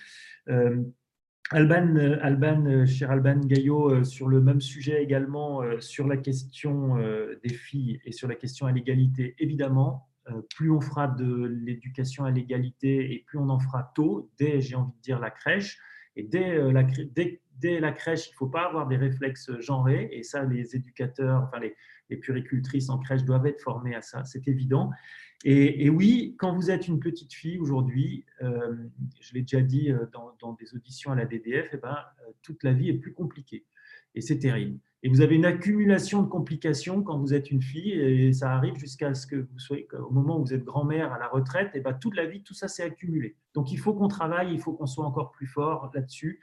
Alban, euh, Alban, euh, cher Alban Gaillot, euh, sur le même sujet également, sur la question des filles et sur la question à l'égalité, évidemment, plus on fera de l'éducation à l'égalité et plus on en fera tôt, dès, j'ai envie de dire, la crèche. Et dès la, dès, la crèche, il ne faut pas avoir des réflexes genrés, et ça, les éducateurs, enfin les, les puricultrices en crèche doivent être formés à ça, c'est évident. Et, oui, quand vous êtes une petite fille aujourd'hui, euh, je l'ai déjà dit euh, dans, des auditions à la DDF, eh ben, euh, toute la vie est plus compliquée. Et c'est terrible. Et vous avez une accumulation de complications quand vous êtes une fille, et ça arrive jusqu'à ce que vous soyez, au moment où vous êtes grand-mère à la retraite, et eh ben, toute la vie, tout ça s'est accumulé. Donc il faut qu'on travaille, il faut qu'on soit encore plus fort là-dessus.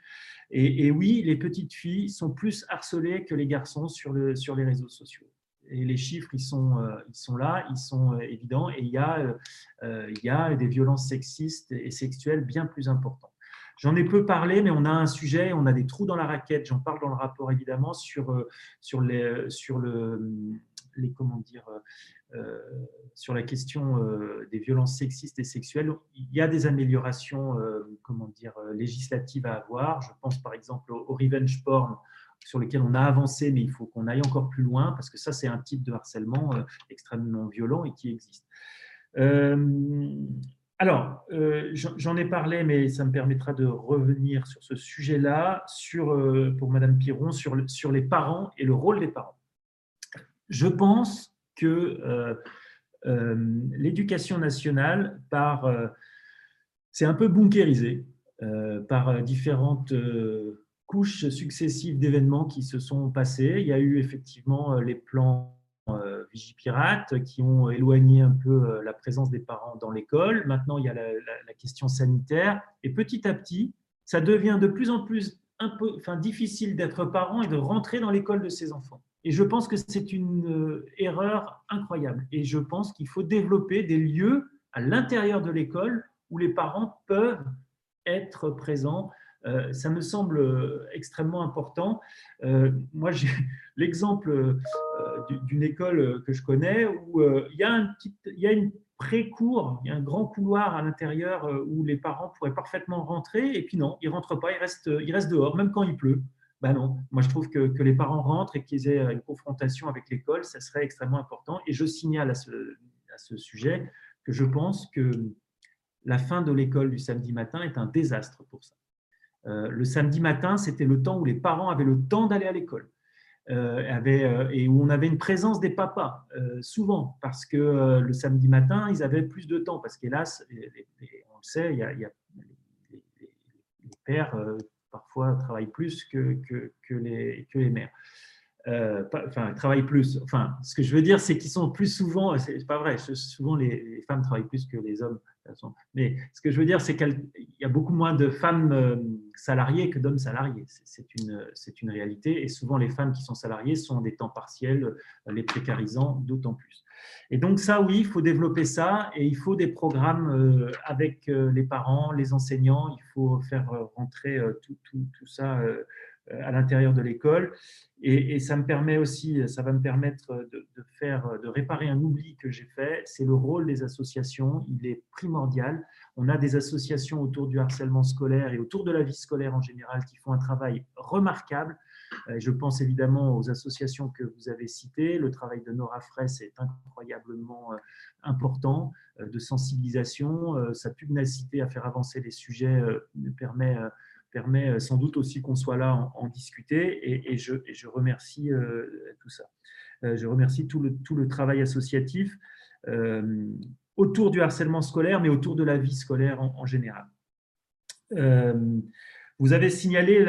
Et, oui, les petites filles sont plus harcelées que les garçons sur les réseaux sociaux et les chiffres, ils sont, euh, ils sont là, ils sont euh, évidents, et il y, a, euh, il y a des violences sexistes et sexuelles bien plus importantes. J'en ai peu parlé, mais on a un sujet, on a des trous dans la raquette, j'en parle dans le rapport évidemment, sur, sur, les, sur le, les, comment dire, sur la question des violences sexistes et sexuelles. Il y a des améliorations comment dire, législatives à avoir. Je pense par exemple au, au revenge porn, sur lesquels on a avancé, mais il faut qu'on aille encore plus loin, parce que ça, c'est un type de harcèlement euh, extrêmement violent et qui existe. Euh, alors, euh, j'en ai parlé, mais ça me permettra de revenir sur ce sujet-là, pour Madame Piron, sur, sur les parents et le rôle des parents. Je pense que l'éducation nationale, par, c'est un peu bunkérisé par différentes couches successives d'événements qui se sont passés. Il y a eu effectivement euh, les plans euh, Vigipirate qui ont éloigné un peu euh, la présence des parents dans l'école. Maintenant, il y a la, question sanitaire. Et petit à petit, ça devient de plus en plus enfin, difficile d'être parent et de rentrer dans l'école de ses enfants. Et je pense que c'est une erreur incroyable. Et je pense qu'il faut développer des lieux à l'intérieur de l'école où les parents peuvent être présents ça me semble euh, extrêmement important. Euh, moi, j'ai l'exemple d'une école que je connais où il y a, une pré-cour, il y a un grand couloir à l'intérieur où les parents pourraient parfaitement rentrer, et puis non, ils ne rentrent pas, ils restent, ils restent dehors, même quand il pleut. Ben non, moi je trouve que, les parents rentrent et qu'ils aient une confrontation avec l'école, ça serait extrêmement important. Et je signale à ce sujet que je pense que la fin de l'école du samedi matin est un désastre pour ça. Euh, le samedi matin, c'était le temps où les parents avaient le temps d'aller à l'école. Euh, euh, et où on avait une présence des papas, souvent, parce que le samedi matin, ils avaient plus de temps, parce qu'hélas, on le sait, il y a, les, pères parfois travaillent plus que, que, les, que les mères. enfin, travaillent plus. Enfin, ce que je veux dire, c'est qu'ils sont plus souvent, c'est pas vrai, souvent les, femmes travaillent plus que les hommes. Mais ce que je veux dire, c'est qu'il y a beaucoup moins de femmes salariées que d'hommes salariés. C'est une, une réalité. Et souvent, les femmes qui sont salariées sont des temps partiels, les précarisant d'autant plus. Et donc ça, oui, il faut développer ça et il faut des programmes avec les parents, les enseignants. Il faut faire rentrer tout, tout, tout ça à l'intérieur de l'école. Et, ça me permet aussi, ça va me permettre de, faire, de réparer un oubli que j'ai fait. C'est le rôle des associations. Il est primordial. On a des associations autour du harcèlement scolaire et autour de la vie scolaire en général qui font un travail remarquable. Euh, je pense évidemment aux associations que vous avez citées. Le travail de Nora Fraisse est incroyablement euh, important euh, de sensibilisation. Sa pugnacité à faire avancer les sujets permet permet euh, sans doute aussi qu'on soit là en, discuter et, je, remercie euh, tout ça. Euh, je remercie tout le, tout le travail associatif autour du harcèlement scolaire, mais autour de la vie scolaire en, général. vous avez signalé,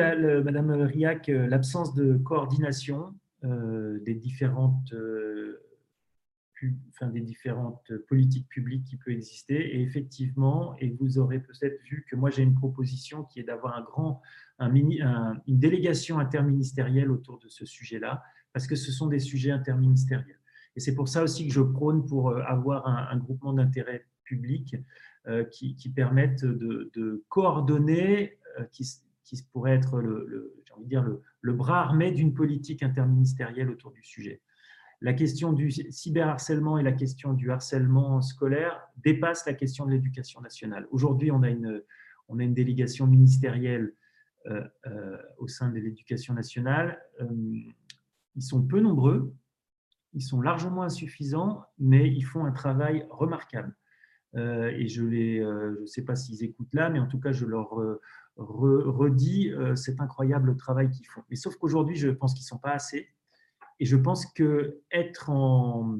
Madame Riac, l'absence de coordination des différentes des différentes politiques publiques qui peuvent exister. Et effectivement, et vous aurez peut-être vu que moi j'ai une proposition qui est d'avoir un grand, une délégation interministérielle autour de ce sujet-là, parce que ce sont des sujets interministériels. Et c'est pour ça aussi que je prône pour euh, avoir un, groupement d'intérêt public euh, qui, qui permette de, coordonner, euh, qui, qui, pourrait être le, envie de dire le bras armé d'une politique interministérielle autour du sujet la question du cyberharcèlement et la question du harcèlement scolaire dépassent la question de l'éducation nationale. Aujourd'hui, on, a une, on a une délégation ministérielle euh, euh, au sein de l'éducation nationale. Euh, ils sont peu nombreux, ils sont largement insuffisants, mais ils font un travail remarquable. et je ne sais pas s'ils écoutent là, mais en tout cas, je leur redis cet incroyable travail qu'ils font. Mais sauf qu'aujourd'hui, je pense qu'ils ne sont pas assez et je pense que être en,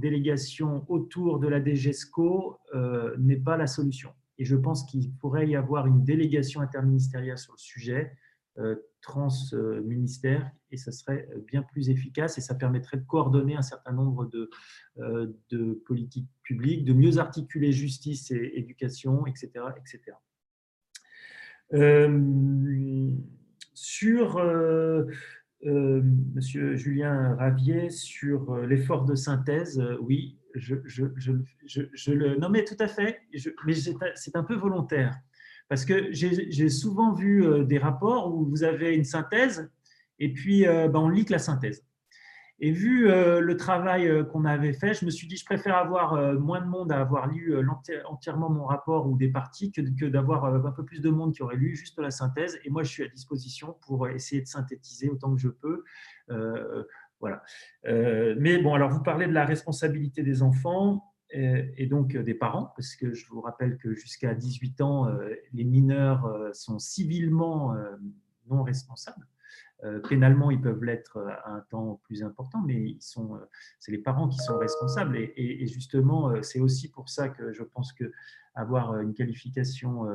délégation autour de la DGESCO euh, n'est pas la solution. Et je pense qu'il pourrait y avoir une délégation interministérielle sur le sujet, euh, trans-ministère, et ça serait bien plus efficace et ça permettrait de coordonner un certain nombre de, euh, de politiques publiques, de mieux articuler justice et éducation, etc. etc. sur euh, Monsieur Julien Ravier sur euh, l'effort de synthèse, euh, oui, je, le nommais tout à fait, mais c'est un peu volontaire. Parce que j'ai souvent vu des rapports où vous avez une synthèse et puis ben, on lit que la synthèse. Et vu euh, le travail euh, qu'on avait fait, je me suis dit, je préfère avoir euh, moins de monde à avoir lu entièrement mon rapport ou des parties que, d'avoir un peu plus de monde qui aurait lu juste la synthèse. Et moi, je suis à disposition pour essayer de synthétiser autant que je peux. voilà. mais bon, alors vous parlez de la responsabilité des enfants et, donc des parents, parce que je vous rappelle que jusqu'à 18 ans, les mineurs sont civilement non responsables. Euh, pénalement, ils peuvent l'être euh, à un temps plus important, mais euh, c'est les parents qui sont responsables. Et, justement, c'est aussi pour ça que je pense que avoir une qualification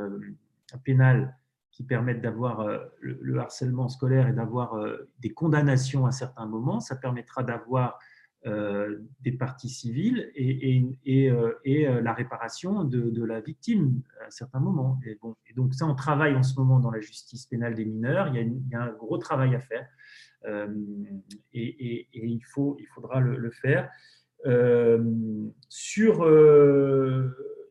pénale qui permette d'avoir le, harcèlement scolaire et d'avoir des condamnations à certains moments, ça permettra d'avoir des parties civiles et, euh, euh, la réparation de, la victime à certains moments. Et, donc ça, on travaille en ce moment dans la justice pénale des mineurs. Il y a, un gros travail à faire et, il, faut, il faudra le, faire. sur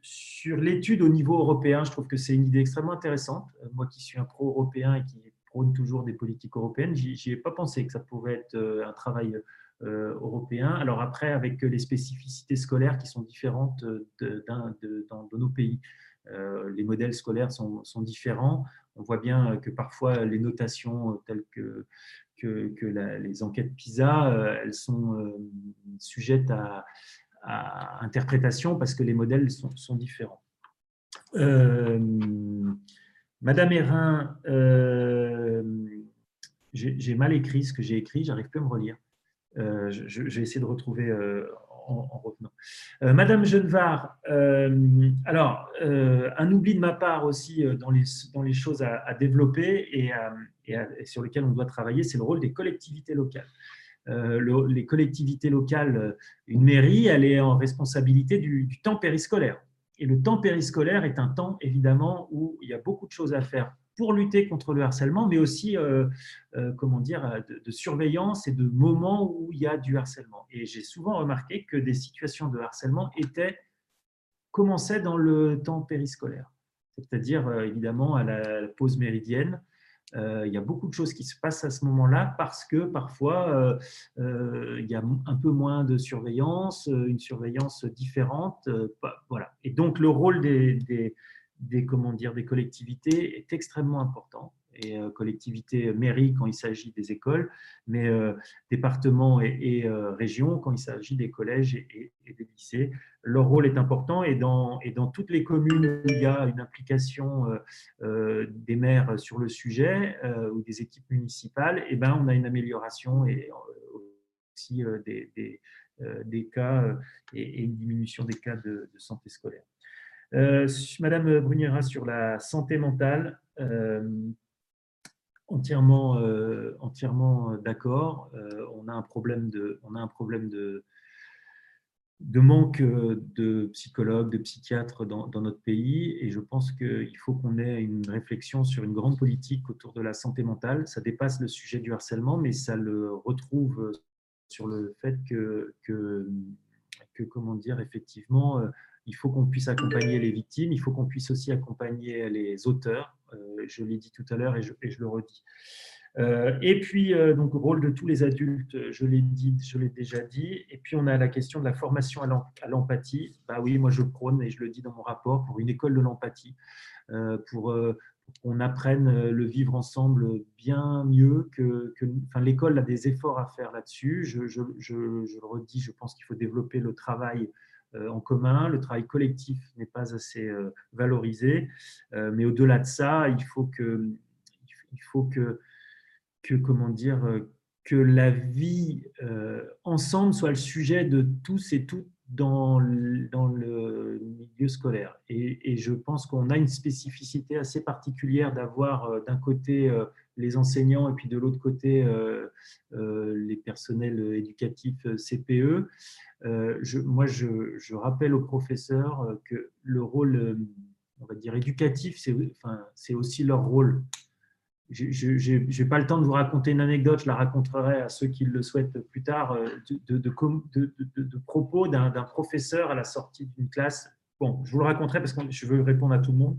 sur l'étude au niveau européen, je trouve que c'est une idée extrêmement intéressante. Moi qui suis un pro-européen et qui prône toujours des politiques européennes, j'y ai pas pensé que ça pourrait être un travail euh, européen. Alors après, avec les spécificités scolaires qui sont différentes de, dans, nos pays. Euh, les modèles scolaires sont, différents. On voit bien que parfois les notations telles que, les enquêtes PISA, euh, elles sont sujettes à, interprétation parce que les modèles sont, différents. Madame Hérin, j'ai mal écrit ce que j'ai écrit, j'arrive plus à me relire. Euh, je, vais essayer de retrouver euh, en, revenant. Euh, Madame Genevard, alors, un oubli de ma part aussi dans les, dans les choses à, développer et, sur lesquelles on doit travailler, c'est le rôle des collectivités locales. les collectivités locales, une mairie, elle est en responsabilité du, temps périscolaire. et le temps périscolaire est un temps, évidemment, où il y a beaucoup de choses à faire pour lutter contre le harcèlement, mais aussi, euh, euh, comment dire, de, surveillance et de moments où il y a du harcèlement. Et j'ai souvent remarqué que des situations de harcèlement étaient commençaient dans le temps périscolaire, c'est-à-dire euh, évidemment à la pause méridienne, euh, il y a beaucoup de choses qui se passent à ce moment-là parce que parfois euh, euh, il y a un peu moins de surveillance, une surveillance différente. voilà. Et donc le rôle des, comment dire, des collectivités est extrêmement important et euh, collectivités mairie quand il s'agit des écoles, mais euh, départements et, euh, régions quand il s'agit des collèges et, des lycées. Leur rôle est important et dans, et dans toutes les communes où il y a une implication des maires sur le sujet ou des équipes municipales, et eh ben, on a une amélioration et aussi des, des, des cas et, une diminution des cas de santé scolaire. Madame Bruniera, sur la santé mentale, entièrement, euh, entièrement euh, d'accord. Euh, on a un problème de, manque de psychologues, de psychiatres dans, notre pays, et je pense qu'il faut qu'on ait une réflexion sur une grande politique autour de la santé mentale. Ça dépasse le sujet du harcèlement, mais ça le retrouve sur le fait que comment dire, effectivement, il faut qu'on puisse accompagner les victimes, il faut qu'on puisse aussi accompagner les auteurs. Euh, je l'ai dit tout à l'heure et je, le redis. Euh, et puis, euh, donc, rôle de tous les adultes, je l'ai dit, je l'ai déjà dit. Et puis, on a la question de la formation à l'empathie. Bah oui, moi, je prône, et je le dis dans mon rapport, pour une école de l'empathie, pour, qu'on apprenne le vivre ensemble bien mieux que, enfin, l'école a des efforts à faire là-dessus. Je, je, je, le redis, je pense qu'il faut développer le travail en commun, le travail collectif n'est pas assez euh, valorisé, euh, mais au-delà de ça, il faut que, il faut que, que comment dire, que la vie ensemble soit le sujet de tous et toutes dans, dans le milieu scolaire. Et, je pense qu'on a une spécificité assez particulière d'avoir d'un côté les enseignants et puis de l'autre côté les personnels éducatifs CPE. Euh, moi, je, rappelle aux professeurs euh, que le rôle, euh, on va dire, éducatif, c'est enfin, aussi leur rôle. Je n'ai pas le temps de vous raconter une anecdote, je la raconterai à ceux qui le souhaitent plus tard, de, de, propos d'un professeur à la sortie d'une classe. Bon, je vous le raconterai parce que je veux répondre à tout le monde.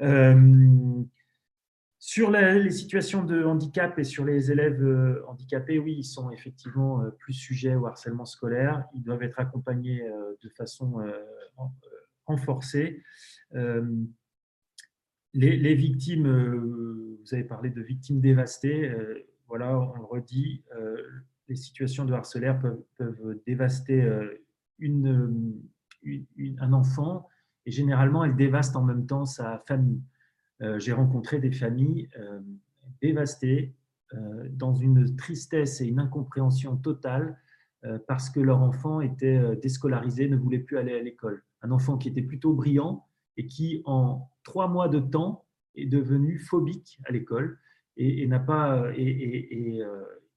Euh, sur les situations de handicap et sur les élèves euh, handicapés, oui, ils sont effectivement euh, plus sujets au harcèlement scolaire. Ils doivent être accompagnés euh, de façon renforcée. Les, victimes, vous avez parlé de victimes dévastées, voilà, on le redit, les situations de harcèlement peuvent, dévaster une, un enfant et généralement elles dévastent en même temps sa famille. Euh, j'ai rencontré des familles euh, dévastées, euh, dans une tristesse et une incompréhension totale parce que leur enfant était déscolarisé, ne voulait plus aller à l'école. Un enfant qui était plutôt brillant et qui, en trois mois de temps, est devenu phobique à l'école et, n'a pas et,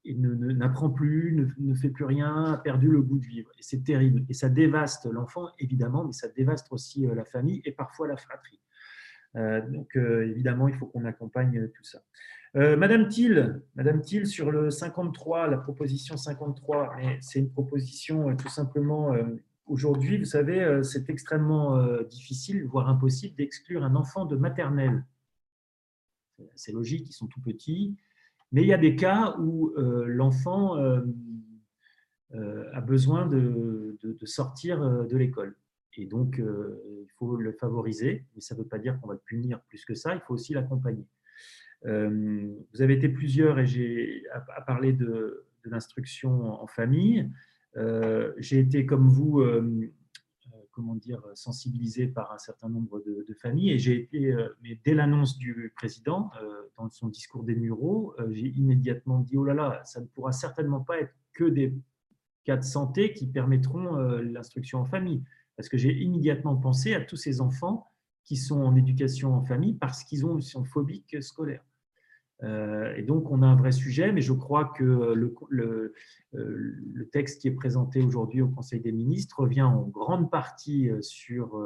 n'apprend plus, ne, fait plus rien, a perdu le goût de vivre. Et c'est terrible. Et ça dévaste l'enfant, évidemment, mais ça dévaste aussi la famille et parfois la fratrie. Euh, donc, euh, évidemment, il faut qu'on accompagne tout ça. Euh, Madame Thiel, Madame Thiel, sur le 53, la proposition 53, c'est une proposition tout simplement aujourd'hui, vous savez, c'est extrêmement difficile, voire impossible, d'exclure un enfant de maternelle. C'est logique, ils sont tout petits, mais il y a des cas où l'enfant a besoin de sortir de l'école. Et donc, euh, il faut le favoriser, mais ça ne veut pas dire qu'on va le punir plus que ça, il faut aussi l'accompagner. Euh, vous avez été plusieurs et j'ai à, parler de, l'instruction en famille. Euh, j'ai été comme vous, comment dire, sensibilisé par un certain nombre de, familles et j'ai été, mais dès l'annonce du président dans son discours des Mureaux, j'ai immédiatement dit oh là là, ça ne pourra certainement pas être que des cas de santé qui permettront l'instruction en famille parce que j'ai immédiatement pensé à tous ces enfants qui sont en éducation en famille parce qu'ils ont sont phobiques scolaires. Euh, et donc, on a un vrai sujet, mais je crois que euh, le texte qui est présenté aujourd'hui au Conseil des ministres revient en grande partie euh, sur,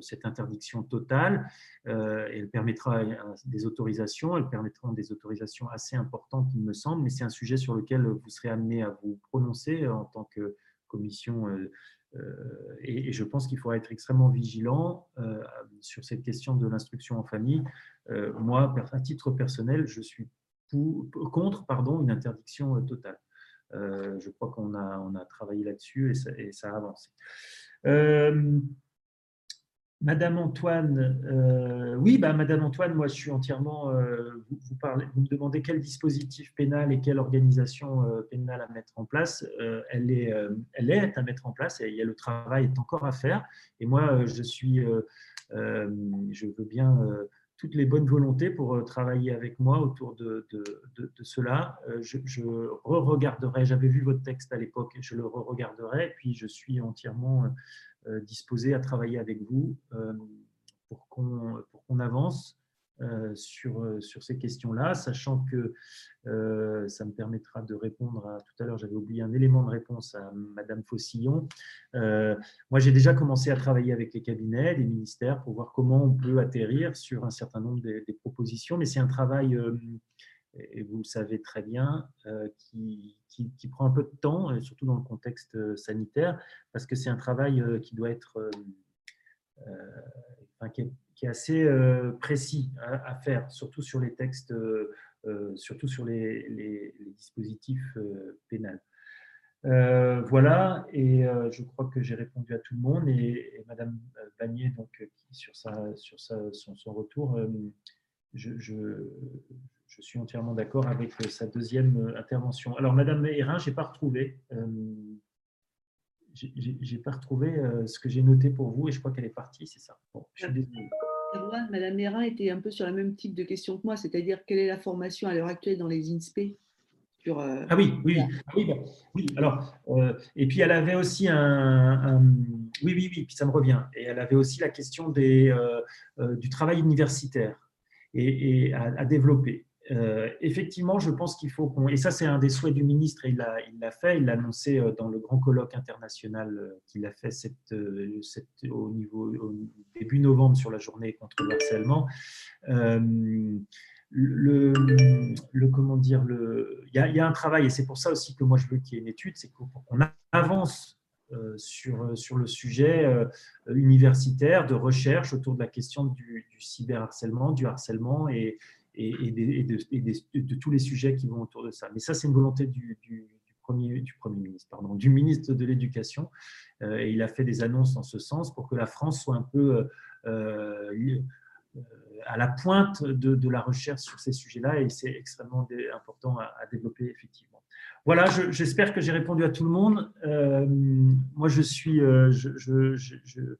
cette interdiction totale. elle permettra des autorisations, elle permettra des autorisations assez importantes, il me semble, mais c'est un sujet sur lequel vous serez amené à vous prononcer en tant que commission et, je pense qu'il faut être extrêmement vigilant euh, sur cette question de l'instruction en famille. Euh, moi, à titre personnel, je suis contre pardon, une interdiction totale. je crois qu'on a, travaillé là-dessus et, ça a avancé. Madame Antoine, euh, oui, bah, Madame Antoine, moi je suis entièrement. Euh, vous, me demandez quel dispositif pénal et quelle organisation euh, pénale à mettre en place. elle, est, elle est à mettre en place et a, le travail est encore à faire. Et moi, je suis, je veux bien toutes les bonnes volontés pour travailler avec moi autour de, cela. Je, je re-regarderai, j'avais vu votre texte à l'époque, je le re-regarderai, puis je suis entièrement euh, disposé à travailler avec vous euh, pour qu'on avance euh, sur, sur ces questions-là, sachant que ça me permettra de répondre à, tout à l'heure, j'avais oublié un élément de réponse à Madame Faucillon. moi, j'ai déjà commencé à travailler avec les cabinets, les ministères, pour voir comment on peut atterrir sur un certain nombre des, propositions, mais c'est un travail et vous le savez très bien, euh, qui, prend un peu de temps, surtout dans le contexte euh, sanitaire, parce que c'est un travail euh, qui doit être, assez précis à, faire, surtout sur les textes, surtout sur les, dispositifs pénals. voilà, et je crois que j'ai répondu à tout le monde. Et, Madame Bagnier, donc, qui, sur, sa, sur sa, son, retour, je, suis entièrement d'accord avec euh, sa deuxième euh, intervention. Alors, Madame Hérin, je n'ai pas retrouvé, euh, j'ai pas retrouvé ce que j'ai noté pour vous et je crois qu'elle est partie, c'est ça? je suis désolé. Madame Hérin était un peu sur le même type de question que moi, c'est-à-dire quelle est la formation à l'heure actuelle dans les INSPE sur, Ah oui, oui, oui, oui. Alors, et puis elle avait aussi un, oui, oui, oui, puis ça me revient. Et elle avait aussi la question des, du travail universitaire et, à, développer. Euh, effectivement, je pense qu'il faut qu'on, et ça c'est un des souhaits du ministre, et il l'a fait, il l'a annoncé euh, dans le grand colloque international euh, qu'il a fait cette, au, niveau, au début novembre sur la journée contre le harcèlement. le, le, comment dire, le, il, y a, y a un travail, et c'est pour ça aussi que moi je veux qu'il y ait une étude, c'est qu'on avance sur, sur le sujet universitaire de recherche autour de la question du, du cyberharcèlement, du harcèlement et, et, de, tous les sujets qui vont autour de ça. Mais ça, c'est une volonté du, premier, du Premier ministre, pardon, du ministre de l'Éducation. Euh, et il a fait des annonces en ce sens pour que la France soit un peu euh, euh, à la pointe de, la recherche sur ces sujets-là. Et c'est extrêmement important à, développer, effectivement. Voilà, j'espère que j'ai répondu à tout le monde. moi, je suis, je,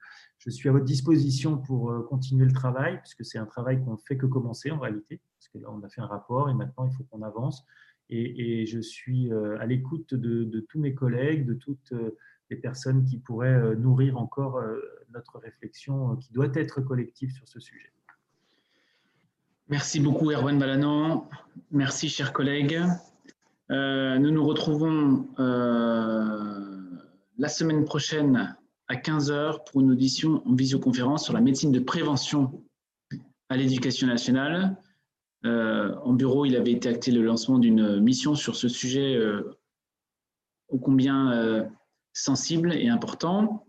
suis à votre disposition pour euh, continuer le travail, puisque c'est un travail qu'on ne fait que commencer en réalité, parce que là, on a fait un rapport et maintenant, il faut qu'on avance. Et, je suis euh, à l'écoute de, tous mes collègues, de toutes euh, les personnes qui pourraient nourrir encore notre réflexion qui doit être collective sur ce sujet. Merci beaucoup, Erwan Balanan. Merci, chers collègues. Nous nous retrouvons la semaine prochaine à 15h pour une audition en visioconférence sur la médecine de prévention à l'éducation nationale. Euh, en bureau, il avait été acté le lancement d'une mission sur ce sujet euh, ô combien euh, sensible et important.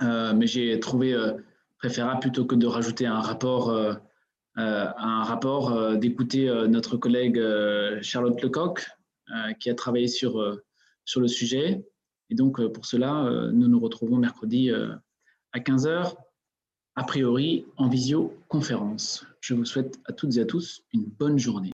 mais j'ai trouvé préférable, plutôt que de rajouter un rapport, un rapport d'écouter notre collègue Charlotte Lecoq, qui a travaillé sur, sur le sujet et donc, euh, pour cela, euh, nous nous retrouvons mercredi euh, à 15h, a priori en visioconférence. Je vous souhaite à toutes et à tous une bonne journée.